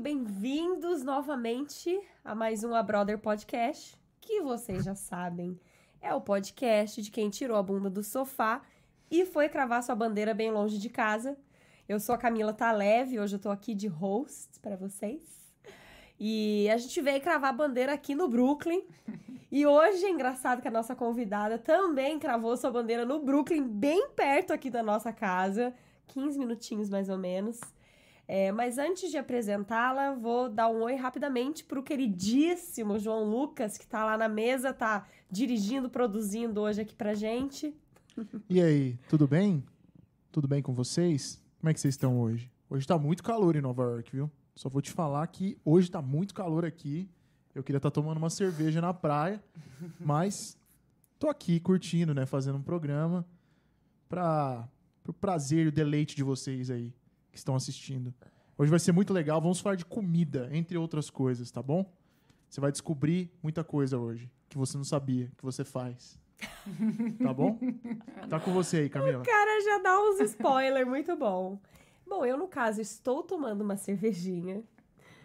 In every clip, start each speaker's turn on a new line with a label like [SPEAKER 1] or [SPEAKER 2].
[SPEAKER 1] Bem-vindos novamente a mais um A Brother Podcast, que vocês já sabem, é o podcast de quem tirou a bunda do sofá e foi cravar sua bandeira bem longe de casa. Eu sou a Camila Taleve, hoje eu tô aqui de host para vocês. E a gente veio cravar a bandeira aqui no Brooklyn. E hoje é engraçado que a nossa convidada também cravou sua bandeira no Brooklyn, bem perto aqui da nossa casa, 15 minutinhos mais ou menos. É, mas antes de apresentá-la, vou dar um oi rapidamente pro queridíssimo João Lucas, que tá lá na mesa, tá dirigindo, produzindo hoje aqui pra gente.
[SPEAKER 2] E aí, tudo bem? Tudo bem com vocês? Como é que vocês estão hoje? Hoje tá muito calor em Nova York, viu? Só vou te falar que hoje tá muito calor aqui. Eu queria estar tá tomando uma cerveja na praia, mas tô aqui curtindo, né, fazendo um programa para o prazer e o deleite de vocês aí que estão assistindo. Hoje vai ser muito legal. Vamos falar de comida, entre outras coisas, tá bom? Você vai descobrir muita coisa hoje que você não sabia que você faz. Tá bom? Tá com você aí, Camila.
[SPEAKER 1] O cara já dá uns spoilers, muito bom. Bom, eu, no caso, estou tomando uma cervejinha.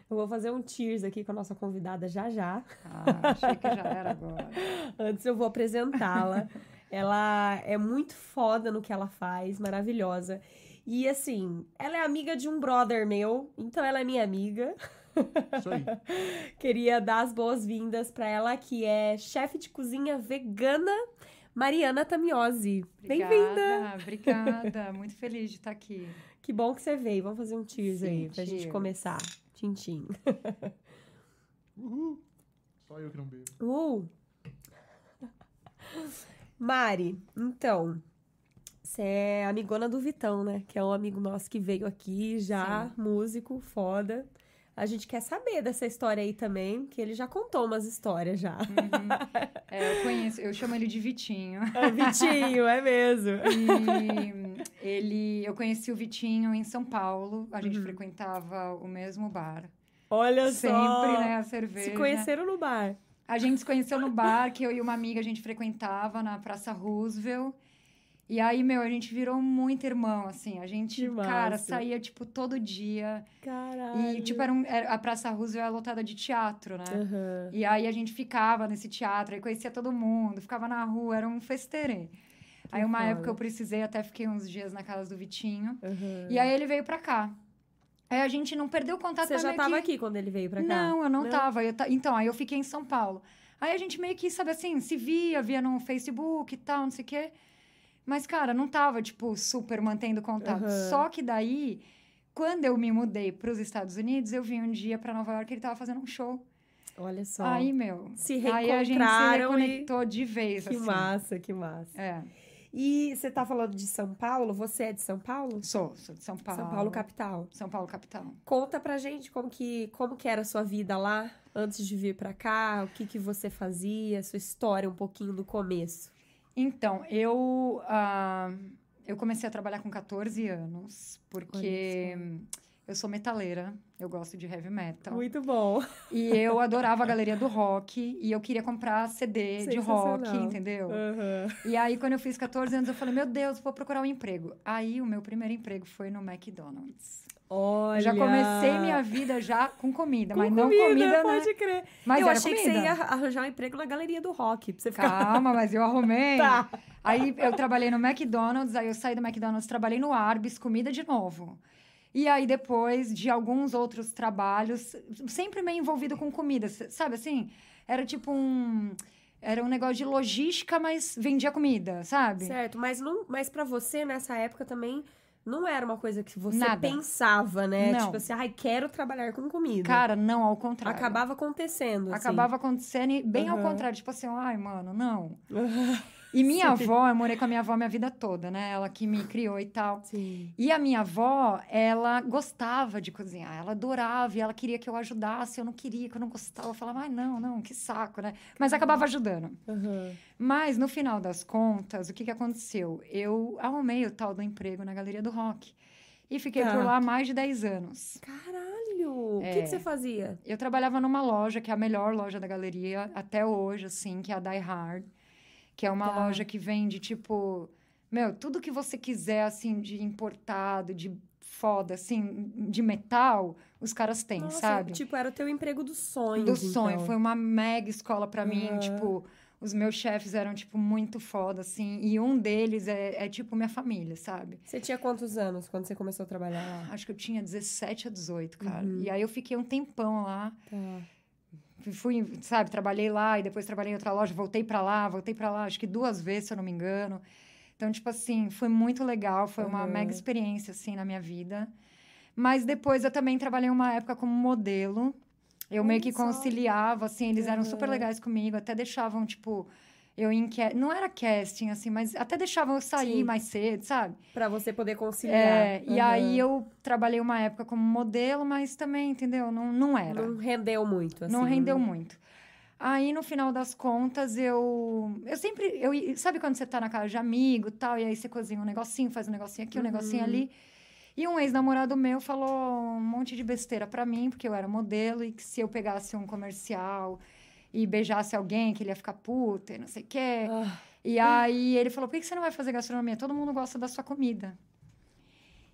[SPEAKER 1] Eu vou fazer um cheers aqui com a nossa convidada já já.
[SPEAKER 3] Ah, achei que já era agora.
[SPEAKER 1] Antes eu vou apresentá-la. ela é muito foda no que ela faz, maravilhosa. E assim, ela é amiga de um brother meu, então ela é minha amiga.
[SPEAKER 2] Isso aí.
[SPEAKER 1] Queria dar as boas-vindas para ela, que é chefe de cozinha vegana, Mariana Tamiosi. Bem-vinda!
[SPEAKER 3] Obrigada, muito feliz de estar aqui.
[SPEAKER 1] Que bom que você veio. Vamos fazer um cheers Sim, aí pra cheers. gente começar. Tintim.
[SPEAKER 2] Uhul. Só eu que não bebo.
[SPEAKER 1] Uh! Mari, então, você é amigona do Vitão, né? Que é um amigo nosso que veio aqui já, Sim. músico, foda. A gente quer saber dessa história aí também, que ele já contou umas histórias já.
[SPEAKER 3] Uhum. É, eu conheço, eu chamo ele de Vitinho.
[SPEAKER 1] É Vitinho, é mesmo.
[SPEAKER 3] E ele, eu conheci o Vitinho em São Paulo, a gente uhum. frequentava o mesmo bar.
[SPEAKER 1] Olha
[SPEAKER 3] Sempre,
[SPEAKER 1] só!
[SPEAKER 3] Sempre, né, a cerveja.
[SPEAKER 1] Se conheceram no bar.
[SPEAKER 3] A gente se conheceu no bar, que eu e uma amiga a gente frequentava na Praça Roosevelt. E aí, meu, a gente virou muito irmão, assim. A gente, cara, saía, tipo, todo dia.
[SPEAKER 1] Caralho.
[SPEAKER 3] E, tipo, era, um, era a Praça Roosevelt era lotada de teatro, né?
[SPEAKER 1] Uhum.
[SPEAKER 3] E aí a gente ficava nesse teatro, aí conhecia todo mundo, ficava na rua, era um festeirê. Aí, uma foda. época eu precisei, até fiquei uns dias na casa do Vitinho.
[SPEAKER 1] Uhum.
[SPEAKER 3] E aí ele veio pra cá. Aí a gente não perdeu contato.
[SPEAKER 1] Você já tava aqui quando ele veio pra cá?
[SPEAKER 3] Não, eu não, não? tava. Eu Então, aí eu fiquei em São Paulo. Aí a gente meio que, sabe assim, se via, via no Facebook e tal, não sei o quê. Mas, cara, não tava, tipo, super mantendo contato. Uhum. Só que daí, quando eu me mudei para os Estados Unidos, eu vim um dia para Nova York e ele tava fazendo um show.
[SPEAKER 1] Olha só.
[SPEAKER 3] Aí, meu.
[SPEAKER 1] Se reencontraram. Aí
[SPEAKER 3] a gente se reconectou e... de vez,
[SPEAKER 1] que
[SPEAKER 3] assim.
[SPEAKER 1] massa, que massa.
[SPEAKER 3] É.
[SPEAKER 1] E você tá falando de São Paulo? Você é de São Paulo?
[SPEAKER 3] Sou, sou de São Paulo.
[SPEAKER 1] São Paulo capital.
[SPEAKER 3] São Paulo capital.
[SPEAKER 1] Conta pra gente como que, como que era a sua vida lá antes de vir pra cá, o que que você fazia, sua história um pouquinho do começo.
[SPEAKER 3] Então, eu, uh, eu comecei a trabalhar com 14 anos, porque eu sou metaleira, eu gosto de heavy metal.
[SPEAKER 1] Muito bom.
[SPEAKER 3] E eu adorava a galeria do rock, e eu queria comprar CD de rock, entendeu?
[SPEAKER 1] Uhum.
[SPEAKER 3] E aí, quando eu fiz 14 anos, eu falei, meu Deus, vou procurar um emprego. Aí, o meu primeiro emprego foi no McDonald's.
[SPEAKER 1] Olha.
[SPEAKER 3] Já comecei minha vida já com comida,
[SPEAKER 1] com
[SPEAKER 3] mas
[SPEAKER 1] comida,
[SPEAKER 3] não comida,
[SPEAKER 1] pode
[SPEAKER 3] né?
[SPEAKER 1] crer.
[SPEAKER 3] Mas
[SPEAKER 1] eu achei
[SPEAKER 3] comida.
[SPEAKER 1] que você ia arranjar um emprego na galeria do rock, pra você ficar...
[SPEAKER 3] Calma, mas eu arrumei.
[SPEAKER 1] tá.
[SPEAKER 3] Aí eu trabalhei no McDonald's, aí eu saí do McDonald's, trabalhei no Arby's, comida de novo. E aí depois de alguns outros trabalhos, sempre meio envolvido com comida, sabe assim? Era tipo um era um negócio de logística, mas vendia comida, sabe?
[SPEAKER 1] Certo, mas não, mas para você nessa época também não era uma coisa que você
[SPEAKER 3] Nada.
[SPEAKER 1] pensava, né?
[SPEAKER 3] Não.
[SPEAKER 1] Tipo assim, ai, quero trabalhar com comida.
[SPEAKER 3] Cara, não, ao contrário.
[SPEAKER 1] Acabava acontecendo. assim.
[SPEAKER 3] Acabava acontecendo e bem
[SPEAKER 1] Uhum.
[SPEAKER 3] ao contrário. Tipo assim, ai, mano, não. E minha avó, eu morei com a minha avó minha vida toda, né? Ela que me criou e tal.
[SPEAKER 1] Sim.
[SPEAKER 3] E a minha avó, ela gostava de cozinhar, ela adorava e ela queria que eu ajudasse. Eu não queria, que eu não gostava. Eu falava, ai, não, não, que saco, né? Mas acabava ajudando.
[SPEAKER 1] Uhum.
[SPEAKER 3] Mas no final das contas, o que, que aconteceu? Eu arrumei o tal do emprego na Galeria do Rock. E fiquei
[SPEAKER 1] Tá.
[SPEAKER 3] por lá mais de 10 anos.
[SPEAKER 1] Caralho! O
[SPEAKER 3] É.
[SPEAKER 1] que, que você fazia?
[SPEAKER 3] Eu trabalhava numa loja, que é a melhor loja da galeria até hoje, assim, que é a Die Hard. Que é uma
[SPEAKER 1] Tá.
[SPEAKER 3] loja que vende, tipo... Meu, tudo que você quiser, assim, de importado, de foda, assim, de metal, os caras têm,
[SPEAKER 1] Nossa,
[SPEAKER 3] sabe?
[SPEAKER 1] Tipo, era o teu emprego dos sonhos.
[SPEAKER 3] Do sonho.
[SPEAKER 1] então.
[SPEAKER 3] Foi uma mega escola pra mim,
[SPEAKER 1] Aham.
[SPEAKER 3] tipo... Os meus chefes eram, tipo, muito foda, assim. E um deles é, é, tipo, minha família, sabe?
[SPEAKER 1] Você tinha quantos anos quando você começou a trabalhar lá?
[SPEAKER 3] Acho que eu tinha 17 a 18, cara.
[SPEAKER 1] Uhum.
[SPEAKER 3] E aí eu fiquei um tempão lá.
[SPEAKER 1] Tá.
[SPEAKER 3] Fui, sabe, trabalhei lá e depois trabalhei em outra loja, voltei pra lá, voltei pra lá, acho que duas vezes, se eu não me engano. Então, tipo assim, foi muito legal, foi uma
[SPEAKER 1] Uhum.
[SPEAKER 3] mega experiência, assim, na minha vida. Mas depois eu também trabalhei uma época como modelo. Eu meio
[SPEAKER 1] Olha
[SPEAKER 3] que
[SPEAKER 1] só.
[SPEAKER 3] conciliava, assim, eles eram super
[SPEAKER 1] Uhum.
[SPEAKER 3] legais comigo, até deixavam, tipo, eu em Não era casting, assim, mas até deixavam eu sair
[SPEAKER 1] Sim.
[SPEAKER 3] mais cedo, sabe?
[SPEAKER 1] Pra você poder conciliar.
[SPEAKER 3] É, e
[SPEAKER 1] Aham.
[SPEAKER 3] aí eu trabalhei uma época como modelo, mas também, entendeu? Não, não era.
[SPEAKER 1] Não rendeu muito, assim.
[SPEAKER 3] Não rendeu muito. Aí, no final das contas, eu... Eu sempre... Eu, sabe quando você tá na casa de amigo e tal, e aí você cozinha um negocinho, faz um negocinho aqui, um
[SPEAKER 1] Uhum.
[SPEAKER 3] negocinho ali. E um ex-namorado meu falou um monte de besteira pra mim, porque eu era modelo, e que se eu pegasse um comercial e beijasse alguém, que ele ia ficar puta e não sei o quê.
[SPEAKER 1] Ah,
[SPEAKER 3] E aí ele falou: por que você não vai fazer gastronomia? Todo mundo gosta da sua comida.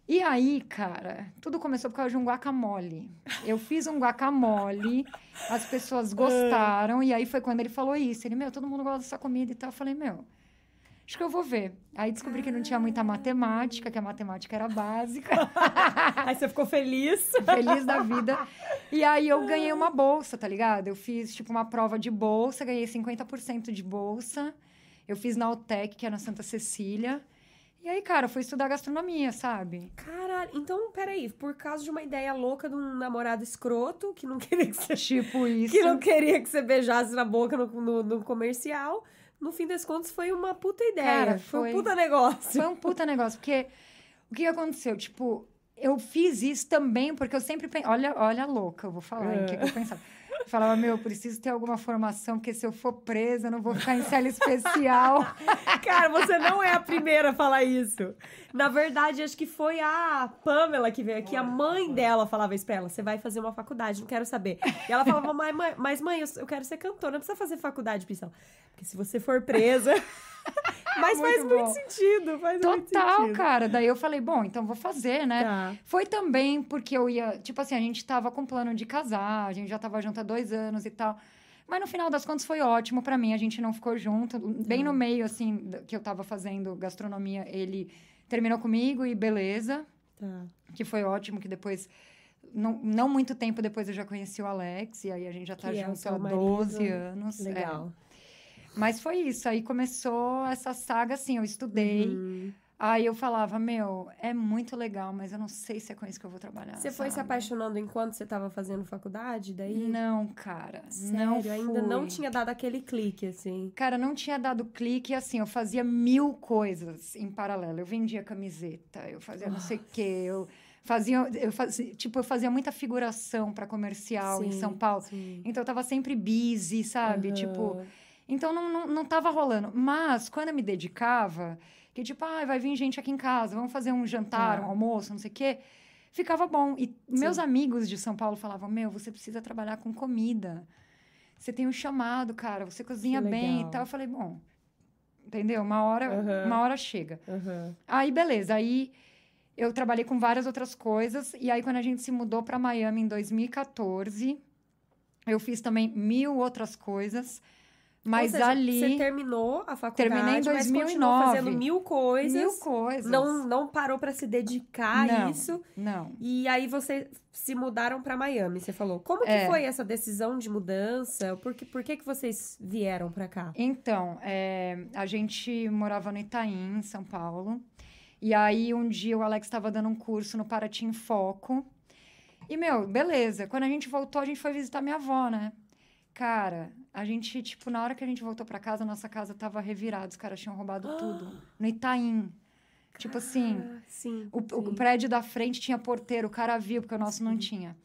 [SPEAKER 3] E aí, cara, tudo começou por causa de um guacamole. Eu fiz um guacamole, as pessoas gostaram, e aí foi quando ele falou isso. Ele, meu, todo mundo gosta da sua comida e tal. Eu falei, meu, acho que eu vou ver. Aí descobri que não tinha muita matemática, que a matemática era básica.
[SPEAKER 1] Aí você ficou feliz.
[SPEAKER 3] feliz da vida. E aí eu ganhei uma bolsa, tá ligado? Eu fiz, tipo, uma prova de bolsa, ganhei 50% de bolsa. Eu fiz na UTEC, que é na Santa Cecília. E aí, cara, fui estudar gastronomia, sabe?
[SPEAKER 1] Caralho, então, peraí, por causa de uma ideia louca de um namorado escroto que não queria que você,
[SPEAKER 3] Tipo isso.
[SPEAKER 1] que não queria que você beijasse na boca no, no, no comercial, no fim das contas foi uma puta ideia.
[SPEAKER 3] Cara,
[SPEAKER 1] foi...
[SPEAKER 3] foi-
[SPEAKER 1] um puta negócio.
[SPEAKER 3] Foi um puta negócio, porque o que aconteceu? Tipo, eu fiz isso também porque eu sempre pensei. Olha, olha a louca, eu vou falar, hein, o que, que eu pensava. Falava, meu, eu preciso ter alguma formação, porque se eu for presa, eu não vou ficar em cela especial.
[SPEAKER 1] Cara, você não é a primeira a falar isso. Na verdade, acho que foi a Pamela que veio aqui. A mãe dela falava isso pra ela: você vai fazer uma faculdade, não quero saber. E ela falava, mas mãe, mas, mãe eu, eu quero ser cantora, não precisa fazer faculdade, Priscila. Porque se você for presa. mas faz
[SPEAKER 3] Muito
[SPEAKER 1] muito
[SPEAKER 3] bom.
[SPEAKER 1] sentido, faz muito
[SPEAKER 3] Total,
[SPEAKER 1] sentido.
[SPEAKER 3] cara. Daí eu falei, bom, então vou fazer, né?
[SPEAKER 1] Tá.
[SPEAKER 3] Foi também porque eu ia. Tipo assim, a gente tava com plano de casar, a gente já tava junto há dois anos e tal. Mas no final das contas foi ótimo pra mim, a gente não ficou junto. Bem no meio, assim, que eu tava fazendo gastronomia, ele terminou comigo e beleza,
[SPEAKER 1] Tá.
[SPEAKER 3] que foi ótimo, que depois. Não, não muito tempo depois eu já conheci o Alex, e aí a gente já tá
[SPEAKER 1] Que é
[SPEAKER 3] junto
[SPEAKER 1] seu
[SPEAKER 3] há
[SPEAKER 1] marido.
[SPEAKER 3] 12 anos. é. Mas foi isso, aí começou essa saga, assim, eu estudei.
[SPEAKER 1] Uhum.
[SPEAKER 3] Aí eu falava, meu, é muito legal, mas eu não sei se é com isso que eu vou trabalhar.
[SPEAKER 1] Você foi se
[SPEAKER 3] sabe?
[SPEAKER 1] apaixonando enquanto você tava fazendo faculdade? Daí.
[SPEAKER 3] Não, cara.
[SPEAKER 1] Sério,
[SPEAKER 3] não
[SPEAKER 1] ainda não
[SPEAKER 3] fui.
[SPEAKER 1] tinha dado aquele clique, assim.
[SPEAKER 3] Cara, não tinha dado clique, assim, eu fazia mil coisas em paralelo. Eu vendia camiseta, eu fazia não sei o quê, eu fazia, eu fazia, tipo, eu fazia muita figuração para comercial em
[SPEAKER 1] Sim,
[SPEAKER 3] São Paulo.
[SPEAKER 1] sim.
[SPEAKER 3] Então eu tava sempre busy, sabe?
[SPEAKER 1] Aham.
[SPEAKER 3] Tipo, então não, não, não tava rolando. Mas quando eu me dedicava, que tipo, ah, vai vir gente aqui em casa, vamos fazer um jantar,
[SPEAKER 1] Tá.
[SPEAKER 3] um almoço, não sei o quê. Ficava bom. E meus
[SPEAKER 1] Sim.
[SPEAKER 3] amigos de São Paulo falavam: Meu, você precisa trabalhar com comida. Você tem um chamado, cara, você cozinha bem e tal. Eu falei: Bom, entendeu? Uma hora,
[SPEAKER 1] Aham.
[SPEAKER 3] uma hora chega.
[SPEAKER 1] Aham.
[SPEAKER 3] Aí, beleza. Aí eu trabalhei com várias outras coisas. E aí, quando a gente se mudou para Miami em 2014, eu fiz também mil outras coisas. Mas
[SPEAKER 1] seja,
[SPEAKER 3] ali.
[SPEAKER 1] Você terminou a faculdade,
[SPEAKER 3] Terminei em
[SPEAKER 1] mas continuou
[SPEAKER 3] 2009.
[SPEAKER 1] fazendo mil coisas.
[SPEAKER 3] Mil coisas.
[SPEAKER 1] Não, não parou pra se dedicar a
[SPEAKER 3] Não.
[SPEAKER 1] isso.
[SPEAKER 3] Não.
[SPEAKER 1] E aí você se mudaram pra Miami, você falou. Como que
[SPEAKER 3] É.
[SPEAKER 1] foi essa decisão de mudança? Por que, por que, que vocês vieram pra cá?
[SPEAKER 3] Então, é, a gente morava no Itaim, em São Paulo. E aí, um dia, o Alex estava dando um curso no Paraty em Foco. E, meu, beleza. Quando a gente voltou, a gente foi visitar minha avó, né? Cara, a gente, tipo, na hora que a gente voltou pra casa, nossa casa tava revirada. Os caras tinham roubado tudo. No Itaim. Tipo assim,
[SPEAKER 1] Ah, sim.
[SPEAKER 3] o, o
[SPEAKER 1] sim.
[SPEAKER 3] prédio da frente tinha porteiro, o cara viu, porque o nosso não tinha.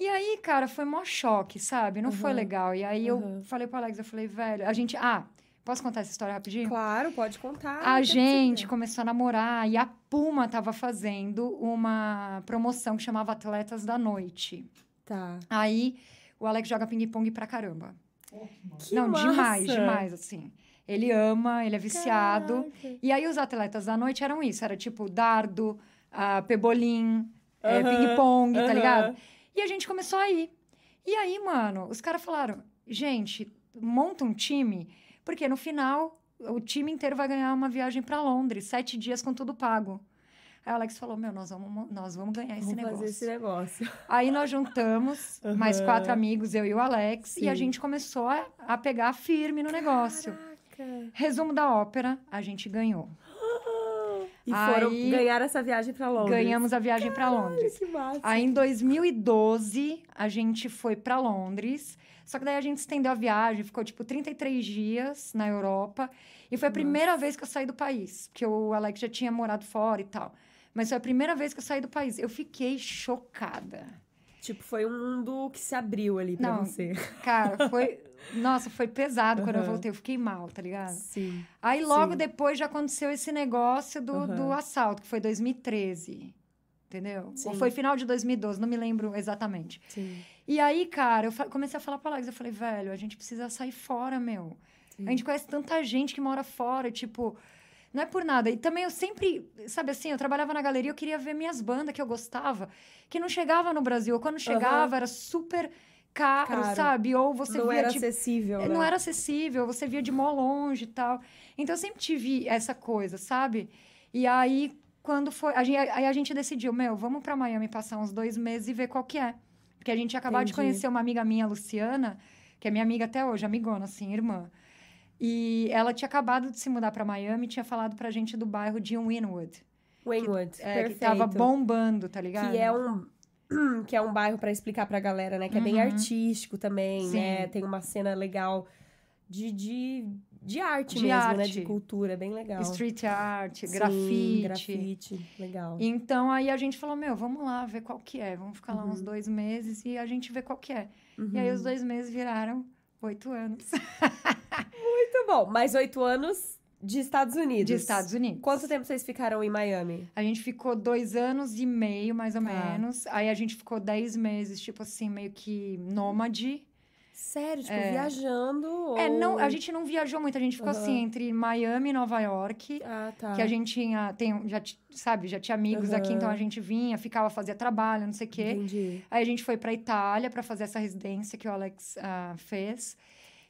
[SPEAKER 3] E aí, cara, foi mó choque, sabe? Não foi
[SPEAKER 1] Aham.
[SPEAKER 3] legal. E aí
[SPEAKER 1] Aham.
[SPEAKER 3] eu falei pro Alex, eu falei, velho, a gente. Ah, posso contar essa história rapidinho?
[SPEAKER 1] Claro, pode contar.
[SPEAKER 3] A gente começou a namorar e a Puma tava fazendo uma promoção que chamava Atletas da Noite.
[SPEAKER 1] Tá.
[SPEAKER 3] Aí o Alex joga ping-pong pra caramba.
[SPEAKER 1] Que
[SPEAKER 3] Não, demais,
[SPEAKER 1] massa!
[SPEAKER 3] demais, assim. Ele ama, ele é viciado.
[SPEAKER 1] Caraca.
[SPEAKER 3] E aí os atletas da noite eram isso, era tipo dardo, a pebolim, é, ping-pong, tá ligado? E a gente começou a ir. E aí, mano, os caras falaram, gente, monta um time, porque no final o time inteiro vai ganhar uma viagem pra Londres, sete dias com tudo pago. Aí o Alex falou, meu, nós vamos, mo- nós vamos ganhar esse
[SPEAKER 1] Vamos
[SPEAKER 3] negócio.
[SPEAKER 1] fazer esse negócio.
[SPEAKER 3] Aí nós juntamos mais
[SPEAKER 1] Aham.
[SPEAKER 3] quatro amigos, eu e o Alex, e a
[SPEAKER 1] Sim.
[SPEAKER 3] gente começou a, a pegar firme no negócio.
[SPEAKER 1] Caraca.
[SPEAKER 3] Resumo da ópera, a gente ganhou.
[SPEAKER 1] E foram
[SPEAKER 3] Aí-
[SPEAKER 1] ganhar essa viagem pra Londres.
[SPEAKER 3] Ganhamos a viagem pra Londres.
[SPEAKER 1] Que massa.
[SPEAKER 3] Aí em 2012, a gente foi pra Londres. Só que daí a gente estendeu a viagem, ficou tipo 33 dias na Europa. E foi a primeira vez que eu saí do país, porque o Alex já tinha morado fora e tal. Mas foi a primeira vez que eu saí do país. Eu fiquei chocada.
[SPEAKER 1] Tipo, foi um mundo que se abriu ali pra
[SPEAKER 3] Não.
[SPEAKER 1] você.
[SPEAKER 3] Cara, foi. Nossa, foi pesado quando eu voltei. Eu fiquei mal, tá ligado?
[SPEAKER 1] Sim.
[SPEAKER 3] Aí logo
[SPEAKER 1] Sim.
[SPEAKER 3] depois já aconteceu esse negócio do,
[SPEAKER 1] Aham.
[SPEAKER 3] do assalto, que foi 2013. Entendeu? Ou
[SPEAKER 1] Sim.
[SPEAKER 3] foi final de 2012, não me lembro exatamente.
[SPEAKER 1] Sim.
[SPEAKER 3] E aí, cara, eu comecei a falar pra Alex, eu falei, velho, a gente precisa sair fora, meu. A gente conhece tanta gente que mora fora, tipo, não é por nada. E também eu sempre, sabe assim, eu trabalhava na galeria, eu queria ver minhas bandas que eu gostava, que não chegava no Brasil. Quando chegava, era super caro,
[SPEAKER 1] Caro.
[SPEAKER 3] sabe? Ou você
[SPEAKER 1] não
[SPEAKER 3] via,
[SPEAKER 1] era
[SPEAKER 3] tipo,
[SPEAKER 1] acessível, né?
[SPEAKER 3] não era acessível, você via de mó longe e tal. Então eu sempre tive essa coisa, sabe? E aí, quando foi. A gente, aí a gente decidiu, meu, vamos pra Miami passar uns dois meses e ver qual que é. Porque a gente acabado de conhecer uma amiga minha, Luciana, que é minha amiga até hoje, amigona, assim, irmã. E ela tinha acabado de se mudar pra Miami e tinha falado pra gente do bairro de Wynwood.
[SPEAKER 1] Waynewood.
[SPEAKER 3] É,
[SPEAKER 1] Perfeito.
[SPEAKER 3] que tava bombando, tá ligado?
[SPEAKER 1] Que é um que é um bairro pra explicar pra galera, né? Que é bem
[SPEAKER 3] Uhum.
[SPEAKER 1] artístico também,
[SPEAKER 3] Sim.
[SPEAKER 1] né? Tem uma cena legal de, de, de arte
[SPEAKER 3] De
[SPEAKER 1] mesmo, né?
[SPEAKER 3] arte.
[SPEAKER 1] De cultura, é bem legal.
[SPEAKER 3] Street art,
[SPEAKER 1] Sim,
[SPEAKER 3] grafite.
[SPEAKER 1] grafite, legal.
[SPEAKER 3] Então aí a gente falou, meu, vamos lá ver qual que é. Vamos ficar lá
[SPEAKER 1] Uhum.
[SPEAKER 3] uns dois meses e a gente vê qual que é. E
[SPEAKER 1] Uhum.
[SPEAKER 3] aí os dois meses viraram oito anos
[SPEAKER 1] bom. Mais oito anos de Estados Unidos.
[SPEAKER 3] de Estados Unidos.
[SPEAKER 1] Quanto tempo vocês ficaram em Miami?
[SPEAKER 3] A gente ficou dois anos e meio, mais ou
[SPEAKER 1] Tá.
[SPEAKER 3] menos. Aí a gente ficou dez meses, tipo assim, meio que nômade.
[SPEAKER 1] Sério, tipo,
[SPEAKER 3] É.
[SPEAKER 1] viajando?
[SPEAKER 3] É,
[SPEAKER 1] ou-
[SPEAKER 3] não, a gente não viajou muito, a gente ficou
[SPEAKER 1] Aham.
[SPEAKER 3] assim, entre Miami e Nova York.
[SPEAKER 1] Ah, tá.
[SPEAKER 3] Que a gente tinha, tem, já, sabe, já tinha amigos aqui,
[SPEAKER 1] Aham.
[SPEAKER 3] então a gente vinha, ficava, fazia trabalho, não sei o quê.
[SPEAKER 1] Entendi.
[SPEAKER 3] Aí a gente foi pra Itália pra fazer essa residência que o Alex ah, fez.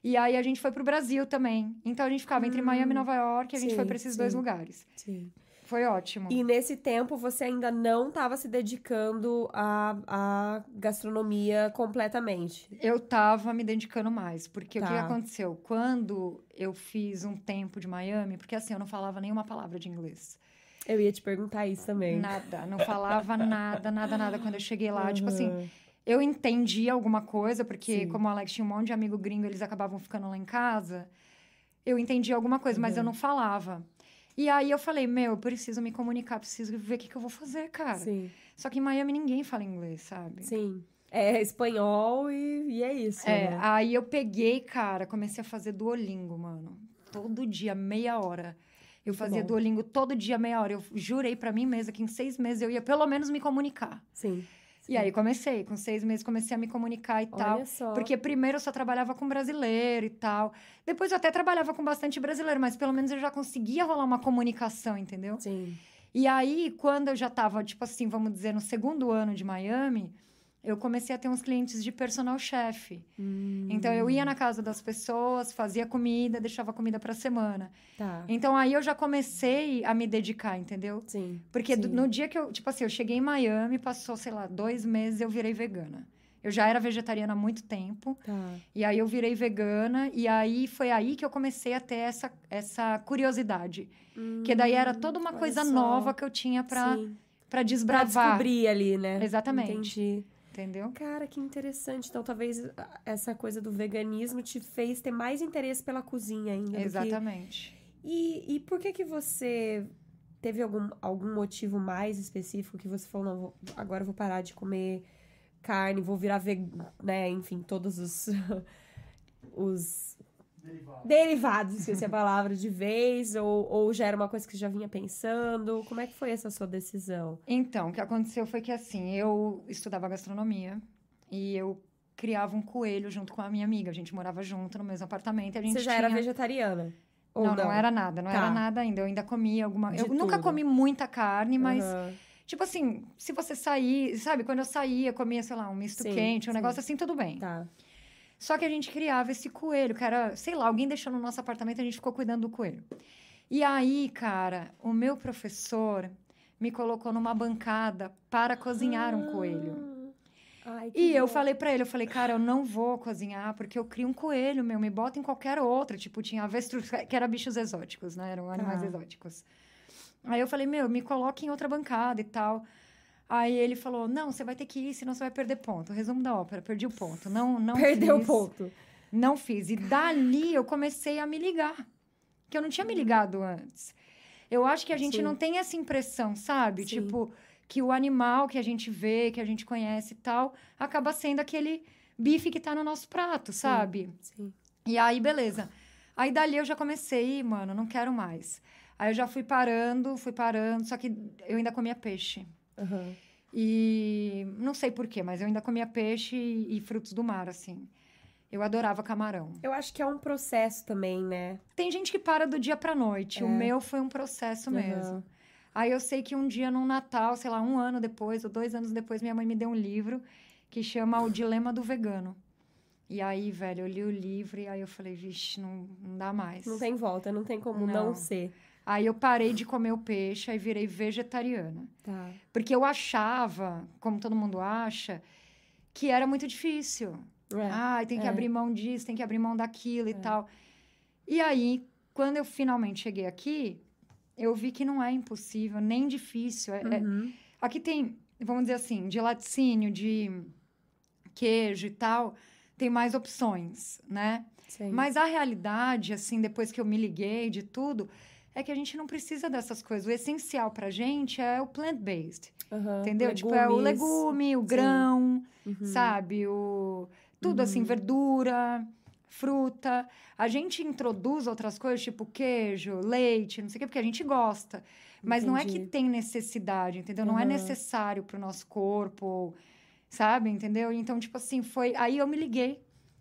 [SPEAKER 3] E aí a gente foi pro Brasil também. Então a gente ficava entre Miami e Nova York e a gente
[SPEAKER 1] Hum. sim,
[SPEAKER 3] foi pra esses
[SPEAKER 1] sim.
[SPEAKER 3] dois lugares.
[SPEAKER 1] Sim.
[SPEAKER 3] Foi ótimo.
[SPEAKER 1] E nesse tempo você ainda não estava se dedicando à, à gastronomia completamente.
[SPEAKER 3] Eu tava me dedicando mais, porque o que
[SPEAKER 1] Tá.
[SPEAKER 3] aconteceu? Quando eu fiz um tempo de Miami, porque assim, eu não falava nenhuma palavra de inglês.
[SPEAKER 1] Eu ia te perguntar isso também.
[SPEAKER 3] Nada, não falava nada, nada, nada. Quando eu cheguei lá, tipo assim. Eu entendi alguma coisa, porque
[SPEAKER 1] Sim.
[SPEAKER 3] como o Alex tinha um monte de amigo gringo, eles acabavam ficando lá em casa. Eu entendi alguma coisa, mas eu
[SPEAKER 1] Uhum.
[SPEAKER 3] não falava. E aí eu falei, meu, eu preciso me comunicar, preciso ver o que, que eu vou fazer, cara.
[SPEAKER 1] Sim,
[SPEAKER 3] Só que em Miami ninguém fala inglês, sabe?
[SPEAKER 1] sim. É espanhol e, e é isso.
[SPEAKER 3] É,
[SPEAKER 1] né?
[SPEAKER 3] aí eu peguei, cara, comecei a fazer Duolingo, mano. Todo dia, meia hora. Eu
[SPEAKER 1] Muito
[SPEAKER 3] fazia
[SPEAKER 1] bom.
[SPEAKER 3] Duolingo todo dia, meia hora. Eu jurei pra mim mesma que em seis meses eu ia pelo menos me comunicar.
[SPEAKER 1] Sim.
[SPEAKER 3] E aí comecei, com seis meses comecei a me comunicar e tal.
[SPEAKER 1] Olha só.
[SPEAKER 3] Porque primeiro eu só trabalhava com brasileiro e tal. Depois eu até trabalhava com bastante brasileiro, mas pelo menos eu já conseguia rolar uma comunicação, entendeu?
[SPEAKER 1] Sim.
[SPEAKER 3] E aí, quando eu já tava, tipo assim, vamos dizer, no segundo ano de Miami, eu comecei a ter uns clientes de personal chef.
[SPEAKER 1] Hum,
[SPEAKER 3] Então eu ia na casa das pessoas, fazia comida, deixava comida pra semana.
[SPEAKER 1] Tá.
[SPEAKER 3] Então aí eu já comecei a me dedicar, entendeu?
[SPEAKER 1] Sim.
[SPEAKER 3] Porque do-
[SPEAKER 1] Sim.
[SPEAKER 3] no dia que eu, tipo assim, eu cheguei em Miami, passou, sei lá, dois meses, eu virei vegana. Eu já era vegetariana há muito tempo.
[SPEAKER 1] Tá.
[SPEAKER 3] E aí eu virei vegana. E aí foi aí que eu comecei a ter essa, essa curiosidade. que daí era toda uma
[SPEAKER 1] Hum,
[SPEAKER 3] coisa
[SPEAKER 1] só.
[SPEAKER 3] nova que eu tinha pra,
[SPEAKER 1] Sim.
[SPEAKER 3] pra desbravar.
[SPEAKER 1] descobrir ali, né?
[SPEAKER 3] Exatamente.
[SPEAKER 1] Entendi.
[SPEAKER 3] Entendeu?
[SPEAKER 1] Cara, que interessante. Então, talvez ah, essa coisa do veganismo te fez ter mais interesse pela cozinha ainda. do que-
[SPEAKER 3] Exatamente.
[SPEAKER 1] E, e por que que você teve algum, algum motivo mais específico que você falou, não, vou- agora eu vou parar de comer carne, vou virar vegano, né? Enfim, todos os os derivados, esqueci a palavra de vez, ou, ou já era uma coisa que você já vinha pensando? Como é que foi essa sua decisão?
[SPEAKER 3] Então, o que aconteceu foi que assim, eu estudava gastronomia e eu criava um coelho junto com a minha amiga. A gente morava junto no mesmo apartamento e a gente
[SPEAKER 1] Você já
[SPEAKER 3] tinha...
[SPEAKER 1] era vegetariana? Ou
[SPEAKER 3] não, não, era nada, não
[SPEAKER 1] Tá.
[SPEAKER 3] era nada ainda. Eu ainda comia alguma.
[SPEAKER 1] De
[SPEAKER 3] eu nunca
[SPEAKER 1] tudo.
[SPEAKER 3] comi muita carne, mas
[SPEAKER 1] Aham.
[SPEAKER 3] Tipo assim, se você sair, sabe? Quando eu saía, comia, sei lá, um misto
[SPEAKER 1] Sim,
[SPEAKER 3] quente, um
[SPEAKER 1] sim.
[SPEAKER 3] negócio assim, tudo bem.
[SPEAKER 1] Tá.
[SPEAKER 3] Só que a gente criava esse coelho, que era, sei lá, alguém deixou no nosso apartamento, a gente ficou cuidando do coelho. E aí, cara, o meu professor me colocou numa bancada para cozinhar um coelho.
[SPEAKER 1] Ai, que
[SPEAKER 3] E eu
[SPEAKER 1] bom.
[SPEAKER 3] falei pra ele, eu falei, cara, eu não vou cozinhar porque eu crio um coelho, meu, me bota em qualquer outro. Tipo, tinha avestruz, que era bichos exóticos, né? Eram animais
[SPEAKER 1] Tá.
[SPEAKER 3] exóticos. Aí eu falei, meu, me coloque em outra bancada e tal. Aí ele falou, não, você vai ter que ir, senão você vai perder ponto. Resumo da ópera, perdi o ponto. Não, não
[SPEAKER 1] Perdeu o ponto.
[SPEAKER 3] Não fiz. E dali eu comecei a me ligar. Que eu não tinha me ligado antes. Eu acho que a gente
[SPEAKER 1] Sim.
[SPEAKER 3] não tem essa impressão, sabe?
[SPEAKER 1] Sim.
[SPEAKER 3] Tipo, que o animal que a gente vê, que a gente conhece e tal, acaba sendo aquele bife que tá no nosso prato, sabe?
[SPEAKER 1] Sim.
[SPEAKER 3] E aí, beleza. Aí dali eu já comecei, mano, não quero mais. Aí eu já fui parando, fui parando, só que eu ainda comia peixe.
[SPEAKER 1] Aham.
[SPEAKER 3] E não sei porquê, mas eu ainda comia peixe e, e frutos do mar, assim. Eu adorava camarão.
[SPEAKER 1] Eu acho que é um processo também, né?
[SPEAKER 3] Tem gente que para do dia pra noite. O
[SPEAKER 1] É.
[SPEAKER 3] meu foi um processo mesmo.
[SPEAKER 1] Aham.
[SPEAKER 3] Aí eu sei que um dia, num Natal, sei lá, um ano depois ou dois anos depois, minha mãe me deu um livro que chama O Dilema do Vegano. E aí, velho, eu li o livro e aí eu falei, vixe, não, não dá mais.
[SPEAKER 1] Não tem volta, não tem como não,
[SPEAKER 3] Não.
[SPEAKER 1] ser.
[SPEAKER 3] Aí eu parei de comer o peixe, aí virei vegetariana.
[SPEAKER 1] Tá.
[SPEAKER 3] Porque eu achava, como todo mundo acha, que era muito difícil.
[SPEAKER 1] É.
[SPEAKER 3] Ah, tem que
[SPEAKER 1] é.
[SPEAKER 3] abrir mão disso, tem que abrir mão daquilo e tal. E aí, quando eu finalmente cheguei aqui, eu vi que não é impossível, nem difícil. É- é-
[SPEAKER 1] Uhum.
[SPEAKER 3] aqui tem, vamos dizer assim, de laticínio, de queijo e tal, tem mais opções, né?
[SPEAKER 1] Sim.
[SPEAKER 3] Mas a realidade, assim, depois que eu me liguei de tudo, é que a gente não precisa dessas coisas. O essencial pra gente é o plant-based,
[SPEAKER 1] Aham.
[SPEAKER 3] entendeu? Tipo, é o
[SPEAKER 1] Legumes.
[SPEAKER 3] legume, o
[SPEAKER 1] Sim.
[SPEAKER 3] grão,
[SPEAKER 1] Uhum.
[SPEAKER 3] sabe? O tudo assim, verdura, fruta. A gente introduz outras coisas, tipo queijo, leite, não sei o quê, porque a gente gosta. Mas não é que
[SPEAKER 1] Entendi.
[SPEAKER 3] tem necessidade, entendeu? Não é necessário pro nosso corpo, sabe? Entendeu? Então, tipo assim, foi. Aí eu me liguei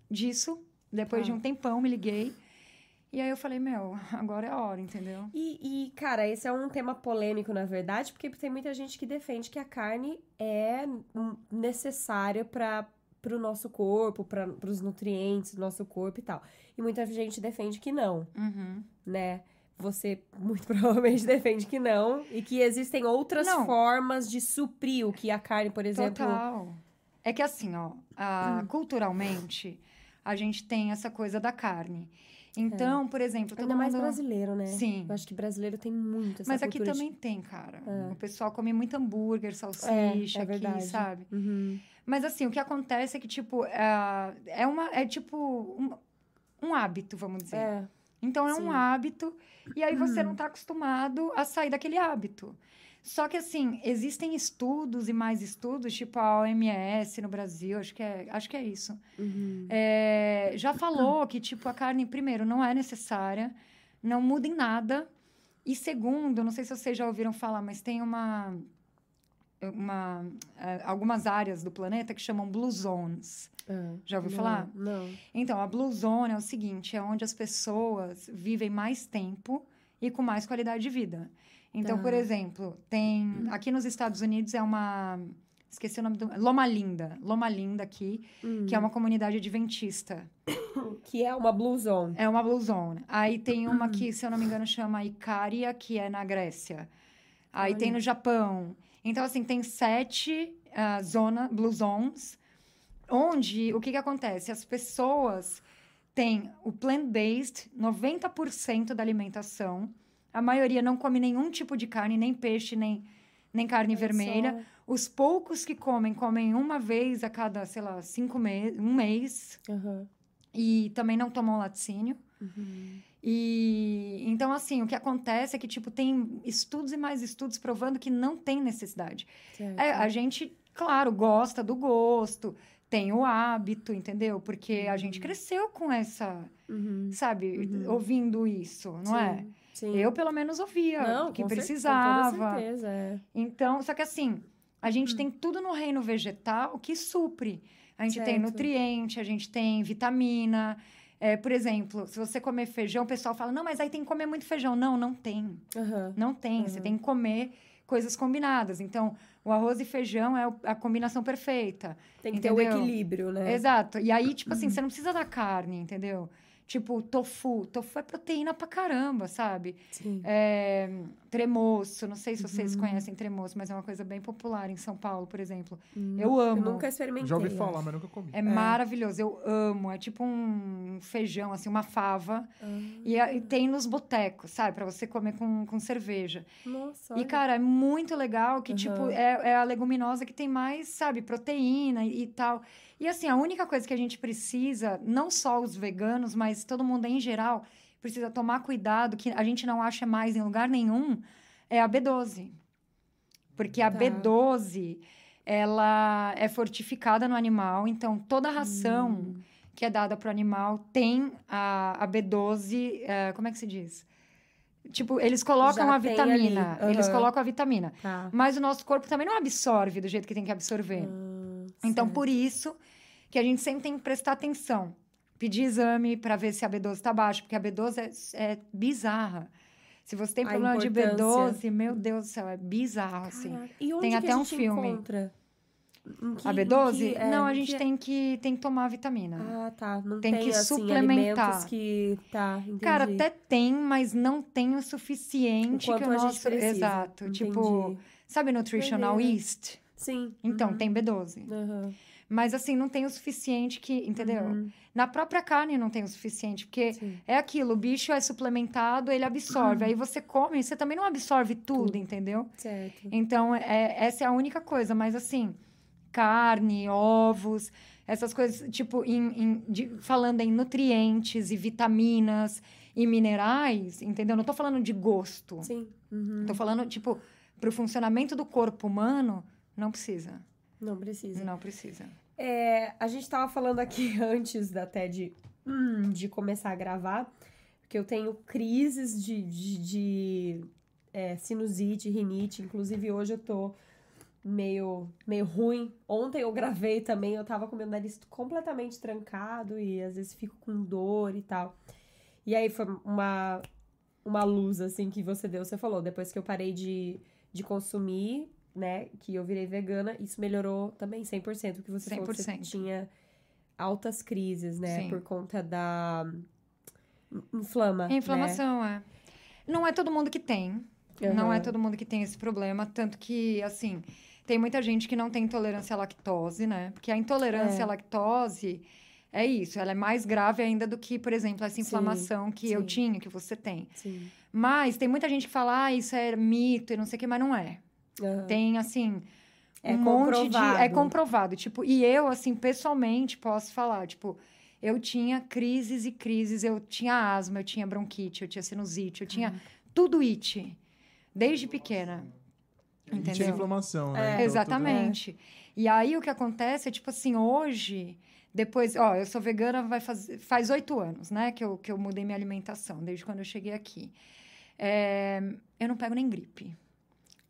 [SPEAKER 3] disso, depois
[SPEAKER 1] Tá.
[SPEAKER 3] de um tempão, me liguei. E aí eu falei, meu, agora é a hora, entendeu?
[SPEAKER 1] E, e, cara, esse é um tema polêmico, na verdade, porque tem muita gente que defende que a carne é hum, necessária para o nosso corpo, para os nutrientes do nosso corpo e tal. E muita gente defende que não,
[SPEAKER 3] Uhum.
[SPEAKER 1] né? Você muito provavelmente defende que não, e que existem outras
[SPEAKER 3] Não.
[SPEAKER 1] formas de suprir o que a carne, por exemplo.
[SPEAKER 3] Total. É que assim, ó, a- culturalmente, a gente tem essa coisa da carne. Então, por exemplo,
[SPEAKER 1] Ainda mais
[SPEAKER 3] mundo...
[SPEAKER 1] brasileiro, né?
[SPEAKER 3] Sim.
[SPEAKER 1] Eu acho que brasileiro tem muito essa
[SPEAKER 3] Mas aqui
[SPEAKER 1] de-
[SPEAKER 3] também tem, cara. O pessoal come muito hambúrguer, salsicha
[SPEAKER 1] é
[SPEAKER 3] aqui,
[SPEAKER 1] verdade.
[SPEAKER 3] sabe?
[SPEAKER 1] Uhum.
[SPEAKER 3] Mas assim, o que acontece é que, tipo, é, é, uma, é tipo um, um hábito, vamos dizer.
[SPEAKER 1] É.
[SPEAKER 3] Então, é
[SPEAKER 1] Sim. Uhum.
[SPEAKER 3] um hábito, e aí você não está acostumado a sair daquele hábito. Só que, assim, existem estudos e mais estudos, tipo a OMS no Brasil, acho que é, acho que é isso.
[SPEAKER 1] Uhum.
[SPEAKER 3] É, já falou que, tipo, a carne, primeiro, não é necessária, não muda em nada. E segundo, não sei se vocês já ouviram falar, mas tem uma, uma é, algumas áreas do planeta que chamam blue zones.
[SPEAKER 1] Ah,
[SPEAKER 3] Já ouviu
[SPEAKER 1] não,
[SPEAKER 3] falar?
[SPEAKER 1] Não.
[SPEAKER 3] Então, a Blue Zone é o seguinte: é onde as pessoas vivem mais tempo e com mais qualidade de vida. Então,
[SPEAKER 1] Tá.
[SPEAKER 3] por exemplo, tem. Aqui nos Estados Unidos é uma. Esqueci o nome do. Loma Linda. Loma Linda aqui,
[SPEAKER 1] Hum.
[SPEAKER 3] que é uma comunidade adventista.
[SPEAKER 1] Que é uma blue zone.
[SPEAKER 3] É uma Blue Zone. Aí tem uma que, se eu não me engano, chama Icária, que é na Grécia. Aí
[SPEAKER 1] Olha.
[SPEAKER 3] tem no Japão. Então, assim, tem sete ah, zona, Blue Zones, onde o que, que acontece? As pessoas têm o plant-based, 90% da alimentação. A maioria não come nenhum tipo de carne, nem peixe, nem, nem carne vermelha.
[SPEAKER 1] só.
[SPEAKER 3] Os poucos que comem, comem uma vez a cada, sei lá, cinco meses, um mês.
[SPEAKER 1] Aham.
[SPEAKER 3] E também não tomam laticínio.
[SPEAKER 1] Uhum.
[SPEAKER 3] E então, assim, o que acontece é que, tipo, tem estudos e mais estudos provando que não tem necessidade. É, a gente, claro, gosta do gosto, tem o hábito, entendeu? Porque a gente cresceu com essa,
[SPEAKER 1] Uhum.
[SPEAKER 3] sabe,
[SPEAKER 1] Uhum.
[SPEAKER 3] ouvindo isso, não é?
[SPEAKER 1] Sim.
[SPEAKER 3] Eu, pelo menos, ouvia
[SPEAKER 1] não,
[SPEAKER 3] que precisava.
[SPEAKER 1] Com certeza, é.
[SPEAKER 3] Então, só que assim, a gente
[SPEAKER 1] Hum.
[SPEAKER 3] tem tudo no reino vegetal que supre. A gente tem
[SPEAKER 1] Certo.
[SPEAKER 3] nutriente, a gente tem vitamina. É, por exemplo, se você comer feijão, o pessoal fala, não, mas aí tem que comer muito feijão. Não, não tem.
[SPEAKER 1] Aham.
[SPEAKER 3] Não tem. Você
[SPEAKER 1] Uhum.
[SPEAKER 3] tem que comer coisas combinadas. Então, o arroz e feijão é o- a combinação perfeita.
[SPEAKER 1] Tem que ter o
[SPEAKER 3] Entendeu?
[SPEAKER 1] equilíbrio, né?
[SPEAKER 3] Exato. E aí, tipo assim, você não precisa da carne, entendeu? Tipo, tofu. Tofu é proteína pra caramba, sabe?
[SPEAKER 1] Sim.
[SPEAKER 3] É, tremoço. Não sei se vocês conhecem tremoço, mas é uma coisa bem popular em São Paulo, por exemplo. Eu amo.
[SPEAKER 1] Eu nunca experimentei.
[SPEAKER 2] Já ouvi falar, mas nunca comi.
[SPEAKER 3] É, maravilhoso, eu amo. É tipo um feijão, assim, uma fava.
[SPEAKER 1] Ah.
[SPEAKER 3] E, é- e tem nos botecos, sabe? Pra você comer com, com cerveja.
[SPEAKER 1] Nossa,
[SPEAKER 3] E,
[SPEAKER 1] olha.
[SPEAKER 3] cara, é muito legal que, tipo,
[SPEAKER 1] Aham.
[SPEAKER 3] é, é a leguminosa que tem mais, sabe, proteína e, e tal. E, assim, a única coisa que a gente precisa, não só os veganos, mas todo mundo em geral, precisa tomar cuidado, que a gente não acha mais em lugar nenhum, é a B12. Porque a
[SPEAKER 1] Tá.
[SPEAKER 3] B12, ela é fortificada no animal, então toda a ração
[SPEAKER 1] Hum.
[SPEAKER 3] que é dada para o animal tem a, a B12, eh, como é que se diz? Tipo, eles colocam
[SPEAKER 1] Já
[SPEAKER 3] a vitamina.
[SPEAKER 1] ali,
[SPEAKER 3] Eles colocam a vitamina.
[SPEAKER 1] Tá.
[SPEAKER 3] Mas o nosso corpo também não absorve do jeito que tem que absorver.
[SPEAKER 1] Ah,
[SPEAKER 3] então, por isso que a gente sempre tem que prestar atenção. Pedir exame para ver se a B12 está baixa, porque a B12 é, é bizarra. Se você tem
[SPEAKER 1] A
[SPEAKER 3] problema de
[SPEAKER 1] importância.
[SPEAKER 3] B12, meu Deus do céu, é bizarro, assim.
[SPEAKER 1] E onde
[SPEAKER 3] Tem até
[SPEAKER 1] a
[SPEAKER 3] um
[SPEAKER 1] gente
[SPEAKER 3] filme.
[SPEAKER 1] encontra? Que-
[SPEAKER 3] A
[SPEAKER 1] em
[SPEAKER 3] B12?
[SPEAKER 1] que- é,
[SPEAKER 3] não, a gente
[SPEAKER 1] que-
[SPEAKER 3] tem que, tem que tomar vitamina.
[SPEAKER 1] Ah, tá. Não
[SPEAKER 3] Tem
[SPEAKER 1] tem,
[SPEAKER 3] que
[SPEAKER 1] assim,
[SPEAKER 3] suplementar.
[SPEAKER 1] que... Tá, entendi.
[SPEAKER 3] Cara, até tem, mas não tem o suficiente
[SPEAKER 1] o
[SPEAKER 3] que o nosso... Exato. Tipo,
[SPEAKER 1] Entendi.
[SPEAKER 3] sabe Nutritional
[SPEAKER 1] Doideira.
[SPEAKER 3] Yeast?
[SPEAKER 1] Sim.
[SPEAKER 3] Então,
[SPEAKER 1] Uhum.
[SPEAKER 3] tem B12.
[SPEAKER 1] Aham.
[SPEAKER 3] Mas assim, não tem o suficiente que, entendeu?
[SPEAKER 1] Uhum.
[SPEAKER 3] Na própria carne não tem o suficiente, porque
[SPEAKER 1] Sim.
[SPEAKER 3] é aquilo, o bicho é suplementado, ele absorve.
[SPEAKER 1] Uhum.
[SPEAKER 3] Aí você come, você também não absorve tudo, entendeu?
[SPEAKER 1] Certo.
[SPEAKER 3] Então, é, essa é a única coisa. Mas assim, carne, ovos, essas coisas, tipo, em, em- de- falando em nutrientes e vitaminas e minerais, entendeu? Não tô falando de gosto.
[SPEAKER 1] Sim. Uhum.
[SPEAKER 3] Tô falando, tipo, pro funcionamento do corpo humano, não precisa.
[SPEAKER 1] Não precisa.
[SPEAKER 3] Não precisa.
[SPEAKER 1] É, a gente tava falando aqui antes até de, hum, de começar a gravar, que eu tenho crises de, de, de, é, sinusite, rinite. Inclusive, hoje eu tô meio, meio ruim. Ontem eu gravei também, eu tava com meu nariz completamente trancado e às vezes fico com dor e tal. E aí foi uma, uma luz, assim, que você deu. Você falou, depois que eu parei de, de consumir, né, que eu virei vegana, isso melhorou também 100%, que você falou que você
[SPEAKER 3] 100%.
[SPEAKER 1] tinha altas crises, né,
[SPEAKER 3] Sim.
[SPEAKER 1] por conta da inflama,
[SPEAKER 3] É inflamação, é. Não é todo mundo que tem.
[SPEAKER 1] né?
[SPEAKER 3] Não é todo mundo que tem esse problema. Tanto que, assim, tem muita gente que não tem intolerância à lactose, né? Porque a intolerância
[SPEAKER 1] É.
[SPEAKER 3] à lactose é isso. Ela é mais grave ainda do que, por exemplo, essa
[SPEAKER 1] Sim,
[SPEAKER 3] inflamação que eu
[SPEAKER 1] sim.
[SPEAKER 3] tinha, que você tem.
[SPEAKER 1] Sim.
[SPEAKER 3] Mas tem muita gente que fala, ah, isso é mito e não sei o que, mas não é.
[SPEAKER 1] Aham.
[SPEAKER 3] Tem, assim,
[SPEAKER 1] É
[SPEAKER 3] um monte de. É comprovado. Tipo, e eu, assim, pessoalmente, posso falar, tipo, eu tinha crises e crises, eu tinha asma, eu tinha bronquite, eu tinha sinusite, eu tinha tudo it, desde pequena.
[SPEAKER 2] E tinha
[SPEAKER 3] Entendeu?
[SPEAKER 2] inflamação, né?
[SPEAKER 1] É.
[SPEAKER 2] Então, tudo-
[SPEAKER 3] Exatamente. E aí o que acontece é, tipo assim, hoje, depois, ó, eu sou vegana vai fazer, faz oito anos, né, que eu, que eu mudei minha alimentação, desde quando eu cheguei aqui. É, eu não pego nem gripe.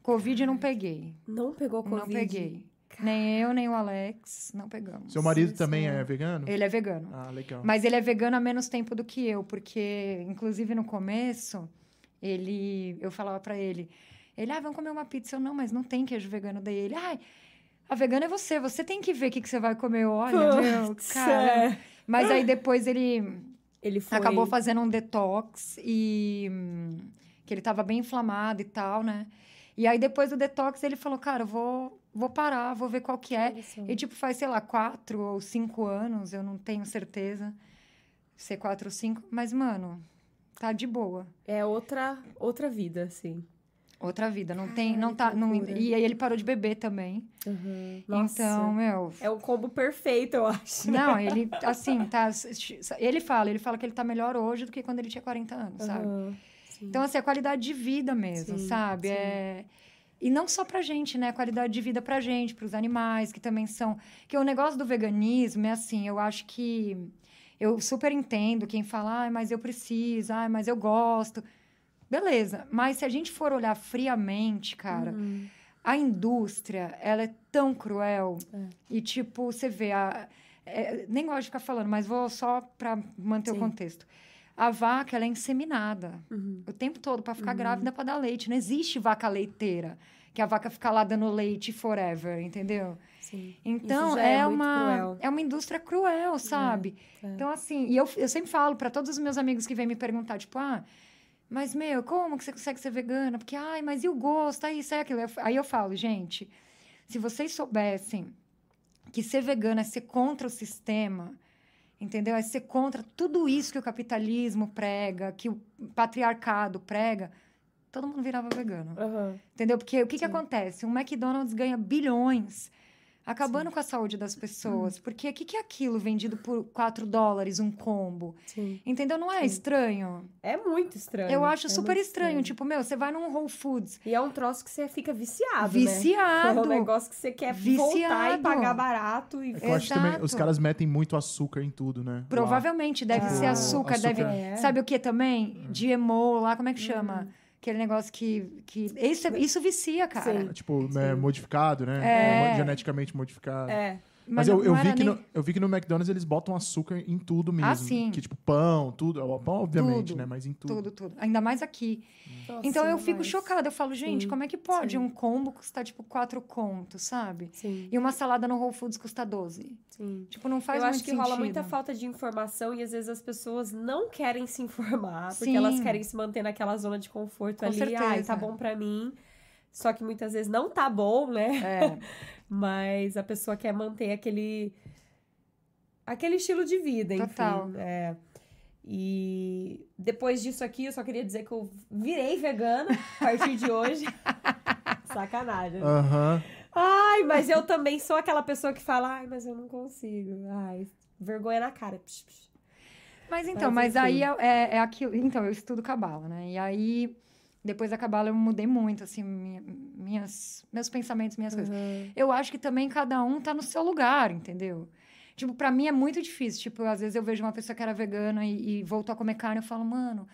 [SPEAKER 3] Covid eu não peguei.
[SPEAKER 1] Não pegou Covid?
[SPEAKER 3] Não peguei. Nem eu, nem o Alex, não pegamos.
[SPEAKER 2] Seu marido
[SPEAKER 1] Nossa
[SPEAKER 2] também é vegano?
[SPEAKER 3] Ele é vegano.
[SPEAKER 2] Ah, legal.
[SPEAKER 3] Mas ele é vegano há menos tempo do que eu, porque, inclusive, no começo, ele... Eu falava pra ele... Ele, ah, vamos comer uma pizza. Eu, não, mas não tem queijo vegano. Daí ele, ai, a vegana é você. Você tem que ver o que, que você vai comer. Olha, meu,
[SPEAKER 1] Putz,
[SPEAKER 3] cara...
[SPEAKER 1] é.
[SPEAKER 3] Mas aí, depois, ele
[SPEAKER 1] Ele foi...
[SPEAKER 3] acabou fazendo um detox e... hum, Que ele tava bem inflamado e tal, né? E aí, depois do detox, ele falou, cara, eu vou, vou parar, vou ver qual que é. E, tipo, faz, sei lá, quatro ou cinco anos, eu não tenho certeza se é quatro ou cinco, mas, mano, tá de boa.
[SPEAKER 1] É outra, outra vida, assim.
[SPEAKER 3] Outra vida, não tem, não tá, não, e aí ele parou de beber também.
[SPEAKER 1] Nossa.
[SPEAKER 3] Então, meu,
[SPEAKER 1] É um combo perfeito, eu acho.
[SPEAKER 3] não, ele, assim, tá, ele fala, ele fala que ele tá melhor hoje do que quando ele tinha 40 anos, sabe?
[SPEAKER 1] Sim.
[SPEAKER 3] Então, assim, a qualidade de vida mesmo,
[SPEAKER 1] Sim,
[SPEAKER 3] sabe?
[SPEAKER 1] sim.
[SPEAKER 3] É... E não só pra gente, né? A qualidade de vida pra gente, pros animais, que também são... Que o negócio do veganismo é assim, eu acho que... Eu super entendo quem fala, ah, mas eu preciso, ah, mas eu gosto. Beleza, mas se a gente for olhar friamente, cara,
[SPEAKER 1] Uhum.
[SPEAKER 3] a indústria, ela é tão cruel.
[SPEAKER 1] É.
[SPEAKER 3] E, tipo, você vê, a, é, nem gosto de ficar falando, mas vou só para manter
[SPEAKER 1] Sim.
[SPEAKER 3] o contexto. A vaca, ela é inseminada
[SPEAKER 1] Uhum.
[SPEAKER 3] o tempo todo para ficar grávida para dar leite. Não existe vaca leiteira, que a vaca fica lá dando leite forever, entendeu?
[SPEAKER 1] Sim.
[SPEAKER 3] Então é,
[SPEAKER 1] é
[SPEAKER 3] uma
[SPEAKER 1] cruel.
[SPEAKER 3] é uma indústria cruel, sabe?
[SPEAKER 1] é.
[SPEAKER 3] Então assim, e eu, eu sempre falo para todos os meus amigos que vêm me perguntar, tipo, ah, mas meu, como que você consegue ser vegana? Porque ai, mas e o gosto, aí isso aí aquilo. Aí eu falo, gente, se vocês soubessem que ser vegana é ser contra o sistema, entendeu? É ser contra tudo isso que o capitalismo prega, que o patriarcado prega, todo mundo virava vegano.
[SPEAKER 1] Aham.
[SPEAKER 3] Entendeu? Porque o que, que acontece? Um McDonald's ganha bilhões acabando com a saúde das pessoas. Porque o que, que é aquilo vendido por 4 dólares, um combo?
[SPEAKER 1] Sim.
[SPEAKER 3] Entendeu? Não é
[SPEAKER 1] Sim.
[SPEAKER 3] estranho?
[SPEAKER 1] É muito estranho.
[SPEAKER 3] Eu acho
[SPEAKER 1] É
[SPEAKER 3] super
[SPEAKER 1] muito
[SPEAKER 3] estranho. Tipo, meu, você vai num Whole Foods
[SPEAKER 1] E é um troço que você fica viciado, né?
[SPEAKER 3] viciado.
[SPEAKER 1] É um negócio que você quer voltar e
[SPEAKER 3] Viciado.
[SPEAKER 1] pagar barato. E...
[SPEAKER 2] É eu acho que também
[SPEAKER 3] Exato.
[SPEAKER 2] os caras metem muito açúcar em tudo, né? Lá.
[SPEAKER 3] Provavelmente deve
[SPEAKER 1] Ah,
[SPEAKER 3] ser açúcar,
[SPEAKER 2] açúcar.
[SPEAKER 3] deve.
[SPEAKER 1] É.
[SPEAKER 3] Sabe o que também? GMO lá, como é que chama? Aquele negócio que. que... Isso, isso vicia, cara.
[SPEAKER 1] Sim.
[SPEAKER 2] É, Tipo,
[SPEAKER 1] Sim.
[SPEAKER 2] é, modificado, né?
[SPEAKER 3] É.
[SPEAKER 2] Geneticamente modificado.
[SPEAKER 1] É.
[SPEAKER 2] Mas, eu,
[SPEAKER 3] não-
[SPEAKER 2] eu,
[SPEAKER 3] não
[SPEAKER 2] vi que
[SPEAKER 3] nem-
[SPEAKER 2] no, eu vi que no McDonald's eles botam açúcar em tudo mesmo.
[SPEAKER 3] Ah, sim.
[SPEAKER 2] Que tipo, pão, tudo. O Pão, obviamente,
[SPEAKER 3] Tudo.
[SPEAKER 2] né? Mas em tudo.
[SPEAKER 3] Tudo, tudo. Ainda mais aqui.
[SPEAKER 1] Nossa,
[SPEAKER 3] Então eu fico chocada. Eu falo, gente,
[SPEAKER 1] Sim,
[SPEAKER 3] como é que pode
[SPEAKER 1] sim.
[SPEAKER 3] um combo custar, tipo, quatro contos, sabe?
[SPEAKER 1] Sim,
[SPEAKER 3] E uma salada no Whole Foods custa 12.
[SPEAKER 1] sim.
[SPEAKER 3] Tipo, não faz
[SPEAKER 1] eu
[SPEAKER 3] muito
[SPEAKER 1] acho que
[SPEAKER 3] sentido.
[SPEAKER 1] rola muita falta de informação e às vezes as pessoas não querem se informar, porque
[SPEAKER 3] Sim.
[SPEAKER 1] elas querem se manter naquela zona de conforto
[SPEAKER 3] Com
[SPEAKER 1] ali.
[SPEAKER 3] certeza.
[SPEAKER 1] Ai, tá bom pra mim. Só que muitas vezes não tá bom, né?
[SPEAKER 3] É,
[SPEAKER 1] Mas a pessoa quer manter aquele aquele estilo de vida, enfim.
[SPEAKER 3] Total.
[SPEAKER 1] É. E depois disso aqui, eu só queria dizer que eu virei vegana a partir de hoje. Sacanagem. né?
[SPEAKER 2] Aham.
[SPEAKER 1] Ai, mas eu também sou aquela pessoa que fala, ai, mas eu não consigo. Ai, vergonha na cara. Psh, psh.
[SPEAKER 3] Mas então,
[SPEAKER 1] Mas,
[SPEAKER 3] mas, aí
[SPEAKER 1] enfim.
[SPEAKER 3] é, é, é aquilo. Então, eu estudo cabala, né? E aí, depois da cabala, eu mudei muito, assim, minha- minhas, meus pensamentos, minhas coisas.
[SPEAKER 1] Uhum.
[SPEAKER 3] Eu acho que também cada um tá no seu lugar, entendeu? Tipo, pra mim é muito difícil. Tipo, às vezes eu vejo uma pessoa que era vegana e, e voltou a comer carne, eu falo, mano,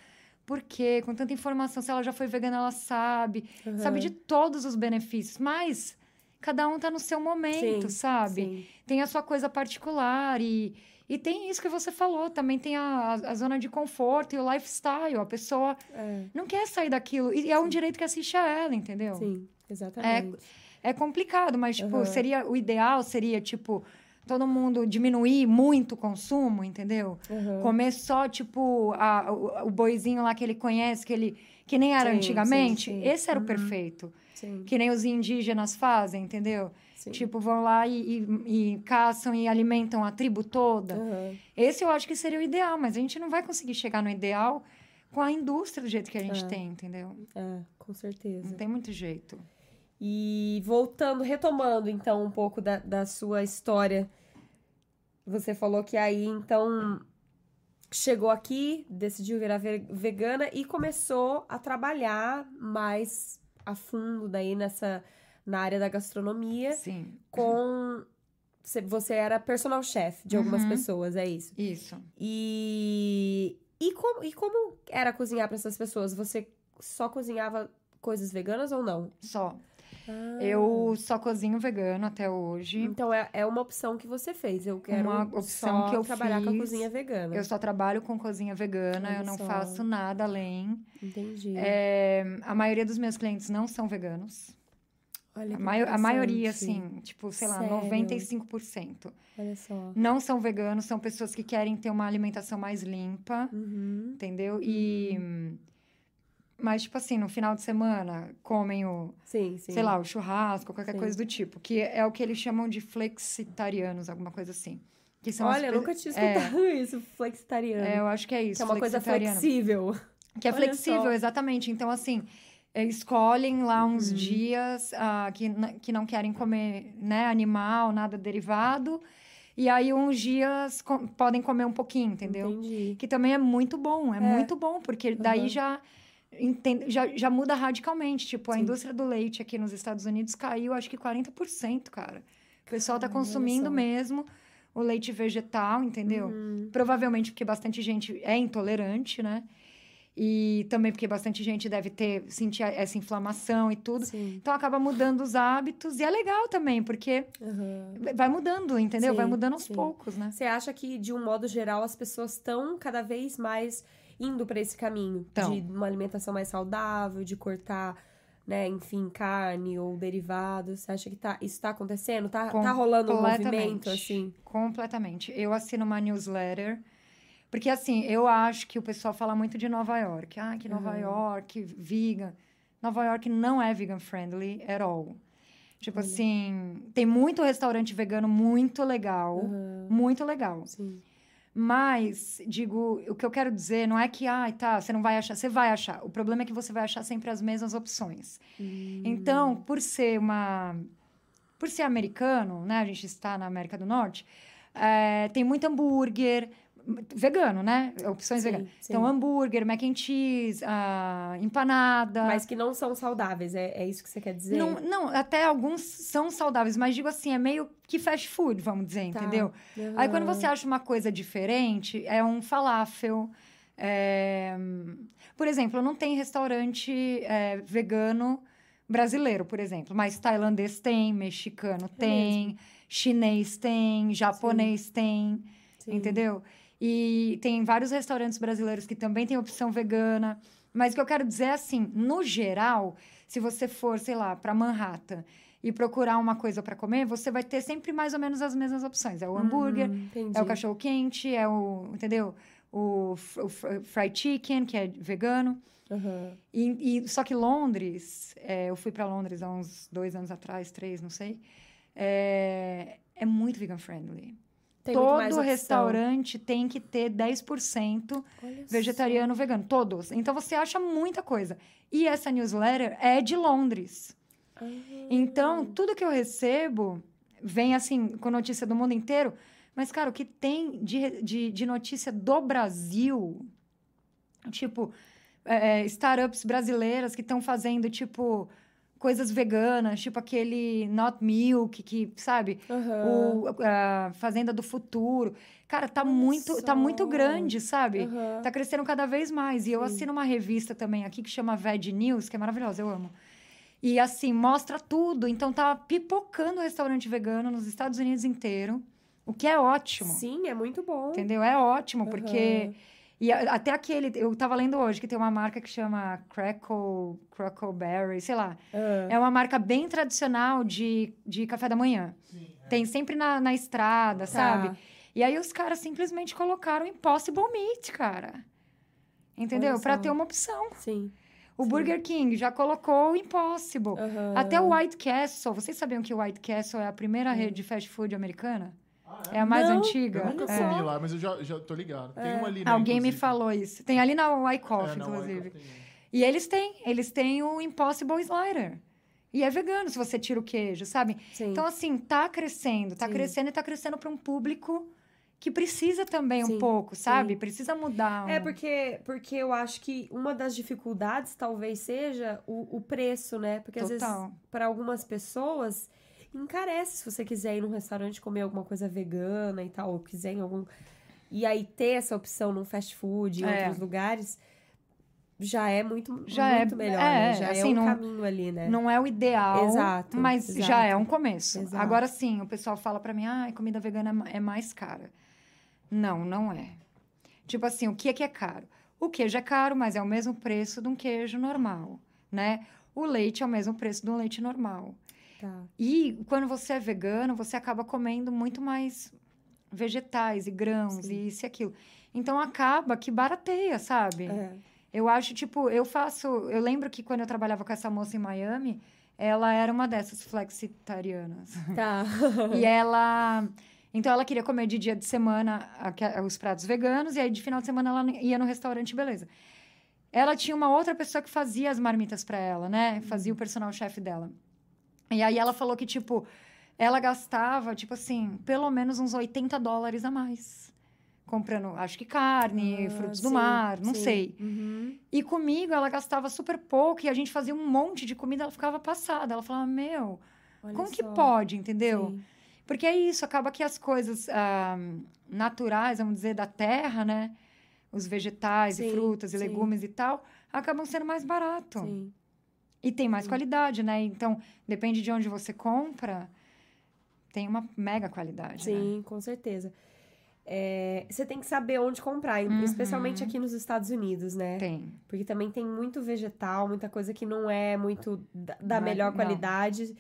[SPEAKER 3] por quê? Com tanta informação, se ela já foi vegana, ela sabe.
[SPEAKER 1] Uhum.
[SPEAKER 3] Sabe de todos os benefícios. Mas cada um tá no seu momento,
[SPEAKER 1] Sim,
[SPEAKER 3] sabe?
[SPEAKER 1] Sim.
[SPEAKER 3] tem a sua coisa particular e, e tem isso que você falou, também tem a, a, zona de conforto e o lifestyle. A pessoa
[SPEAKER 1] É,
[SPEAKER 3] não quer sair daquilo. E é um direito que assiste a ela, entendeu?
[SPEAKER 1] sim, exatamente.
[SPEAKER 3] É complicado, mas, tipo,
[SPEAKER 1] Aham.
[SPEAKER 3] seria o ideal seria, tipo, todo mundo diminuir muito o consumo, entendeu?
[SPEAKER 1] Uhum.
[SPEAKER 3] Comer só, tipo, a, o, o boizinho lá que ele conhece, que ele. Que nem era
[SPEAKER 1] Sim,
[SPEAKER 3] antigamente.
[SPEAKER 1] sim, sim.
[SPEAKER 3] Esse era o
[SPEAKER 1] Uhum.
[SPEAKER 3] perfeito.
[SPEAKER 1] Sim,
[SPEAKER 3] Que nem os indígenas fazem, entendeu?
[SPEAKER 1] Sim.
[SPEAKER 3] Tipo, vão lá e, e, e caçam e alimentam a tribo toda.
[SPEAKER 1] Uhum.
[SPEAKER 3] Esse eu acho que seria o ideal, mas a gente não vai conseguir chegar no ideal com a indústria do jeito que a gente
[SPEAKER 1] É.
[SPEAKER 3] tem, entendeu?
[SPEAKER 1] É, com certeza.
[SPEAKER 3] Não tem muito jeito.
[SPEAKER 1] E voltando, retomando então um pouco da, da sua história, você falou que aí então chegou aqui, decidiu virar ve- vegana e começou a trabalhar mais a fundo daí nessa na área da gastronomia
[SPEAKER 3] Sim.
[SPEAKER 1] com você- era personal chef de algumas
[SPEAKER 3] Uhum.
[SPEAKER 1] pessoas, é isso.
[SPEAKER 3] Isso.
[SPEAKER 1] E e como, e como era cozinhar para essas pessoas? Você só cozinhava coisas veganas ou não?
[SPEAKER 3] Só.
[SPEAKER 1] Ah.
[SPEAKER 3] Eu só cozinho vegano até hoje.
[SPEAKER 1] Então é, é uma opção que você fez. Eu quero
[SPEAKER 3] Uma opção que eu
[SPEAKER 1] trabalhar com a
[SPEAKER 3] fiz.
[SPEAKER 1] cozinha vegana.
[SPEAKER 3] Eu só trabalho com cozinha vegana,
[SPEAKER 1] Olha
[SPEAKER 3] eu não
[SPEAKER 1] só.
[SPEAKER 3] faço nada além.
[SPEAKER 1] Entendi.
[SPEAKER 3] É, a maioria dos meus clientes não são veganos.
[SPEAKER 1] Olha
[SPEAKER 3] A, mai- a maioria, assim, tipo, sei lá,
[SPEAKER 1] Sério?
[SPEAKER 3] 95%.
[SPEAKER 1] Olha só.
[SPEAKER 3] Não são veganos, são pessoas que querem ter uma alimentação mais limpa.
[SPEAKER 1] Uhum.
[SPEAKER 3] entendeu? E. Mas, tipo assim, no final de semana, comem o,
[SPEAKER 1] Sim, sim.
[SPEAKER 3] sei lá, o churrasco, qualquer
[SPEAKER 1] Sim.
[SPEAKER 3] coisa do tipo. Que é o que eles chamam de flexitarianos, alguma coisa assim. Que são as
[SPEAKER 1] Olha, eu
[SPEAKER 3] pe-
[SPEAKER 1] nunca tinha
[SPEAKER 3] É.
[SPEAKER 1] escutado isso, flexitariano.
[SPEAKER 3] É, eu acho que é isso.
[SPEAKER 1] que é uma coisa flexível.
[SPEAKER 3] Que é
[SPEAKER 1] Olha
[SPEAKER 3] flexível,
[SPEAKER 1] só.
[SPEAKER 3] exatamente. Então, assim, é, escolhem lá uns
[SPEAKER 1] Uhum.
[SPEAKER 3] dias ah, que, que não querem comer né, animal, nada derivado. E aí, uns dias co- podem comer um pouquinho, entendeu?
[SPEAKER 1] Entendi.
[SPEAKER 3] Que também é muito bom, é,
[SPEAKER 1] É.
[SPEAKER 3] muito bom, porque daí
[SPEAKER 1] Uhum.
[SPEAKER 3] já, entende, já, já muda radicalmente. Tipo, a
[SPEAKER 1] Sim.
[SPEAKER 3] indústria do leite aqui nos Estados Unidos caiu, acho que 40%, cara. O pessoal tá
[SPEAKER 1] Caramba,
[SPEAKER 3] consumindo mesmo o leite vegetal, entendeu?
[SPEAKER 1] Uhum.
[SPEAKER 3] Provavelmente porque bastante gente é intolerante, né? E também porque bastante gente deve ter sentir essa inflamação e tudo.
[SPEAKER 1] Sim.
[SPEAKER 3] Então acaba mudando os hábitos e é legal também, porque
[SPEAKER 1] Uhum.
[SPEAKER 3] vai mudando, entendeu? vai
[SPEAKER 1] Sim,
[SPEAKER 3] mudando aos
[SPEAKER 1] sim.
[SPEAKER 3] poucos, né?
[SPEAKER 1] Você acha que, de um modo geral, as pessoas estão cada vez mais indo para esse caminho
[SPEAKER 3] Tão.
[SPEAKER 1] de uma alimentação mais saudável, de cortar né, enfim, carne ou derivados? Você acha que tá, isso tá acontecendo? Tá, tá rolando um movimento, assim?
[SPEAKER 3] Completamente. Eu assino uma newsletter. Porque, assim, eu acho que o pessoal fala muito de Nova York. Ah, que Nova
[SPEAKER 1] Uhum.
[SPEAKER 3] York, vegan. Nova York não é vegan friendly at all. Tipo assim, tem muito restaurante vegano muito legal.
[SPEAKER 1] Aham,
[SPEAKER 3] Muito legal.
[SPEAKER 1] Sim.
[SPEAKER 3] Mas, digo, o que eu quero dizer não é que, ai, tá, você não vai achar. Você vai achar. O problema é que você vai achar sempre as mesmas opções.
[SPEAKER 1] Hum,
[SPEAKER 3] Então, por ser uma. Por ser americano, né? A gente está na América do Norte, é, tem muito hambúrguer vegano, né? Opções
[SPEAKER 1] Sim,
[SPEAKER 3] veganas.
[SPEAKER 1] sim.
[SPEAKER 3] Então, hambúrguer, mac and cheese, ah, empanada.
[SPEAKER 1] Mas que não são saudáveis, é, é isso que você quer dizer?
[SPEAKER 3] não, não, até alguns são saudáveis, mas digo assim, é meio que fast food, vamos dizer,
[SPEAKER 1] Tá.
[SPEAKER 3] entendeu? Aí quando você acha uma coisa diferente, é um falafel. é, Por exemplo, não tem restaurante é, vegano brasileiro, por exemplo, mas tailandês tem, mexicano
[SPEAKER 1] É
[SPEAKER 3] tem, chinês tem, japonês tem,
[SPEAKER 1] Sim.
[SPEAKER 3] entendeu? E tem vários restaurantes brasileiros que também têm opção vegana. Mas o que eu quero dizer é assim, no geral, se você for, sei lá, para Manhattan e procurar uma coisa para comer, você vai ter sempre mais ou menos as mesmas opções. É o hambúrguer,
[SPEAKER 1] Hum,
[SPEAKER 3] é o cachorro quente, é o, entendeu? O, o fried chicken, que é vegano.
[SPEAKER 1] Aham.
[SPEAKER 3] E, e- só que Londres, é, eu fui para Londres há uns dois anos atrás, três, não sei. É, é muito vegan friendly.
[SPEAKER 1] Tem
[SPEAKER 3] Todo restaurante tem que ter 10%
[SPEAKER 1] Olha só.
[SPEAKER 3] vegetariano vegano. Todos. Então você acha muita coisa. E essa newsletter é de Londres.
[SPEAKER 1] Ah,
[SPEAKER 3] Então, tudo que eu recebo vem assim, com notícia do mundo inteiro. Mas, cara, o que tem de, de, de notícia do Brasil, tipo, é, é, startups brasileiras que estão fazendo, tipo, coisas veganas, tipo aquele Not Milk, que, sabe?
[SPEAKER 1] aham.
[SPEAKER 3] O, a Fazenda do Futuro. Cara, tá
[SPEAKER 1] Olha
[SPEAKER 3] muito, tá muito grande, sabe?
[SPEAKER 1] Aham.
[SPEAKER 3] Tá crescendo cada vez mais. E eu
[SPEAKER 1] Sim.
[SPEAKER 3] assino uma revista também aqui que chama Veg News, que é maravilhosa, eu amo. E assim, mostra tudo. Então tá pipocando restaurante vegano nos Estados Unidos inteiro. O que é ótimo.
[SPEAKER 1] Sim, é muito bom.
[SPEAKER 3] Entendeu? É ótimo, porque. E até aquele. Eu tava lendo hoje que tem uma marca que chama Crackle, Crackleberry, sei lá.
[SPEAKER 1] Ah,
[SPEAKER 3] É uma marca bem tradicional de, de café da manhã. Tem sempre na, na estrada, sabe?
[SPEAKER 1] Tá.
[SPEAKER 3] E aí os caras simplesmente colocaram Impossible Meat, cara. Entendeu?
[SPEAKER 1] Só.
[SPEAKER 3] ter uma opção.
[SPEAKER 1] Sim.
[SPEAKER 3] O
[SPEAKER 1] Sim.
[SPEAKER 3] Burger King já colocou o Impossible.
[SPEAKER 1] Aham.
[SPEAKER 3] Até o White Castle. Vocês sabiam que o White Castle é a primeira rede de fast food americana? É a mais
[SPEAKER 1] Não,
[SPEAKER 3] antiga.
[SPEAKER 2] Eu nunca
[SPEAKER 3] É.
[SPEAKER 2] comi lá, mas eu já, já tô ligado. Tem uma ali, né,
[SPEAKER 3] Alguém me
[SPEAKER 2] inclusive.
[SPEAKER 3] falou isso. Tem ali na
[SPEAKER 2] É,
[SPEAKER 3] Wyckoff,
[SPEAKER 2] na
[SPEAKER 3] inclusive. E eles têm. Eles têm o Impossible Slider. E é vegano se você tira o queijo, sabe?
[SPEAKER 1] Sim.
[SPEAKER 3] Então, assim, tá crescendo. Tá
[SPEAKER 1] Sim.
[SPEAKER 3] crescendo e tá crescendo para um público que precisa também
[SPEAKER 1] Sim,
[SPEAKER 3] um pouco, sabe?
[SPEAKER 1] sim.
[SPEAKER 3] Precisa mudar.
[SPEAKER 1] É
[SPEAKER 3] um-
[SPEAKER 1] porque, porque eu acho que uma das dificuldades talvez seja o, o preço, né? Porque às vezes,
[SPEAKER 3] Total.
[SPEAKER 1] para algumas pessoas, encarece se você quiser ir num restaurante comer alguma coisa vegana e tal, ou quiser em algum. E aí ter essa opção num fast food em
[SPEAKER 3] É.
[SPEAKER 1] outros lugares já é muito,
[SPEAKER 3] Já é-
[SPEAKER 1] muito melhor,
[SPEAKER 3] é,
[SPEAKER 1] né? Já é
[SPEAKER 3] assim,
[SPEAKER 1] um
[SPEAKER 3] não-
[SPEAKER 1] caminho ali, né?
[SPEAKER 3] Não é o ideal,
[SPEAKER 1] Exato,
[SPEAKER 3] mas
[SPEAKER 1] exato.
[SPEAKER 3] já é um começo.
[SPEAKER 1] Exato.
[SPEAKER 3] Agora sim, o pessoal fala pra mim, ah, comida vegana é é mais cara. Não, não é. Tipo assim, o que é que é caro? O queijo é caro, mas é o mesmo preço de um queijo normal, né? O leite é o mesmo preço de um leite normal.
[SPEAKER 1] Tá.
[SPEAKER 3] E quando você é vegano, você acaba comendo muito mais vegetais e grãos
[SPEAKER 1] Sim.
[SPEAKER 3] e isso e aquilo. Então acaba que barateia, sabe?
[SPEAKER 1] É.
[SPEAKER 3] Eu acho, tipo, eu faço. Eu lembro que quando eu trabalhava com essa moça em Miami, ela era uma dessas flexitarianas.
[SPEAKER 1] Tá.
[SPEAKER 3] e ela. Então ela queria comer de dia de semana os pratos veganos, e aí de final de semana ela ia no restaurante, beleza. Ela tinha uma outra pessoa que fazia as marmitas pra ela, né? Fazia o personal chefe dela. E aí ela falou que, tipo, ela gastava, tipo assim, pelo menos uns 80 dólares a mais. Comprando, acho que carne,
[SPEAKER 1] Ah,
[SPEAKER 3] frutos do
[SPEAKER 1] sim,
[SPEAKER 3] mar, não
[SPEAKER 1] sim.
[SPEAKER 3] sei.
[SPEAKER 1] Uhum.
[SPEAKER 3] E comigo ela gastava super pouco e a gente fazia um monte de comida, ela ficava passada. Ela falava, meu,
[SPEAKER 1] Olha
[SPEAKER 3] como que
[SPEAKER 1] só.
[SPEAKER 3] pode, entendeu?
[SPEAKER 1] Sim.
[SPEAKER 3] Porque é isso, acaba que as coisas ah, naturais, vamos dizer, da terra, né? Os vegetais e frutas e legumes e tal, acabam sendo mais barato.
[SPEAKER 1] Sim.
[SPEAKER 3] E tem mais qualidade, né? Então, depende de onde você compra, tem uma mega qualidade. né?
[SPEAKER 1] Sim, com certeza. é, você tem que saber onde comprar,
[SPEAKER 3] Uhum.
[SPEAKER 1] especialmente aqui nos Estados Unidos, né?
[SPEAKER 3] Tem.
[SPEAKER 1] Porque também tem muito vegetal, muita coisa que não é muito da, da
[SPEAKER 3] Não é-
[SPEAKER 1] melhor
[SPEAKER 3] não.
[SPEAKER 1] qualidade.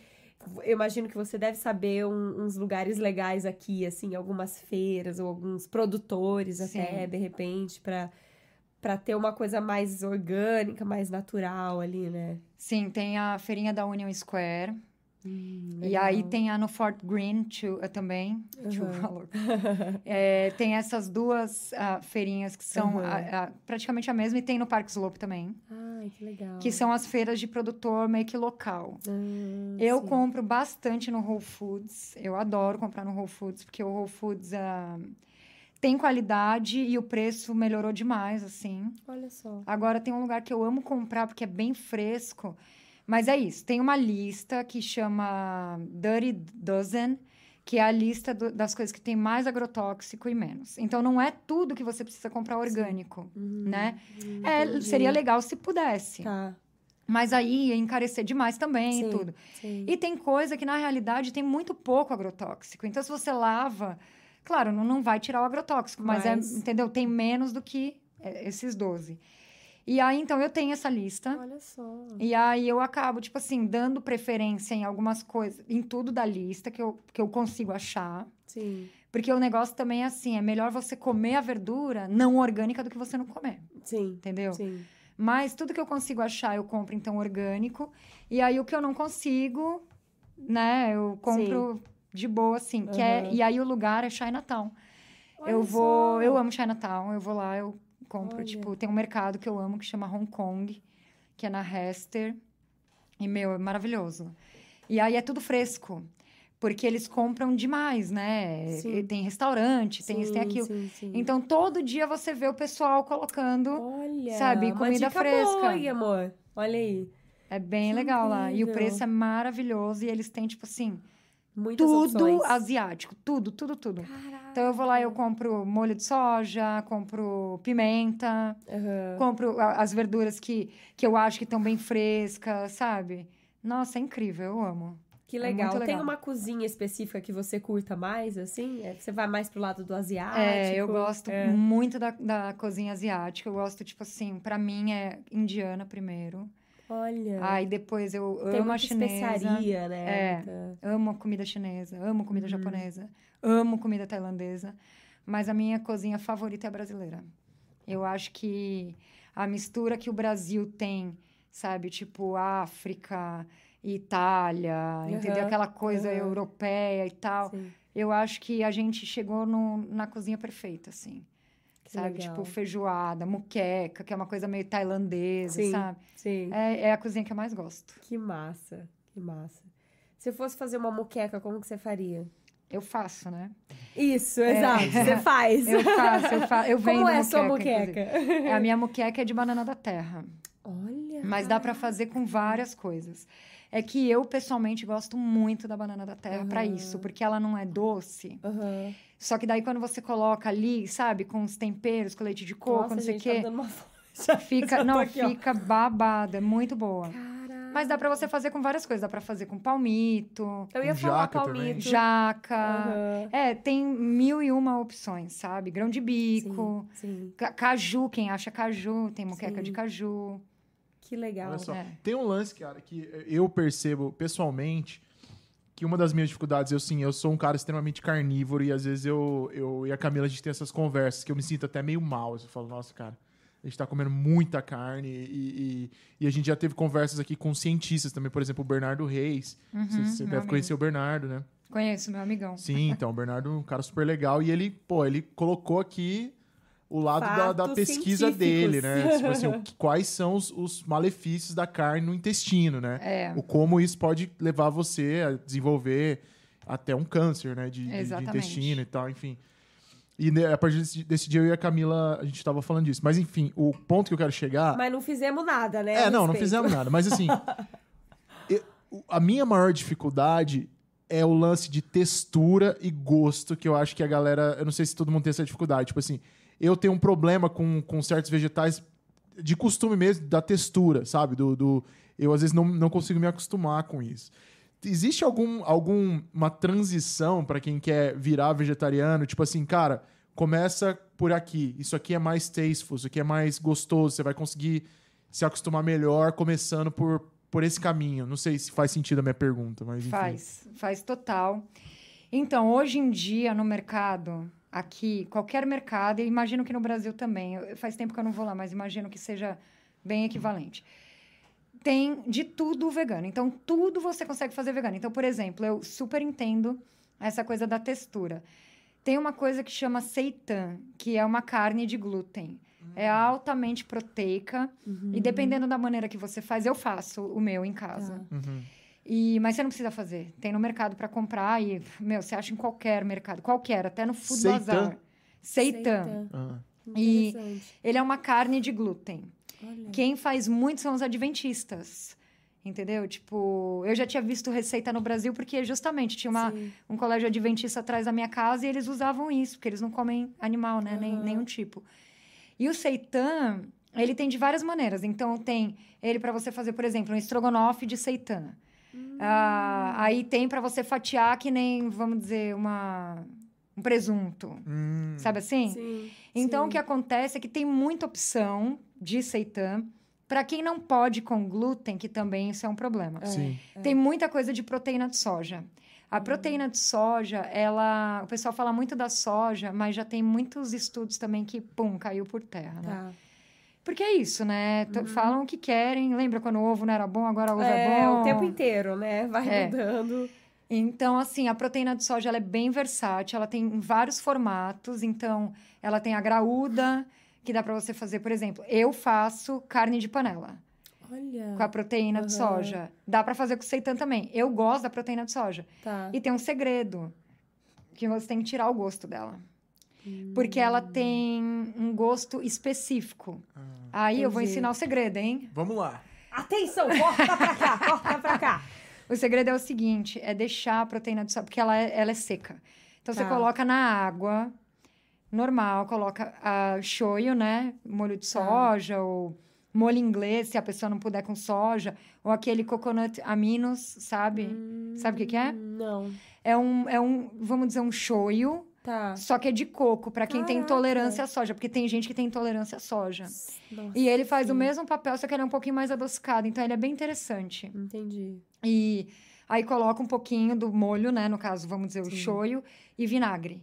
[SPEAKER 1] Eu imagino que você deve saber um- uns lugares legais aqui, assim, algumas feiras ou alguns produtores até,
[SPEAKER 3] Sim.
[SPEAKER 1] de repente, pra para ter uma coisa mais orgânica, mais natural ali, né?
[SPEAKER 3] Sim, tem a feirinha da Union Square.
[SPEAKER 1] Hum,
[SPEAKER 3] E aí tem a no Fort Greene eh, também.
[SPEAKER 1] Uhum.
[SPEAKER 3] falou. É, tem essas duas ah, feirinhas que são
[SPEAKER 1] Uhum.
[SPEAKER 3] ah, ah, praticamente a mesma. E tem no Parque Slope também.
[SPEAKER 1] Ai, que legal.
[SPEAKER 3] Que são as feiras de produtor meio que local.
[SPEAKER 1] Ah,
[SPEAKER 3] Eu
[SPEAKER 1] sim.
[SPEAKER 3] compro bastante no Whole Foods. Eu adoro comprar no Whole Foods, porque o Whole Foods ah, tem qualidade e o preço melhorou demais, assim.
[SPEAKER 1] Olha só.
[SPEAKER 3] Agora tem um lugar que eu amo comprar porque é bem fresco. Mas é isso, tem uma lista que chama Dirty Dozen, que é a lista do- das coisas que tem mais agrotóxico e menos. Então não é tudo que você precisa comprar orgânico,
[SPEAKER 1] Uhum,
[SPEAKER 3] né?
[SPEAKER 1] hum,
[SPEAKER 3] É, seria legal se pudesse.
[SPEAKER 1] Tá.
[SPEAKER 3] Mas aí ia encarecer demais também
[SPEAKER 1] Sim.
[SPEAKER 3] e tudo.
[SPEAKER 1] Sim.
[SPEAKER 3] E tem coisa que, na realidade, tem muito pouco agrotóxico. Então, se você lava, claro, não, não vai tirar o agrotóxico, mas,
[SPEAKER 1] Mas-
[SPEAKER 3] é, entendeu? Tem menos do que é, esses 12. E aí, então, eu tenho essa lista.
[SPEAKER 1] Olha só.
[SPEAKER 3] E aí eu acabo, tipo assim, dando preferência em algumas coisas, em tudo da lista que eu, que eu consigo achar.
[SPEAKER 1] Sim.
[SPEAKER 3] Porque o negócio também é assim: é melhor você comer a verdura não orgânica do que você não comer,
[SPEAKER 1] Sim.
[SPEAKER 3] entendeu?
[SPEAKER 1] Sim.
[SPEAKER 3] Mas tudo que eu consigo achar, eu compro então orgânico. E aí o que eu não consigo, né, eu compro de boa, assim. Que é, e aí o lugar é Chinatown.
[SPEAKER 1] Olha
[SPEAKER 3] eu vou,
[SPEAKER 1] só.
[SPEAKER 3] eu amo Chinatown, eu vou lá, eu compro,
[SPEAKER 1] Olha.
[SPEAKER 3] tipo, tem um mercado que eu amo que chama Hong Kong, que é na Hester. E, meu, é maravilhoso. E aí é tudo fresco. Porque eles compram demais, né?
[SPEAKER 1] Sim.
[SPEAKER 3] E Tem restaurante, tem isso, tem
[SPEAKER 1] Sim,
[SPEAKER 3] aquilo.
[SPEAKER 1] sim, sim.
[SPEAKER 3] Então, todo dia você vê o pessoal colocando.
[SPEAKER 1] Olha,
[SPEAKER 3] sabe, comida fresca.
[SPEAKER 1] Boa, aí, amor. Olha aí.
[SPEAKER 3] É bem
[SPEAKER 1] Que
[SPEAKER 3] legal lá. E o
[SPEAKER 1] incrível.
[SPEAKER 3] preço é maravilhoso. E eles têm, tipo assim,
[SPEAKER 1] Muitas
[SPEAKER 3] tudo
[SPEAKER 1] opções.
[SPEAKER 3] asiático. Tudo, tudo, tudo.
[SPEAKER 1] Caraca.
[SPEAKER 3] Então eu vou lá, eu compro molho de soja, compro pimenta,
[SPEAKER 1] Aham.
[SPEAKER 3] compro as verduras que, que eu acho que estão bem frescas, sabe? Nossa, é incrível, eu amo.
[SPEAKER 1] Que
[SPEAKER 3] É
[SPEAKER 1] legal. Tem
[SPEAKER 3] legal.
[SPEAKER 1] uma cozinha específica que você curta mais, assim? É, Você vai mais pro lado do asiático?
[SPEAKER 3] É, eu gosto
[SPEAKER 1] É.
[SPEAKER 3] muito da, da cozinha asiática. Eu gosto, tipo assim, pra mim é indiana primeiro.
[SPEAKER 1] Olha.
[SPEAKER 3] Aí depois eu
[SPEAKER 1] tem
[SPEAKER 3] amo a chinesa.
[SPEAKER 1] especiaria, né?
[SPEAKER 3] É. Amo comida chinesa, amo comida
[SPEAKER 1] Uhum.
[SPEAKER 3] japonesa, amo comida tailandesa, mas a minha cozinha favorita é a brasileira. Eu acho que a mistura que o Brasil tem, sabe, tipo África, Itália, entendeu?
[SPEAKER 1] Aham,
[SPEAKER 3] Aquela coisa
[SPEAKER 1] aham.
[SPEAKER 3] europeia e tal.
[SPEAKER 1] Sim.
[SPEAKER 3] Eu acho que a gente chegou no- na cozinha perfeita, assim. Sabe?
[SPEAKER 1] legal.
[SPEAKER 3] Tipo feijoada, muqueca, que é uma coisa meio tailandesa,
[SPEAKER 1] Sim.
[SPEAKER 3] sabe?
[SPEAKER 1] Sim.
[SPEAKER 3] É, é a cozinha que eu mais gosto.
[SPEAKER 1] Que massa. Que massa. Se fosse fazer uma moqueca, como que você faria?
[SPEAKER 3] Eu faço, né?
[SPEAKER 1] Isso, exato. Você faz.
[SPEAKER 3] É. Eu faço, eu faço. Eu vendo
[SPEAKER 1] Como é a sua
[SPEAKER 3] inclusive. A minha moqueca é de banana da terra.
[SPEAKER 1] Olha.
[SPEAKER 3] Mas dá pra fazer com várias coisas. É que eu, pessoalmente, gosto muito da banana da terra pra
[SPEAKER 1] Aham.
[SPEAKER 3] isso, porque ela não é doce.
[SPEAKER 1] Aham.
[SPEAKER 3] Só que daí, quando você coloca ali, sabe, com os temperos, com leite de coco,
[SPEAKER 1] Nossa,
[SPEAKER 3] não sei o
[SPEAKER 1] tá
[SPEAKER 3] quê,
[SPEAKER 1] dando uma
[SPEAKER 3] fica. Não,
[SPEAKER 1] aqui,
[SPEAKER 3] fica babado, é muito boa.
[SPEAKER 1] Caraca.
[SPEAKER 3] Mas dá pra você fazer com várias coisas. Dá pra fazer com palmito,
[SPEAKER 1] Eu ia
[SPEAKER 2] Com
[SPEAKER 1] falar
[SPEAKER 2] jaca também.
[SPEAKER 1] palmito.
[SPEAKER 3] jaca.
[SPEAKER 1] Aham.
[SPEAKER 3] É, tem mil e uma opções, sabe? Grão de bico.
[SPEAKER 1] Sim, sim.
[SPEAKER 3] Ca- Caju, quem acha caju, tem moqueca
[SPEAKER 1] Sim.
[SPEAKER 3] de caju.
[SPEAKER 1] Que legal.
[SPEAKER 2] Olha só.
[SPEAKER 3] É.
[SPEAKER 2] Tem um lance, cara, que eu percebo pessoalmente que uma das minhas dificuldades, eu sim, eu sou um cara extremamente carnívoro e às vezes eu, eu e a Camila a gente tem essas conversas que eu me sinto até meio mal. Eu falo, nossa, cara, a gente tá comendo muita carne e, e, e a gente já teve conversas aqui com cientistas também, por exemplo, o Bernardo Reis.
[SPEAKER 3] Uhum,
[SPEAKER 2] Você, você deve
[SPEAKER 3] amigo.
[SPEAKER 2] conhecer o Bernardo, né?
[SPEAKER 3] Conheço, meu amigão.
[SPEAKER 2] Sim, então, o Bernardo é um cara super legal e ele, pô, ele colocou aqui o lado da, da pesquisa dele, né? Tipo assim, o quais são os, os malefícios da carne no intestino, né?
[SPEAKER 3] É.
[SPEAKER 2] O como isso pode levar você a desenvolver até um câncer, né? De, de- de intestino e tal, enfim. E né, a partir desse, desse dia eu e a Camila, a gente tava falando disso. Mas enfim, o ponto que eu quero chegar...
[SPEAKER 1] Mas não fizemos nada, né?
[SPEAKER 2] É, não, não fizemos nada. Mas assim, eu- a minha maior dificuldade é o lance de textura e gosto, que eu acho que a galera. Eu não sei se todo mundo tem essa dificuldade. Tipo assim, eu tenho um problema com, com certos vegetais de costume mesmo, da textura, sabe? Do, do, eu às vezes não, não consigo me acostumar com isso. Existe algum alguma transição para quem quer virar vegetariano? Tipo assim, cara, começa por aqui. Isso aqui é mais tasteful, isso aqui é mais gostoso. Você vai conseguir se acostumar melhor começando por, por esse caminho. Não sei se faz sentido a minha pergunta, mas enfim.
[SPEAKER 3] Faz, faz total. Então, hoje em dia, no mercado, aqui, qualquer mercado, e imagino que no Brasil também, faz tempo que eu não vou lá, mas imagino que seja bem equivalente. Tem de tudo vegano. Então, tudo você consegue fazer vegano. Então, por exemplo, eu super entendo essa coisa da textura. Tem uma coisa que chama seitan, que é uma carne de glúten. É altamente proteica. E dependendo da maneira que você faz, eu faço o meu em casa.
[SPEAKER 1] Tá.
[SPEAKER 2] Uhum.
[SPEAKER 3] E, mas você não precisa fazer. Tem no mercado para comprar e, meu, você acha em qualquer mercado. Qualquer, até no Food
[SPEAKER 2] Seitan?
[SPEAKER 3] Bazar. Seitan.
[SPEAKER 2] Ah,
[SPEAKER 3] E-. Ele é uma carne de glúten.
[SPEAKER 1] Olha.
[SPEAKER 3] Quem faz muito são os adventistas. Entendeu? Tipo, eu já tinha visto receita no Brasil porque justamente tinha uma,
[SPEAKER 1] Sim.
[SPEAKER 3] um colégio adventista atrás da minha casa e eles usavam isso, porque eles não comem animal, né? Nem,
[SPEAKER 1] Aham.
[SPEAKER 3] nenhum tipo. E o seitan, ele tem de várias maneiras. Então, tem ele para você fazer, por exemplo, um estrogonofe de seitan. Ah, aí tem para você fatiar que nem, vamos dizer, uma, um presunto.
[SPEAKER 2] hum,
[SPEAKER 3] Sabe assim?
[SPEAKER 1] Sim.
[SPEAKER 3] Então,
[SPEAKER 1] sim.
[SPEAKER 3] o que acontece é que tem muita opção de seitan. Para quem não pode com glúten, que também isso é um problema.
[SPEAKER 2] Sim.
[SPEAKER 3] Tem muita coisa de proteína de soja. A
[SPEAKER 1] Hum.
[SPEAKER 3] proteína de soja, ela. O pessoal fala muito da soja, mas já tem muitos estudos também que, pum, caiu por terra, né?
[SPEAKER 1] Tá.
[SPEAKER 3] Porque é isso, né? T- Falam o que querem. Lembra quando o ovo não era bom, agora o ovo é,
[SPEAKER 1] É,
[SPEAKER 3] bom?
[SPEAKER 1] o tempo inteiro, né? Vai
[SPEAKER 3] É.
[SPEAKER 1] mudando.
[SPEAKER 3] Então, assim, a proteína de soja ela é bem versátil, ela tem vários formatos. Então, ela tem a graúda, que dá para você fazer, por exemplo, eu faço carne de panela
[SPEAKER 1] Olha.
[SPEAKER 3] com a proteína de
[SPEAKER 1] Aham.
[SPEAKER 3] soja. Dá para fazer com seitan também. Eu gosto da proteína de soja.
[SPEAKER 1] Tá.
[SPEAKER 3] E tem um segredo, que você tem que tirar o gosto dela. Porque ela tem um gosto específico. Aí eu vou
[SPEAKER 1] entendi.
[SPEAKER 3] ensinar o segredo, hein?
[SPEAKER 2] Vamos lá.
[SPEAKER 1] Atenção, corta pra cá, corta pra cá.
[SPEAKER 3] O segredo é o seguinte, é deixar a proteína de soja, porque ela é, ela é seca. Então, você
[SPEAKER 1] Tá.
[SPEAKER 3] coloca na água, normal, coloca a shoyu, né? Molho
[SPEAKER 1] Tá.
[SPEAKER 3] de soja, ou molho inglês, se a pessoa não puder com soja. Ou aquele coconut aminos, sabe? Sabe o que que é?
[SPEAKER 1] Hum, Não.
[SPEAKER 3] É um, é um, vamos dizer, um shoyu,
[SPEAKER 1] Tá.
[SPEAKER 3] só que é de coco, para quem tem
[SPEAKER 1] Caraca.
[SPEAKER 3] intolerância à soja. Porque tem gente que tem intolerância à soja.
[SPEAKER 1] Nossa,
[SPEAKER 3] E ele faz o
[SPEAKER 1] sim.
[SPEAKER 3] mesmo papel, só que ele é um pouquinho mais adocicado. Então, ele é bem interessante.
[SPEAKER 1] Entendi.
[SPEAKER 3] E aí coloca um pouquinho do molho, né? No caso, vamos dizer, o
[SPEAKER 1] Sim.
[SPEAKER 3] shoyu e vinagre.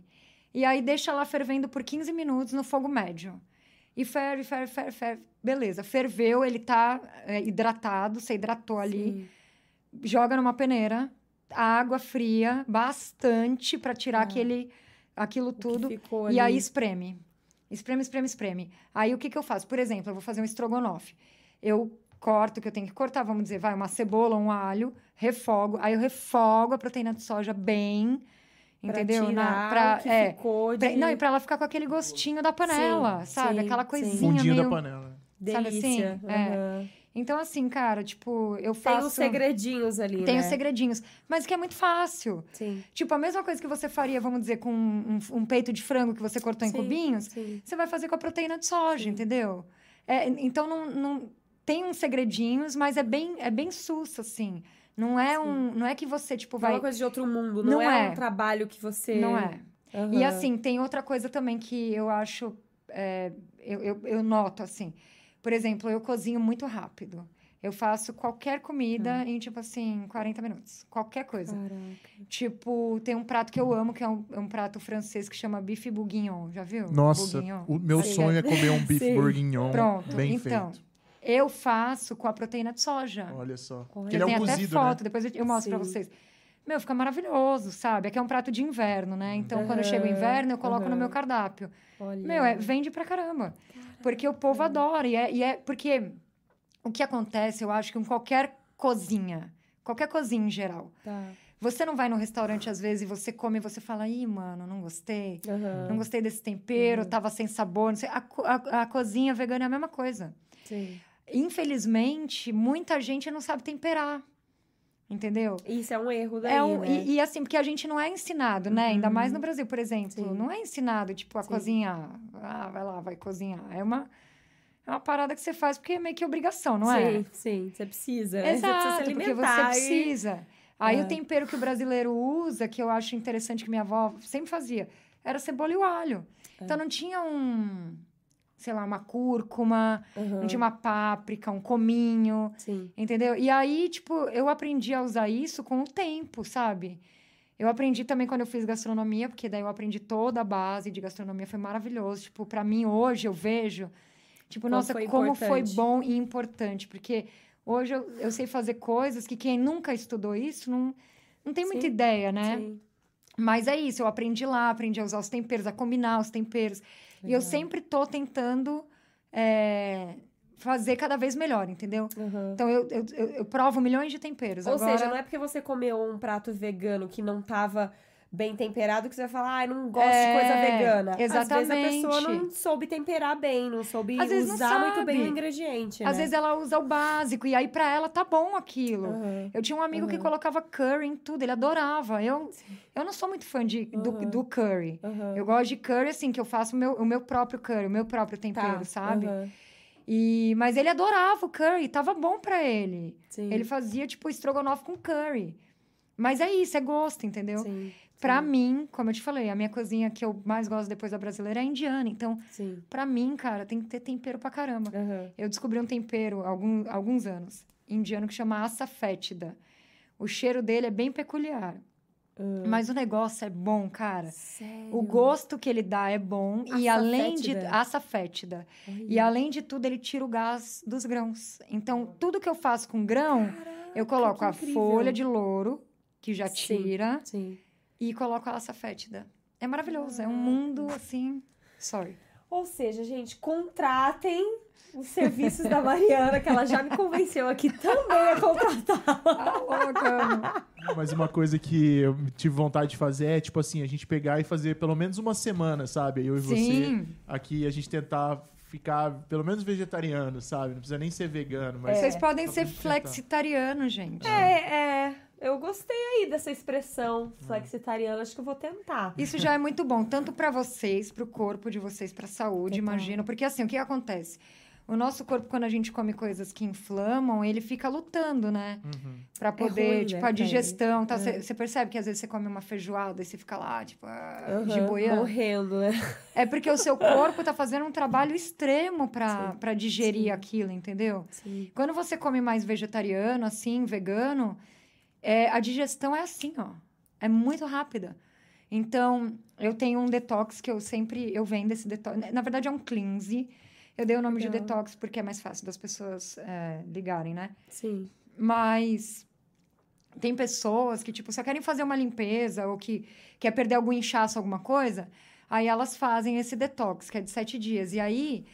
[SPEAKER 3] E aí deixa lá fervendo por 15 minutos no fogo médio. E ferve, ferve, ferve, ferve. Beleza, ferveu, ele tá é, hidratado, você hidratou ali.
[SPEAKER 1] Sim.
[SPEAKER 3] Joga numa peneira, água fria, bastante para tirar
[SPEAKER 1] Ah.
[SPEAKER 3] aquele, aquilo tudo.
[SPEAKER 1] ficou
[SPEAKER 3] E
[SPEAKER 1] ali.
[SPEAKER 3] aí espreme. Espreme, espreme, espreme. Aí o que, que eu faço? Por exemplo, eu vou fazer um estrogonofe. Eu corto o que eu tenho que cortar, vamos dizer, vai uma cebola, um alho, refogo. Aí eu refogo a proteína de soja bem,
[SPEAKER 1] Pra
[SPEAKER 3] entendeu?
[SPEAKER 1] tirar
[SPEAKER 3] pra,
[SPEAKER 1] o que
[SPEAKER 3] é,
[SPEAKER 1] ficou de...
[SPEAKER 3] pra- não, e pra ela ficar com aquele gostinho da panela,
[SPEAKER 1] Sim,
[SPEAKER 3] sabe?
[SPEAKER 1] sim,
[SPEAKER 3] Aquela
[SPEAKER 1] sim.
[SPEAKER 3] coisinha
[SPEAKER 2] Fundinho
[SPEAKER 3] meio...
[SPEAKER 2] da panela.
[SPEAKER 3] sabe assim?
[SPEAKER 1] Delícia.
[SPEAKER 3] É. Então, assim, cara, tipo, eu
[SPEAKER 1] Tem
[SPEAKER 3] faço...
[SPEAKER 1] os segredinhos ali,
[SPEAKER 3] Tem
[SPEAKER 1] né?
[SPEAKER 3] os segredinhos. Mas que é muito fácil.
[SPEAKER 1] Sim.
[SPEAKER 3] Tipo, a mesma coisa que você faria, vamos dizer, com um, um peito de frango que você cortou em
[SPEAKER 1] Sim,
[SPEAKER 3] cubinhos,
[SPEAKER 1] Sim.
[SPEAKER 3] você vai fazer com a proteína de soja,
[SPEAKER 1] Sim.
[SPEAKER 3] entendeu? É, então, não, não tem uns segredinhos, mas é bem, é bem sussa, assim. Não é, um, não é que você, tipo,
[SPEAKER 1] Não é
[SPEAKER 3] vai...
[SPEAKER 1] uma coisa de outro mundo. Não,
[SPEAKER 3] Não
[SPEAKER 1] é,
[SPEAKER 3] é.
[SPEAKER 1] um trabalho que você...
[SPEAKER 3] Não é.
[SPEAKER 1] Aham.
[SPEAKER 3] E, assim, tem outra coisa também que eu acho... é, eu, eu, eu noto, assim. Por exemplo, eu cozinho muito rápido. Eu faço qualquer comida em, tipo assim, 40 minutos. Qualquer coisa.
[SPEAKER 1] Caraca.
[SPEAKER 3] Tipo, tem um prato que eu amo, que é um, é um prato francês que chama bife bourguignon. Já viu?
[SPEAKER 2] Nossa,
[SPEAKER 3] Bourguignon.
[SPEAKER 2] o meu
[SPEAKER 1] Sim.
[SPEAKER 2] sonho é comer um bife bourguignon
[SPEAKER 3] Pronto,
[SPEAKER 2] bem
[SPEAKER 3] então.
[SPEAKER 2] feito.
[SPEAKER 3] Eu faço com a proteína de soja.
[SPEAKER 2] Olha só.
[SPEAKER 1] Olha.
[SPEAKER 2] Ele é um
[SPEAKER 3] até
[SPEAKER 2] cozido,
[SPEAKER 3] foto,
[SPEAKER 2] né?
[SPEAKER 3] depois eu, eu mostro pra
[SPEAKER 1] Sim.
[SPEAKER 3] vocês. Meu, fica maravilhoso, sabe? Aqui é um prato de inverno, né? Então, quando chega o inverno, eu coloco no
[SPEAKER 1] aham.
[SPEAKER 3] meu cardápio.
[SPEAKER 1] Olha.
[SPEAKER 3] Meu, é, vende pra caramba. Porque o povo adora. E é, e é porque o que acontece, eu acho que em qualquer cozinha, qualquer cozinha em geral,
[SPEAKER 1] Tá.
[SPEAKER 3] você não vai no restaurante às vezes e você come e você fala, ih, mano, não gostei.
[SPEAKER 1] Aham.
[SPEAKER 3] Não gostei desse tempero, tava sem sabor, não sei. A, a, a cozinha vegana é a mesma coisa.
[SPEAKER 1] Sim.
[SPEAKER 3] Infelizmente, muita gente não sabe temperar. Entendeu?
[SPEAKER 1] Isso é um erro daí,
[SPEAKER 3] É um,
[SPEAKER 1] né?
[SPEAKER 3] e, e assim, porque a gente não é ensinado, né? Ainda mais no Brasil, por exemplo.
[SPEAKER 1] Sim.
[SPEAKER 3] Não é ensinado, tipo, a
[SPEAKER 1] Sim.
[SPEAKER 3] cozinhar. Ah, vai lá, vai cozinhar. É uma, é uma parada que você faz porque é meio que obrigação, não
[SPEAKER 1] sim,
[SPEAKER 3] é?
[SPEAKER 1] sim. Você precisa, né?
[SPEAKER 3] Exato,
[SPEAKER 1] você precisa
[SPEAKER 3] porque você
[SPEAKER 1] alimentar. e-
[SPEAKER 3] precisa. Aí
[SPEAKER 1] É.
[SPEAKER 3] o tempero que o brasileiro usa, que eu acho interessante que minha avó sempre fazia, era cebola e o alho. Então não tinha um, sei lá, uma cúrcuma,
[SPEAKER 1] Aham.
[SPEAKER 3] não tinha uma páprica, um cominho,
[SPEAKER 1] Sim.
[SPEAKER 3] entendeu? E aí, tipo, eu aprendi a usar isso com o tempo, sabe? Eu aprendi também quando eu fiz gastronomia, porque daí eu aprendi toda a base de gastronomia, foi maravilhoso. Tipo, pra mim hoje eu vejo, tipo,
[SPEAKER 1] Como
[SPEAKER 3] nossa,
[SPEAKER 1] foi
[SPEAKER 3] como foi
[SPEAKER 1] importante.
[SPEAKER 3] bom e importante, porque hoje eu, eu sei fazer coisas que quem nunca estudou isso não, não tem muita
[SPEAKER 1] Sim,
[SPEAKER 3] ideia, né?
[SPEAKER 1] Sim.
[SPEAKER 3] Mas é isso, eu aprendi lá, aprendi a usar os temperos, a combinar os temperos. E eu
[SPEAKER 1] Legal.
[SPEAKER 3] sempre tô tentando é, fazer cada vez melhor, entendeu?
[SPEAKER 1] Aham.
[SPEAKER 3] Então eu, eu, eu, eu provo milhões de temperos.
[SPEAKER 1] Ou
[SPEAKER 3] Agora,
[SPEAKER 1] seja, não é porque você comeu um prato vegano que não tava bem temperado que você vai falar, ai, não gosto
[SPEAKER 3] É,
[SPEAKER 1] de coisa vegana. Às vezes a
[SPEAKER 3] exatamente.
[SPEAKER 1] pessoa não soube temperar bem, não soube
[SPEAKER 3] Às vezes não
[SPEAKER 1] usar muito bem o ingrediente,
[SPEAKER 3] Às
[SPEAKER 1] né?
[SPEAKER 3] vezes ela usa o básico e aí pra ela tá bom aquilo.
[SPEAKER 1] Aham.
[SPEAKER 3] Eu tinha um amigo que
[SPEAKER 1] Aham.
[SPEAKER 3] colocava curry em tudo, ele adorava. Eu, eu não sou muito fã de, do,
[SPEAKER 1] Aham.
[SPEAKER 3] do curry. Eu gosto de curry, assim, que eu faço o meu, o meu próprio curry, o meu próprio tempero,
[SPEAKER 1] Tá,
[SPEAKER 3] sabe? E, mas ele adorava o curry, tava bom pra ele.
[SPEAKER 1] Sim.
[SPEAKER 3] Ele fazia, tipo, estrogonofe com curry. Mas é isso, é gosto, entendeu?
[SPEAKER 1] Sim.
[SPEAKER 3] Pra
[SPEAKER 1] sim,
[SPEAKER 3] mim, como eu te falei, a minha cozinha que eu mais gosto depois da brasileira é a indiana. Então,
[SPEAKER 1] Sim.
[SPEAKER 3] pra mim, cara, tem que ter tempero pra caramba.
[SPEAKER 1] Aham.
[SPEAKER 3] Eu descobri um tempero há algum, alguns anos, indiano, que chama açafétida. O cheiro dele é bem peculiar. Mas o negócio é bom, cara.
[SPEAKER 1] Sério?
[SPEAKER 3] O gosto que ele dá é bom. E além de...
[SPEAKER 1] Açafétida?
[SPEAKER 3] Açafétida. E além de tudo, ele tira o gás dos grãos. Então, tudo que eu faço com grão, eu coloco a folha de louro, que já
[SPEAKER 1] Sim.
[SPEAKER 3] tira,
[SPEAKER 1] Sim.
[SPEAKER 3] E coloco a açafétida. É maravilhoso. É um mundo, assim... Sorry.
[SPEAKER 1] Ou seja, gente, contratem os serviços da Mariana, que ela já me convenceu aqui também a contratar.
[SPEAKER 3] Ah!
[SPEAKER 2] Mas uma coisa que eu tive vontade de fazer é, tipo assim, a gente pegar e fazer pelo menos uma semana, sabe? Eu e você
[SPEAKER 3] Sim.
[SPEAKER 2] aqui, a gente tentar ficar pelo menos vegetariano, sabe? Não precisa nem ser vegano, mas...
[SPEAKER 3] Vocês podem ser flexitarianos, gente.
[SPEAKER 1] É, é. Eu gostei aí dessa expressão flexitariana, acho que eu vou tentar.
[SPEAKER 3] Isso já é muito bom, tanto pra vocês, pro corpo de vocês, pra saúde,
[SPEAKER 1] Total.
[SPEAKER 3] imagino. Porque assim, o que acontece? O nosso corpo, quando a gente come coisas que inflamam, ele fica lutando, né?
[SPEAKER 2] Uhum.
[SPEAKER 3] Pra poder,
[SPEAKER 1] ruim,
[SPEAKER 3] tipo,
[SPEAKER 1] né,
[SPEAKER 3] a digestão. Tá?
[SPEAKER 1] É.
[SPEAKER 3] Você percebe que às vezes você come uma feijoada e você fica lá, tipo, ah, de boiando.
[SPEAKER 1] Morrendo, né?
[SPEAKER 3] É porque o seu corpo tá fazendo um trabalho extremo pra,
[SPEAKER 1] Sim.
[SPEAKER 3] pra digerir
[SPEAKER 1] Sim.
[SPEAKER 3] aquilo, entendeu?
[SPEAKER 1] Sim.
[SPEAKER 3] Quando você come mais vegetariano, assim, vegano, é, a digestão é assim, ó. É muito rápida. Então, eu tenho um detox que eu sempre... Eu vendo esse detox. Na verdade, é um cleanse. Eu dei o nome de
[SPEAKER 1] Legal.
[SPEAKER 3] detox porque é mais fácil das pessoas é, ligarem, né?
[SPEAKER 1] Sim.
[SPEAKER 3] Mas tem pessoas que, tipo, só querem fazer uma limpeza ou que quer perder algum inchaço, alguma coisa. Aí elas fazem esse detox, que é de sete dias. E aí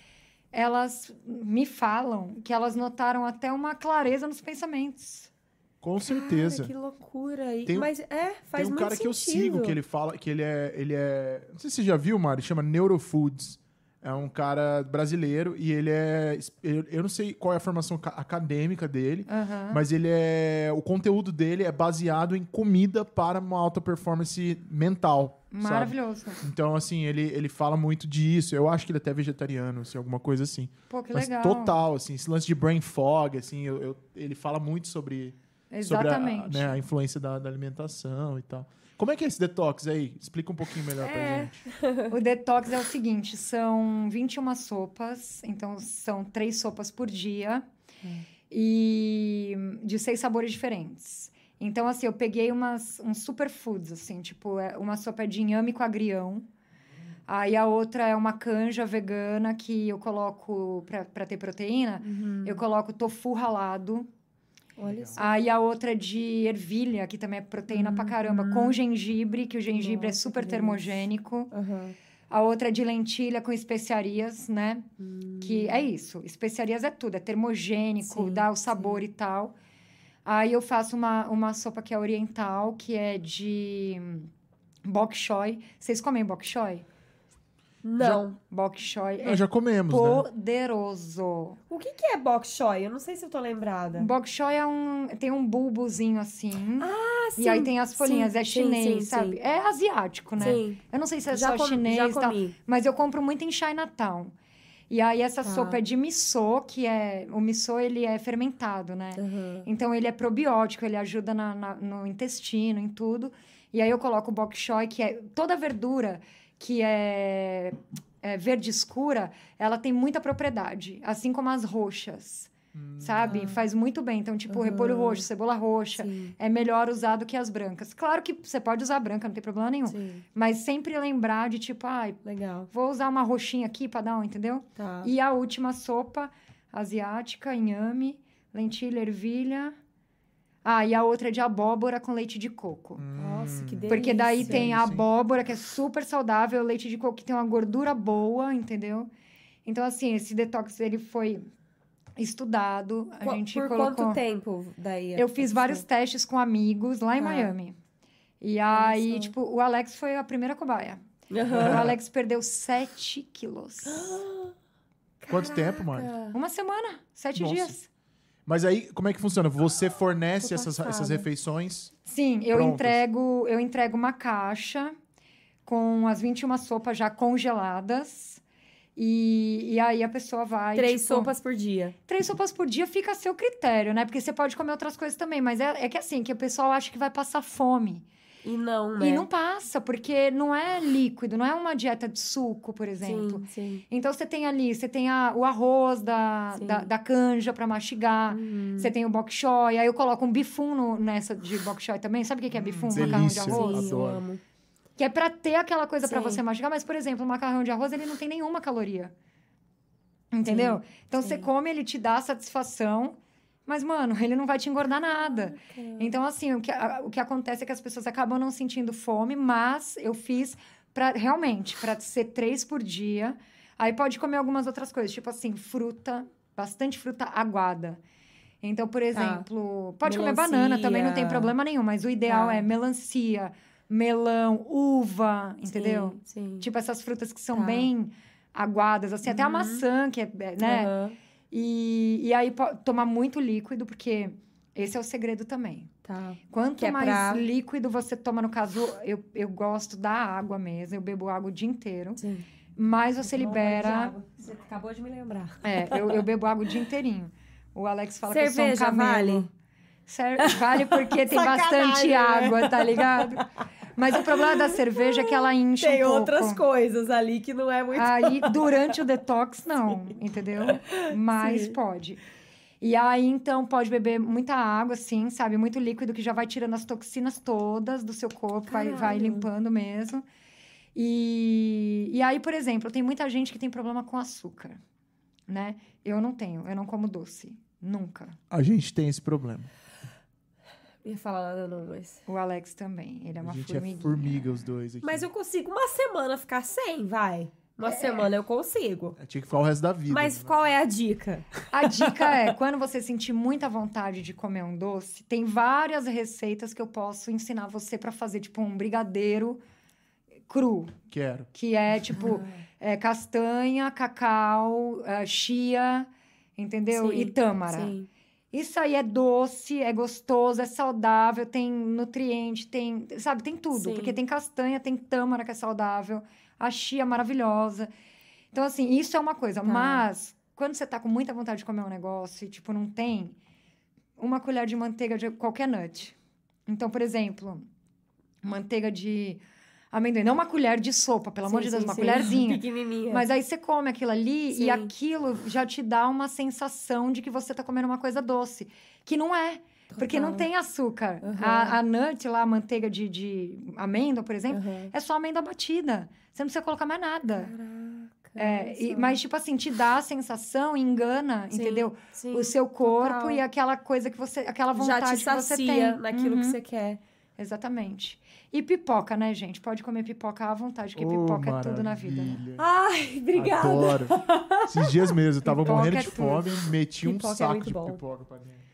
[SPEAKER 3] elas me falam que elas notaram até uma clareza nos pensamentos.
[SPEAKER 2] Com certeza.
[SPEAKER 1] Cara, que loucura. E-
[SPEAKER 2] Tem
[SPEAKER 1] Mas é, faz
[SPEAKER 2] Tem um cara que eu
[SPEAKER 1] sentido.
[SPEAKER 2] sigo que ele fala que ele é, ele é. Não sei se você já viu, Mário, chama Neurofoods. É um cara brasileiro e ele é. Eu, não sei qual é a formação ca- acadêmica dele,
[SPEAKER 3] Aham.
[SPEAKER 2] mas ele é. O conteúdo dele é baseado em comida para uma alta performance mental. sabe?
[SPEAKER 3] Maravilhoso.
[SPEAKER 2] Então, assim, ele, ele fala muito disso. Eu acho que ele é até vegetariano, assim, alguma coisa assim.
[SPEAKER 3] Pô, que
[SPEAKER 2] Mas
[SPEAKER 3] legal.
[SPEAKER 2] total, assim, esse lance de brain fog, assim, eu, eu- ele fala muito sobre, sobre a,
[SPEAKER 3] Exatamente.
[SPEAKER 2] né, a influência da, da alimentação e tal. Como é que é esse detox aí? Explica um pouquinho melhor pra
[SPEAKER 1] É.
[SPEAKER 2] gente.
[SPEAKER 3] O detox é o seguinte: são 21 sopas, então são três sopas por dia e de seis sabores diferentes. Então, assim, eu peguei umas, uns superfoods, assim, tipo, é uma sopa de inhame com agrião. Aí a outra é uma canja vegana que eu coloco pra, pra ter proteína. Eu coloco tofu ralado.
[SPEAKER 1] Olha só.
[SPEAKER 3] Aí a outra é de ervilha, que também é proteína pra caramba, com gengibre, que o gengibre é
[SPEAKER 1] Nossa,
[SPEAKER 3] super
[SPEAKER 1] que delícia.
[SPEAKER 3] termogênico.
[SPEAKER 1] Aham.
[SPEAKER 3] A outra é de lentilha com especiarias, né? Que é isso. Especiarias é tudo. É termogênico,
[SPEAKER 1] Sim,
[SPEAKER 3] dá o sabor e tal. Aí eu faço uma, uma sopa que é oriental, que é de bok choy. Vocês comem bok choy?
[SPEAKER 1] Não.
[SPEAKER 3] Bok choy é
[SPEAKER 2] já comemos, né?
[SPEAKER 3] poderoso.
[SPEAKER 1] O que, que é bok choy? Eu não sei se eu tô lembrada.
[SPEAKER 3] Bok choy é um, tem um bulbozinho assim.
[SPEAKER 1] Ah,
[SPEAKER 3] e aí tem as folhinhas.
[SPEAKER 1] sim,
[SPEAKER 3] é
[SPEAKER 1] sim,
[SPEAKER 3] chinês,
[SPEAKER 1] sim,
[SPEAKER 3] sabe?
[SPEAKER 1] sim.
[SPEAKER 3] É asiático, né?
[SPEAKER 1] Sim.
[SPEAKER 3] Eu não sei se é
[SPEAKER 1] já
[SPEAKER 3] só
[SPEAKER 1] com-
[SPEAKER 3] chinês
[SPEAKER 1] já
[SPEAKER 3] e tal.
[SPEAKER 1] comi.
[SPEAKER 3] Mas eu compro muito em Chinatown. E aí essa
[SPEAKER 1] Tá.
[SPEAKER 3] sopa é de miso, que é... O miso, ele é fermentado, né?
[SPEAKER 1] Aham.
[SPEAKER 3] Então, ele é probiótico, ele ajuda na- na- no intestino, em tudo. E aí eu coloco o bok choy, que é... Toda verdura que é, é verde escura, ela tem muita propriedade, assim como as roxas. Sabe? Faz muito bem. Então, tipo, repolho roxo, cebola roxa,
[SPEAKER 1] Sim.
[SPEAKER 3] é melhor usar do que as brancas. Claro que você pode usar branca, não tem problema nenhum.
[SPEAKER 1] Sim.
[SPEAKER 3] Mas sempre lembrar de, tipo, ai,
[SPEAKER 1] Legal.
[SPEAKER 3] vou usar uma roxinha aqui pra dar um, entendeu?
[SPEAKER 1] Tá.
[SPEAKER 3] E a última sopa asiática, inhame, lentilha, ervilha. Ah, e a outra é de abóbora com leite de coco.
[SPEAKER 1] Nossa, que delícia.
[SPEAKER 3] Porque daí tem a abóbora, que é super saudável, o leite de coco que tem uma gordura boa, entendeu? Então, assim, esse detox, ele foi estudado. A
[SPEAKER 1] Qu-
[SPEAKER 3] gente
[SPEAKER 1] Por
[SPEAKER 3] colocou...
[SPEAKER 1] quanto tempo daí?
[SPEAKER 3] Eu fiz vários testes com amigos lá em
[SPEAKER 1] Tá.
[SPEAKER 3] Miami. E aí,
[SPEAKER 1] só.
[SPEAKER 3] tipo, o Alex foi a primeira cobaia. O
[SPEAKER 1] Aham.
[SPEAKER 3] Alex perdeu 7 quilos.
[SPEAKER 2] Quanto tempo, Mari?
[SPEAKER 3] Uma semana, sete
[SPEAKER 2] Nossa.
[SPEAKER 3] dias.
[SPEAKER 2] Mas aí, como é que funciona? Você fornece essas, essas refeições?
[SPEAKER 3] Sim, eu
[SPEAKER 2] Prontas.
[SPEAKER 3] entrego, eu entrego uma caixa com as 21 sopas já congeladas. E, e aí a pessoa vai.
[SPEAKER 1] Três
[SPEAKER 3] tipo,
[SPEAKER 1] sopas por dia.
[SPEAKER 3] Três sopas por dia fica a seu critério, né? Porque você pode comer outras coisas também. Mas é, é que assim, que o pessoal acha que vai passar fome.
[SPEAKER 1] E não, né?
[SPEAKER 3] E não passa, porque não é líquido, não é uma dieta de suco, por exemplo.
[SPEAKER 1] Sim, sim.
[SPEAKER 3] Então você tem ali, você tem a- o arroz da,
[SPEAKER 1] Sim.
[SPEAKER 3] da, da canja para mastigar,
[SPEAKER 1] Uhum.
[SPEAKER 3] você tem o bok choy, aí eu coloco um bifum no- nessa de bok choy também. Sabe o que é bifum? Macarrão de arroz?
[SPEAKER 1] Sim, eu amo.
[SPEAKER 3] Que é pra ter aquela coisa pra
[SPEAKER 1] Sim.
[SPEAKER 3] você mastigar, mas, por exemplo, o macarrão de arroz, ele não tem nenhuma caloria. Entendeu? Então você
[SPEAKER 1] sim.
[SPEAKER 3] come, ele te dá satisfação, mas, mano, ele não vai te engordar nada. Então, assim, o que, a- o que acontece é que as pessoas acabam não sentindo fome, mas eu fiz pra, realmente para ser três por dia. Aí pode comer algumas outras coisas, tipo assim, fruta, bastante fruta aguada. Então, por exemplo, pode comer
[SPEAKER 1] Melancia.
[SPEAKER 3] banana também, não tem problema nenhum, mas o ideal
[SPEAKER 1] Tá.
[SPEAKER 3] é melancia, melão, uva, entendeu?
[SPEAKER 1] Sim, sim.
[SPEAKER 3] Tipo essas frutas que são
[SPEAKER 1] Tá.
[SPEAKER 3] bem aguadas, assim, até a
[SPEAKER 1] Uhum.
[SPEAKER 3] maçã, que é, né?
[SPEAKER 1] Aham.
[SPEAKER 3] E, e aí tomar muito líquido, porque esse é o segredo também.
[SPEAKER 1] Tá.
[SPEAKER 3] Quanto
[SPEAKER 1] Que é
[SPEAKER 3] mais
[SPEAKER 1] pra-
[SPEAKER 3] líquido você toma, no caso, eu, eu gosto da água mesmo, eu bebo água o dia inteiro,
[SPEAKER 1] Sim.
[SPEAKER 3] mais você libera.
[SPEAKER 1] Você acabou de me lembrar.
[SPEAKER 3] É, eu, eu bebo água o dia inteirinho. O Alex fala que eu
[SPEAKER 1] Cerveja
[SPEAKER 3] sou um camelo.
[SPEAKER 1] vale?
[SPEAKER 3] Vale porque tem bastante
[SPEAKER 1] né?
[SPEAKER 3] água, tá ligado? Mas o problema da cerveja é que ela enche
[SPEAKER 1] Tem
[SPEAKER 3] um
[SPEAKER 1] outras
[SPEAKER 3] pouco.
[SPEAKER 1] coisas ali que não é muito.
[SPEAKER 3] Aí, durante o detox, não, entendeu? Mas
[SPEAKER 1] Sim.
[SPEAKER 3] pode. E aí, então, pode beber muita água, sim, sabe? Muito líquido que já vai tirando as toxinas todas do seu corpo, vai, vai limpando mesmo. E, e aí, por exemplo, tem muita gente que tem problema com açúcar, né? Eu não tenho, eu não como doce. Nunca.
[SPEAKER 2] A gente tem esse problema.
[SPEAKER 1] Ia falar nada não, mas...
[SPEAKER 3] O Alex também, ele é uma
[SPEAKER 2] a gente
[SPEAKER 3] formiguinha.
[SPEAKER 2] é formiga, os dois aqui.
[SPEAKER 1] Mas eu consigo uma semana ficar sem, vai. Uma semana eu consigo.
[SPEAKER 2] Tinha que ficar o resto da vida.
[SPEAKER 1] Mas
[SPEAKER 2] né?
[SPEAKER 1] qual é a dica?
[SPEAKER 3] A dica é, quando você sentir muita vontade de comer um doce, tem várias receitas que eu posso ensinar você pra fazer, tipo um brigadeiro cru,
[SPEAKER 2] Quero.
[SPEAKER 3] que é tipo é, castanha, cacau, é, chia, entendeu?
[SPEAKER 1] Sim,
[SPEAKER 3] e tâmara.
[SPEAKER 1] Sim.
[SPEAKER 3] Isso aí é doce, é gostoso, é saudável, tem nutriente, tem, sabe, tem tudo.
[SPEAKER 1] Sim.
[SPEAKER 3] Porque tem castanha, tem tâmara que é saudável, a chia é maravilhosa. Então, assim, isso é uma coisa.
[SPEAKER 1] Tá.
[SPEAKER 3] Mas, quando você tá com muita vontade de comer um negócio e, tipo, não tem, uma colher de manteiga de qualquer nut. Então, por exemplo, manteiga de amendoim. Não uma colher de sopa, pelo amor
[SPEAKER 1] Sim,
[SPEAKER 3] de Deus,
[SPEAKER 1] sim,
[SPEAKER 3] uma
[SPEAKER 1] sim.
[SPEAKER 3] colherzinha.
[SPEAKER 1] Pequenininha.
[SPEAKER 3] Mas aí você come aquilo ali e aquilo já te dá uma sensação de que você tá comendo uma coisa doce. Que não é. Porque não tem açúcar.
[SPEAKER 1] Aham.
[SPEAKER 3] A, a nut lá, a manteiga de, de amêndoa, por exemplo,
[SPEAKER 1] Aham.
[SPEAKER 3] é só amêndoa batida. Você não precisa colocar mais nada.
[SPEAKER 1] Caraca.
[SPEAKER 3] É, e- mas, tipo assim, te dá a sensação, engana,
[SPEAKER 1] Sim,
[SPEAKER 3] entendeu?
[SPEAKER 1] sim,
[SPEAKER 3] o seu corpo
[SPEAKER 1] total.
[SPEAKER 3] e aquela coisa que você. aquela vontade
[SPEAKER 1] Já te
[SPEAKER 3] que você
[SPEAKER 1] sacia
[SPEAKER 3] tem.
[SPEAKER 1] naquilo
[SPEAKER 3] Uhum,
[SPEAKER 1] que você quer.
[SPEAKER 3] Exatamente. E pipoca, né, gente? Pode comer pipoca à vontade, porque
[SPEAKER 2] Ô,
[SPEAKER 3] pipoca é tudo na vida, né?
[SPEAKER 2] maravilha.
[SPEAKER 1] Ai, obrigada.
[SPEAKER 2] Adoro. Esses dias mesmo, eu tava
[SPEAKER 3] Pipoca
[SPEAKER 2] morrendo
[SPEAKER 3] é
[SPEAKER 2] de
[SPEAKER 3] tudo.
[SPEAKER 2] fome, meti um
[SPEAKER 1] Pipoca é
[SPEAKER 2] saco
[SPEAKER 1] muito
[SPEAKER 2] de
[SPEAKER 1] bom.
[SPEAKER 2] pipoca pra dentro.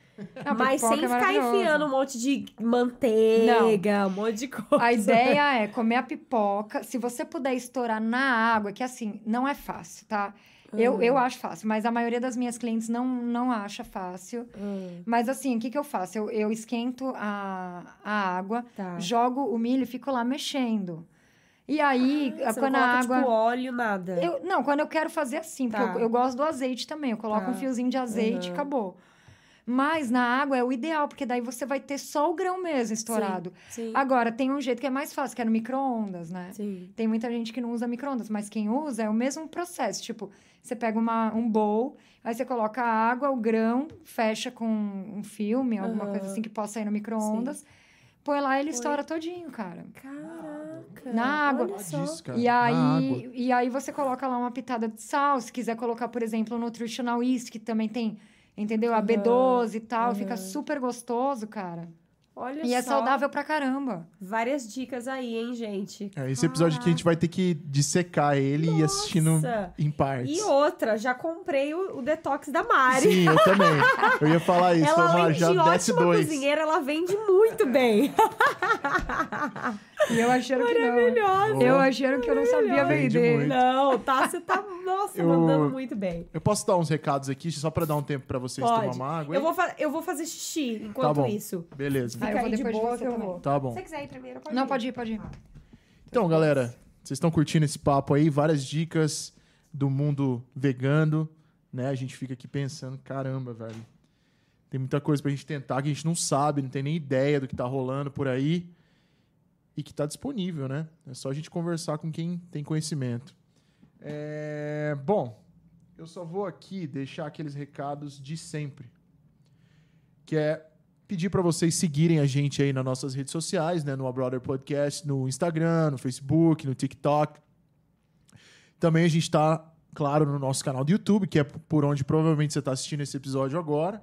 [SPEAKER 3] Não,
[SPEAKER 1] Mas
[SPEAKER 3] pipoca
[SPEAKER 1] sem
[SPEAKER 3] é
[SPEAKER 1] ficar enfiando um monte de manteiga, um monte de coisa.
[SPEAKER 3] A ideia é comer a pipoca. Se você puder estourar na água, que assim, não é fácil, tá? Eu,
[SPEAKER 1] Hum.
[SPEAKER 3] eu acho fácil, mas a maioria das minhas clientes não, não acha fácil.
[SPEAKER 1] Hum,
[SPEAKER 3] Mas assim, o que, que eu faço? Eu, eu esquento a, a água,
[SPEAKER 1] tá.
[SPEAKER 3] jogo o milho e fico lá mexendo. E aí,
[SPEAKER 1] Você
[SPEAKER 3] quando
[SPEAKER 1] não
[SPEAKER 3] a água.
[SPEAKER 1] tipo, óleo, nada.
[SPEAKER 3] Eu, não, quando eu quero fazer assim, porque
[SPEAKER 1] Tá.
[SPEAKER 3] eu, eu gosto do azeite também. Eu coloco
[SPEAKER 1] Tá.
[SPEAKER 3] um fiozinho de azeite e
[SPEAKER 1] Uhum.
[SPEAKER 3] acabou. Mas na água é o ideal, porque daí você vai ter só o grão mesmo estourado.
[SPEAKER 1] Sim.
[SPEAKER 3] Agora, tem um jeito que é mais fácil, que é no micro-ondas, né?
[SPEAKER 1] Sim.
[SPEAKER 3] Tem muita gente que não usa micro-ondas, mas quem usa é o mesmo processo. Tipo, você pega uma, um bowl, aí você coloca a água, o grão, fecha com um filme, alguma
[SPEAKER 1] Aham.
[SPEAKER 3] coisa assim que possa ir no micro-ondas. Põe lá e ele
[SPEAKER 1] Põe.
[SPEAKER 3] estoura todinho, cara.
[SPEAKER 1] Caraca.
[SPEAKER 3] Na água. E
[SPEAKER 2] Na
[SPEAKER 3] aí,
[SPEAKER 2] água.
[SPEAKER 3] e aí você coloca lá uma pitada de sal, se quiser colocar, por exemplo, um nutritional yeast, que também tem, entendeu? A
[SPEAKER 1] Aham,
[SPEAKER 3] B12 e tal, fica
[SPEAKER 1] aham.
[SPEAKER 3] super gostoso, cara.
[SPEAKER 1] Olha
[SPEAKER 3] E é
[SPEAKER 1] só.
[SPEAKER 3] saudável pra caramba.
[SPEAKER 1] Várias dicas aí, hein, gente?
[SPEAKER 2] É, esse episódio aqui a gente vai ter que dissecar ele e ir assistindo
[SPEAKER 1] Nossa.
[SPEAKER 2] em partes.
[SPEAKER 1] E outra, já comprei o, o detox da Mari.
[SPEAKER 2] Sim, eu também. Eu ia falar isso.
[SPEAKER 1] ela,
[SPEAKER 2] "Mari, já
[SPEAKER 1] de
[SPEAKER 2] desce
[SPEAKER 1] ótima
[SPEAKER 2] dois.
[SPEAKER 1] cozinheira, ela vende muito bem.
[SPEAKER 3] E eu achando que não.
[SPEAKER 1] Maravilhosa.
[SPEAKER 3] Eu achando que eu não sabia
[SPEAKER 2] Vende
[SPEAKER 3] vender.
[SPEAKER 1] Não, tá, você tá, nossa,
[SPEAKER 2] Eu-
[SPEAKER 1] mandando muito bem.
[SPEAKER 2] Eu posso dar uns recados aqui, só pra dar um tempo pra vocês
[SPEAKER 1] Pode.
[SPEAKER 2] tomar uma água?
[SPEAKER 1] Eu vou, eu vou fazer xixi enquanto
[SPEAKER 2] Tá bom.
[SPEAKER 1] isso.
[SPEAKER 2] Beleza.
[SPEAKER 3] Ah, eu
[SPEAKER 1] Fica
[SPEAKER 3] vou
[SPEAKER 1] aí de
[SPEAKER 3] depois de
[SPEAKER 1] boa que eu
[SPEAKER 3] também.
[SPEAKER 1] vou.
[SPEAKER 2] Tá
[SPEAKER 1] Se
[SPEAKER 2] bom.
[SPEAKER 1] você quiser ir primeiro, pode
[SPEAKER 3] Não,
[SPEAKER 1] ir.
[SPEAKER 3] pode ir, pode ir.
[SPEAKER 2] Então, galera, vocês estão curtindo esse papo aí? Várias dicas do mundo vegano, né? A gente fica aqui pensando, caramba, velho. Tem muita coisa pra gente tentar que a gente não sabe, não tem nem ideia do que tá rolando por aí e que tá disponível, né? É só a gente conversar com quem tem conhecimento. É, Bom, eu só vou aqui deixar aqueles recados de sempre. Que é pedir para vocês seguirem a gente aí nas nossas redes sociais, né? No A Brother Podcast, no Instagram, no Facebook, no TikTok. Também a gente está, claro, no nosso canal do YouTube, que é por onde provavelmente você está assistindo esse episódio agora.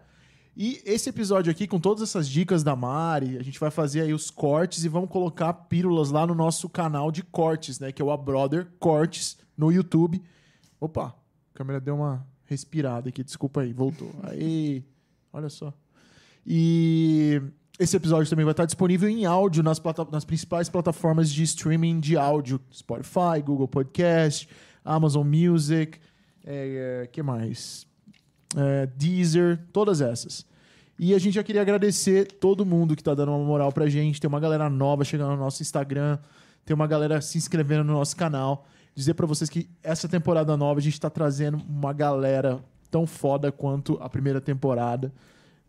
[SPEAKER 2] E esse episódio aqui, com todas essas dicas da Mari, a gente vai fazer aí os cortes e vamos colocar pílulas lá no nosso canal de cortes, né? Que é o A Brother Cortes no YouTube. Opa, a câmera deu uma respirada aqui, desculpa aí, voltou. Aí, olha só. E esse episódio também vai estar disponível em áudio nas, plata- nas principais plataformas de streaming de áudio: Spotify, Google Podcast, Amazon Music, é, é, que mais? É, Deezer, todas essas. E a gente já queria agradecer todo mundo que tá dando uma moral pra gente. Tem uma galera nova chegando no nosso Instagram, tem uma galera se inscrevendo no nosso canal. Dizer pra vocês que essa temporada nova a gente tá trazendo uma galera tão foda quanto a primeira temporada.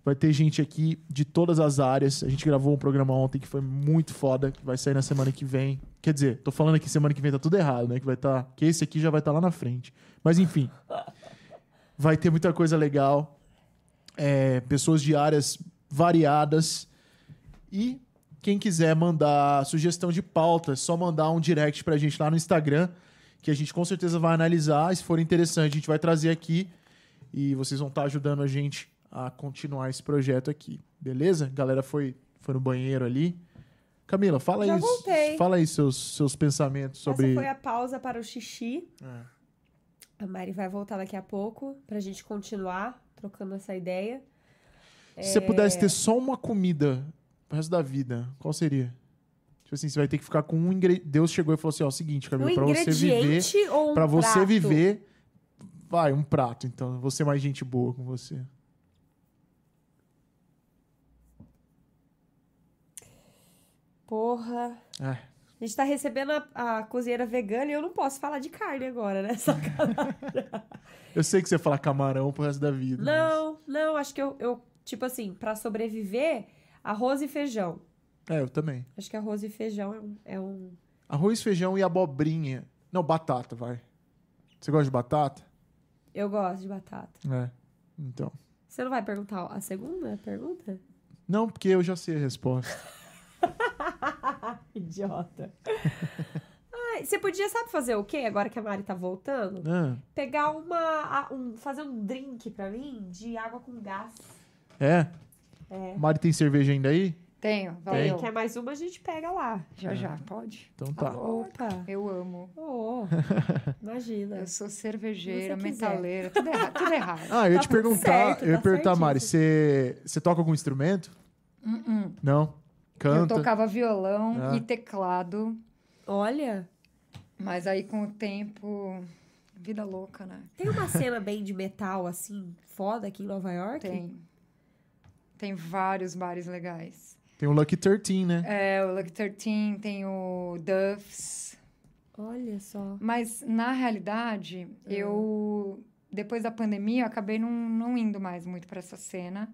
[SPEAKER 2] Vai ter gente aqui de todas as áreas. A gente gravou um programa ontem que foi muito foda, que vai sair na semana que vem. Quer dizer, tô falando aqui semana que vem tá tudo errado, né? Que vai tá, que esse aqui já vai estar lá na frente. Mas enfim, vai ter muita coisa legal. É, pessoas de áreas variadas. E quem quiser mandar sugestão de pauta, é só mandar um direct pra gente lá no Instagram, que a gente com certeza vai analisar. E se for interessante, a gente vai trazer aqui. E vocês vão estar ajudando a gente a continuar esse projeto aqui. Beleza? A galera foi, foi no banheiro ali. Camila, fala
[SPEAKER 1] Já
[SPEAKER 2] aí,
[SPEAKER 1] voltei.
[SPEAKER 2] fala aí seus, seus pensamentos sobre.
[SPEAKER 1] Essa foi a pausa para o xixi.
[SPEAKER 2] É.
[SPEAKER 1] A Mari vai voltar daqui a pouco pra gente continuar trocando essa ideia.
[SPEAKER 2] Se você pudesse ter só uma comida pro resto da vida, qual seria? Tipo assim, você vai ter que ficar com um ingrediente. Deus chegou e falou assim: ó, é o seguinte, Camila,
[SPEAKER 1] Um
[SPEAKER 2] pra você viver.
[SPEAKER 1] ou um
[SPEAKER 2] Pra você
[SPEAKER 1] prato?
[SPEAKER 2] viver, vai, um prato. Então, ser mais gente boa com você.
[SPEAKER 1] Porra.
[SPEAKER 2] É.
[SPEAKER 1] A gente tá recebendo a, a cozinheira vegana e eu não posso falar de carne agora, né?
[SPEAKER 2] Eu sei que você fala camarão pro resto da vida.
[SPEAKER 1] não, não, acho que eu, eu, tipo assim, pra sobreviver, arroz e feijão.
[SPEAKER 2] mas- É, eu também.
[SPEAKER 1] Acho que arroz e feijão é um. É um...
[SPEAKER 2] Arroz, feijão e abobrinha. Não, batata, vai. Você gosta de batata?
[SPEAKER 1] Eu gosto de batata.
[SPEAKER 2] É. Então.
[SPEAKER 1] Você não vai perguntar a segunda pergunta?
[SPEAKER 2] Não, porque eu já sei a resposta.
[SPEAKER 1] Idiota. Ai, você podia, sabe fazer o quê? Agora que a Mari tá voltando?
[SPEAKER 2] Ah,
[SPEAKER 1] Pegar uma. Um, fazer um drink pra mim de água com gás.
[SPEAKER 2] é?
[SPEAKER 1] É.
[SPEAKER 2] Mari tem cerveja ainda aí?
[SPEAKER 3] Tenho,
[SPEAKER 1] Quem
[SPEAKER 3] valeu.
[SPEAKER 1] quer mais uma, a gente pega lá.
[SPEAKER 3] Já, já, pode.
[SPEAKER 2] Então tá.
[SPEAKER 1] Opa!
[SPEAKER 3] Eu amo.
[SPEAKER 1] Oh, imagina.
[SPEAKER 3] Eu sou cervejeira, metaleira, tudo errado. Tudo errado.
[SPEAKER 2] Ah, eu ia
[SPEAKER 1] Tá
[SPEAKER 2] te perguntar,
[SPEAKER 1] certo,
[SPEAKER 2] eu ia
[SPEAKER 1] tá
[SPEAKER 2] perguntar, Mari,
[SPEAKER 1] certíssimo.
[SPEAKER 2] você, você toca algum instrumento?
[SPEAKER 3] Uh-uh.
[SPEAKER 2] Não? Canta?
[SPEAKER 3] Eu tocava violão
[SPEAKER 2] Ah.
[SPEAKER 3] e teclado,
[SPEAKER 1] Olha,
[SPEAKER 3] mas aí com o tempo. Vida louca, né?
[SPEAKER 1] tem uma cena bem de metal, assim, foda aqui em Nova York?
[SPEAKER 3] Tem. Tem vários bares legais.
[SPEAKER 2] Tem o Lucky 13, né?
[SPEAKER 3] É, o Lucky 13, tem o Duffs.
[SPEAKER 1] Olha só.
[SPEAKER 3] Mas, na realidade, eu... Depois da pandemia, eu acabei não, não indo mais muito pra essa cena.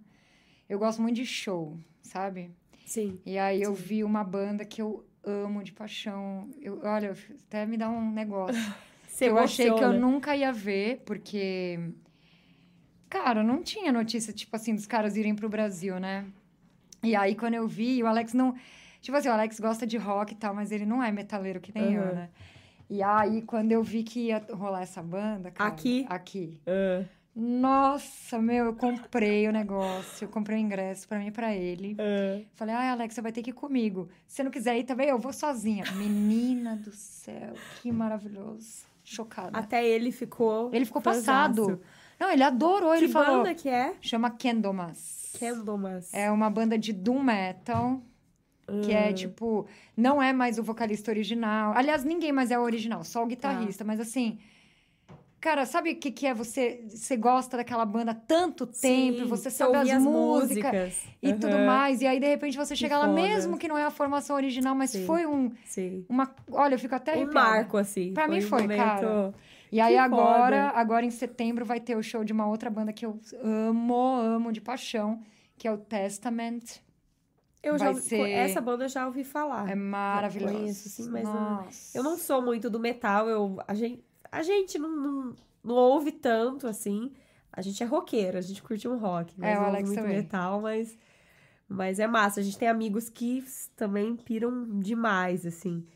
[SPEAKER 3] eu gosto muito de show, sabe?
[SPEAKER 1] Sim.
[SPEAKER 3] E aí eu vi uma banda que eu amo de paixão. Eu, olha, até me dá um negócio.
[SPEAKER 1] Você
[SPEAKER 3] eu achei que eu nunca ia ver, porque. Cara, não tinha notícia, tipo assim, dos caras irem pro Brasil, né? E aí, quando eu vi, o Alex não. Tipo assim, o Alex gosta de rock e tal, mas ele não é metaleiro que nem eu,
[SPEAKER 1] Aham.
[SPEAKER 3] né? E aí, quando eu vi que ia rolar essa banda, cara.
[SPEAKER 1] Aqui?
[SPEAKER 3] Aqui. Nossa, meu, eu comprei o negócio, eu comprei o ingresso pra mim e pra ele.
[SPEAKER 1] ah.
[SPEAKER 3] Falei, ai, Alex, você vai ter que ir comigo. Se você não quiser ir também, eu vou sozinha. Menina do céu, que maravilhoso. Chocada.
[SPEAKER 1] Até ele ficou.
[SPEAKER 3] Ele ficou
[SPEAKER 1] fãzaço.
[SPEAKER 3] passado. Não, ele adorou,
[SPEAKER 1] Que
[SPEAKER 3] ele falou.
[SPEAKER 1] banda que é?
[SPEAKER 3] Chama Kendomas.
[SPEAKER 1] Candlemas.
[SPEAKER 3] É uma banda de doom metal, que é
[SPEAKER 1] Ah.
[SPEAKER 3] tipo, não é mais o vocalista original. Aliás, ninguém mais é o original, só o
[SPEAKER 1] Tá.
[SPEAKER 3] guitarrista, mas assim, cara, sabe o que que é você, você gosta daquela banda há tanto tempo,
[SPEAKER 1] Sim,
[SPEAKER 3] você sabe as
[SPEAKER 1] ouvia
[SPEAKER 3] músicas e
[SPEAKER 1] Aham.
[SPEAKER 3] tudo mais, e aí de repente você chega lá mesmo que não é a formação original, mas
[SPEAKER 1] Sim.
[SPEAKER 3] foi um
[SPEAKER 1] Sim.
[SPEAKER 3] uma, olha, eu fico até
[SPEAKER 1] Um
[SPEAKER 3] arrepiada.
[SPEAKER 1] marco, assim.
[SPEAKER 3] Pra mim
[SPEAKER 1] um
[SPEAKER 3] foi,
[SPEAKER 1] momento-
[SPEAKER 3] cara. E aí
[SPEAKER 1] Que
[SPEAKER 3] agora,
[SPEAKER 1] foda.
[SPEAKER 3] agora em setembro vai ter o show de uma outra banda que eu amo, amo de paixão, que é o Testament.
[SPEAKER 1] Eu já
[SPEAKER 3] Vai
[SPEAKER 1] ouvi-
[SPEAKER 3] ser-
[SPEAKER 1] Essa banda eu já ouvi falar.
[SPEAKER 3] É maravilhoso.
[SPEAKER 1] conheço, sim, mas não-. Eu não sou muito do metal, eu, a gente, a gente não, não, não ouve tanto, assim. A gente é roqueiro, a gente curte um rock. Mas
[SPEAKER 3] É, o
[SPEAKER 1] não
[SPEAKER 3] Alex
[SPEAKER 1] muito
[SPEAKER 3] também.
[SPEAKER 1] metal, mas, mas é massa. A gente tem amigos que também piram demais, assim.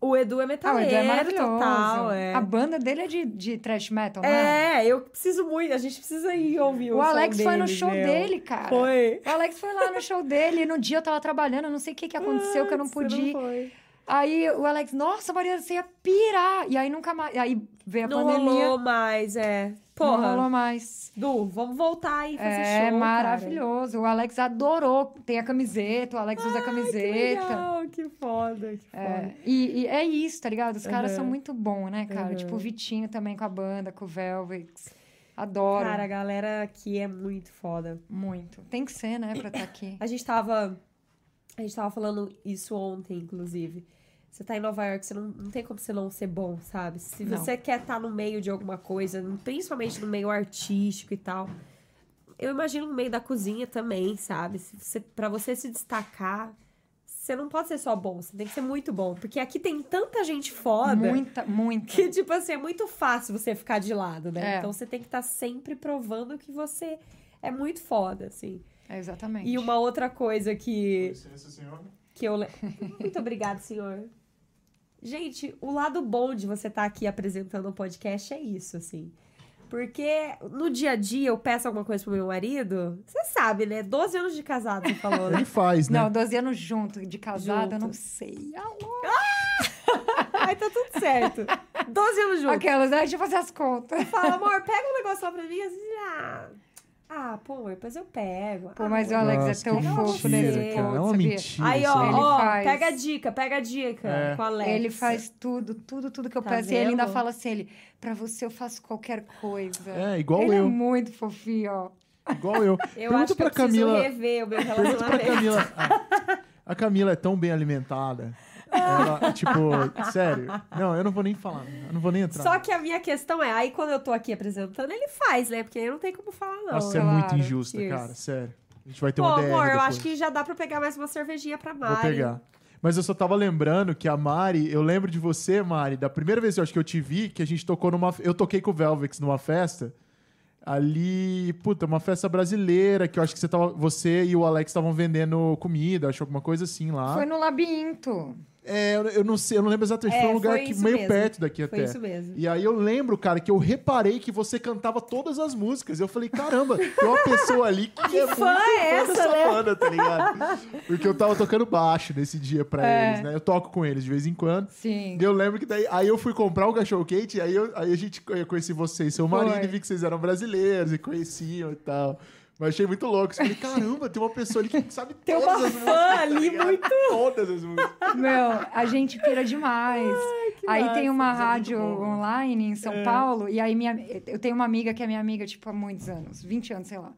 [SPEAKER 1] O Edu é
[SPEAKER 3] Ah, o Edu é maravilhoso.
[SPEAKER 1] total. É.
[SPEAKER 3] A banda dele é de, de thrash metal, não é?
[SPEAKER 1] É, eu preciso muito, a gente precisa ir ouvir o
[SPEAKER 3] O
[SPEAKER 1] som
[SPEAKER 3] Alex foi no
[SPEAKER 1] deles,
[SPEAKER 3] show
[SPEAKER 1] meu.
[SPEAKER 3] dele, cara.
[SPEAKER 1] Foi.
[SPEAKER 3] O Alex foi lá no show dele e no dia eu tava trabalhando, eu não sei o que, que aconteceu, que eu não pude. ir.
[SPEAKER 1] foi.
[SPEAKER 3] Aí o Alex, nossa, Maria, você ia pirar. E aí nunca mais. Aí veio a
[SPEAKER 1] Não
[SPEAKER 3] pandemia.
[SPEAKER 1] rolou mais, é.
[SPEAKER 3] Não
[SPEAKER 1] Porra,
[SPEAKER 3] rolou mais.
[SPEAKER 1] Du, vamos voltar aí e fazer
[SPEAKER 3] É
[SPEAKER 1] show, cara.
[SPEAKER 3] maravilhoso. O Alex adorou. Tem a camiseta, o Alex usa a
[SPEAKER 1] Que
[SPEAKER 3] camiseta.
[SPEAKER 1] legal, que foda, que foda.
[SPEAKER 3] É, e, e é isso, tá ligado? Os caras
[SPEAKER 1] Aham.
[SPEAKER 3] são muito bons, né, cara?
[SPEAKER 1] Aham.
[SPEAKER 3] Tipo, o Vitinho também com a banda, com o Velvet. Adoro.
[SPEAKER 1] Cara, a galera aqui é muito foda.
[SPEAKER 3] Muito. Tem que ser, né, pra estar aqui.
[SPEAKER 1] A gente tava. A gente tava falando isso ontem, inclusive. Você tá em Nova York, você não, não tem como você não ser bom, sabe? Se
[SPEAKER 3] Não.
[SPEAKER 1] você quer estar no meio de alguma coisa, principalmente no meio artístico e tal. Eu imagino no meio da cozinha também, sabe? Se você, pra você se destacar, você não pode ser só bom, você tem que ser muito bom. Porque aqui tem tanta gente foda.
[SPEAKER 3] Muita, muita.
[SPEAKER 1] Que, tipo assim, é muito fácil você ficar de lado, né?
[SPEAKER 3] É.
[SPEAKER 1] Então você tem que estar sempre provando que você é muito foda, assim.
[SPEAKER 3] É, exatamente.
[SPEAKER 1] E uma outra coisa que,
[SPEAKER 2] Licença, senhor.
[SPEAKER 1] que eu. Muito obrigada, senhor. Gente, o lado bom de você estar aqui apresentando um podcast é isso, assim. Porque no dia a dia eu peço alguma coisa pro meu marido, você sabe, né? 12 anos de casado, você falou, né?
[SPEAKER 2] Ele faz, né?
[SPEAKER 3] Não, 12 anos junto, de casado, eu
[SPEAKER 1] Junto.
[SPEAKER 3] não sei. Alô?
[SPEAKER 1] Ai, tá tudo certo. 12 anos juntos.
[SPEAKER 3] Aquelas, né? Deixa eu fazer as contas.
[SPEAKER 1] Fala, amor, pega um negócio lá pra mim. Assim, ah, ah, pô, depois eu pego.
[SPEAKER 3] Pô,
[SPEAKER 1] Ah,
[SPEAKER 3] mas o
[SPEAKER 1] amor.
[SPEAKER 3] Alex
[SPEAKER 2] Nossa,
[SPEAKER 3] é tão fofo
[SPEAKER 2] mentira,
[SPEAKER 3] nesse
[SPEAKER 2] cara.
[SPEAKER 3] ponto,
[SPEAKER 2] É uma
[SPEAKER 3] sabia?
[SPEAKER 2] mentira.
[SPEAKER 1] Aí, ó.
[SPEAKER 3] Ele
[SPEAKER 1] ó,
[SPEAKER 3] faz.
[SPEAKER 1] pega a dica, pega a dica
[SPEAKER 2] É.
[SPEAKER 1] com a Alex.
[SPEAKER 3] Ele faz tudo, tudo, tudo que eu
[SPEAKER 1] Tá
[SPEAKER 3] peço. E ele ainda
[SPEAKER 1] vendo?
[SPEAKER 3] fala assim, ele, pra você eu faço qualquer coisa.
[SPEAKER 2] É, igual
[SPEAKER 3] ele é
[SPEAKER 2] eu.
[SPEAKER 3] muito fofinho, ó.
[SPEAKER 2] Igual eu.
[SPEAKER 1] Eu
[SPEAKER 2] Pergunta
[SPEAKER 1] acho que
[SPEAKER 2] pra
[SPEAKER 1] eu preciso
[SPEAKER 2] Camila.
[SPEAKER 1] rever o meu
[SPEAKER 2] Pergunta pra
[SPEAKER 1] relacionamento.
[SPEAKER 2] Camila. Ah, a Camila é tão bem alimentada. Ela, tipo, sério. Não, eu não vou nem falar. Eu não vou nem entrar.
[SPEAKER 1] Só que a minha questão é, aí quando eu tô aqui apresentando, ele faz, né? Porque aí não tem como falar, não.
[SPEAKER 2] Nossa, é
[SPEAKER 3] claro.
[SPEAKER 2] muito injusta,
[SPEAKER 1] Cheers.
[SPEAKER 2] cara. Sério. A gente vai ter
[SPEAKER 1] Pô,
[SPEAKER 2] uma DR
[SPEAKER 1] amor, eu
[SPEAKER 2] depois.
[SPEAKER 1] acho que já dá pra pegar mais uma cervejinha pra Mari.
[SPEAKER 2] Vou pegar. Mas eu só tava lembrando que a Mari, eu lembro de você, Mari, da primeira vez que eu acho que eu te vi, que a gente tocou numa. Eu toquei com o Velvex numa festa. Ali, puta, uma festa brasileira, que eu acho que você, tava, você e o Alex estavam vendendo comida, acho alguma coisa assim lá.
[SPEAKER 3] Foi no labirinto.
[SPEAKER 2] É, eu- não sei, eu não lembro exatamente,
[SPEAKER 1] É,
[SPEAKER 2] foi um lugar
[SPEAKER 1] foi
[SPEAKER 2] que, meio
[SPEAKER 1] mesmo.
[SPEAKER 2] perto daqui
[SPEAKER 1] Foi
[SPEAKER 2] até.
[SPEAKER 1] isso mesmo.
[SPEAKER 2] E aí eu lembro, cara, que eu reparei que você cantava todas as músicas. Eu falei, caramba, tem uma pessoa ali que, é
[SPEAKER 1] fã
[SPEAKER 2] muito
[SPEAKER 1] é essa,
[SPEAKER 2] dessa
[SPEAKER 1] né?
[SPEAKER 2] banda, tá ligado? Porque eu tava tocando baixo nesse dia pra
[SPEAKER 3] É.
[SPEAKER 2] eles, né? Eu toco com eles de vez em quando.
[SPEAKER 3] Sim.
[SPEAKER 2] E eu lembro que daí, aí eu fui comprar um cachorro quente, aí, eu, aí a gente eu conheci você e seu
[SPEAKER 3] Foi.
[SPEAKER 2] marido, e vi que vocês eram brasileiros e conheciam e tal. Mas achei muito louco. Eu falei, caramba, tem uma pessoa ali que sabe
[SPEAKER 1] Tem
[SPEAKER 2] todas
[SPEAKER 1] uma
[SPEAKER 2] as
[SPEAKER 1] fã
[SPEAKER 2] músicas. tá
[SPEAKER 1] ali
[SPEAKER 2] ligado?
[SPEAKER 1] muito-
[SPEAKER 2] Todas as músicas.
[SPEAKER 3] Meu, a gente pira demais. aí tem uma
[SPEAKER 2] é
[SPEAKER 3] rádio
[SPEAKER 2] né?
[SPEAKER 3] online em São Paulo, e aí minha, eu tenho uma amiga que é minha amiga, tipo, há muitos anos, 20 anos, sei lá.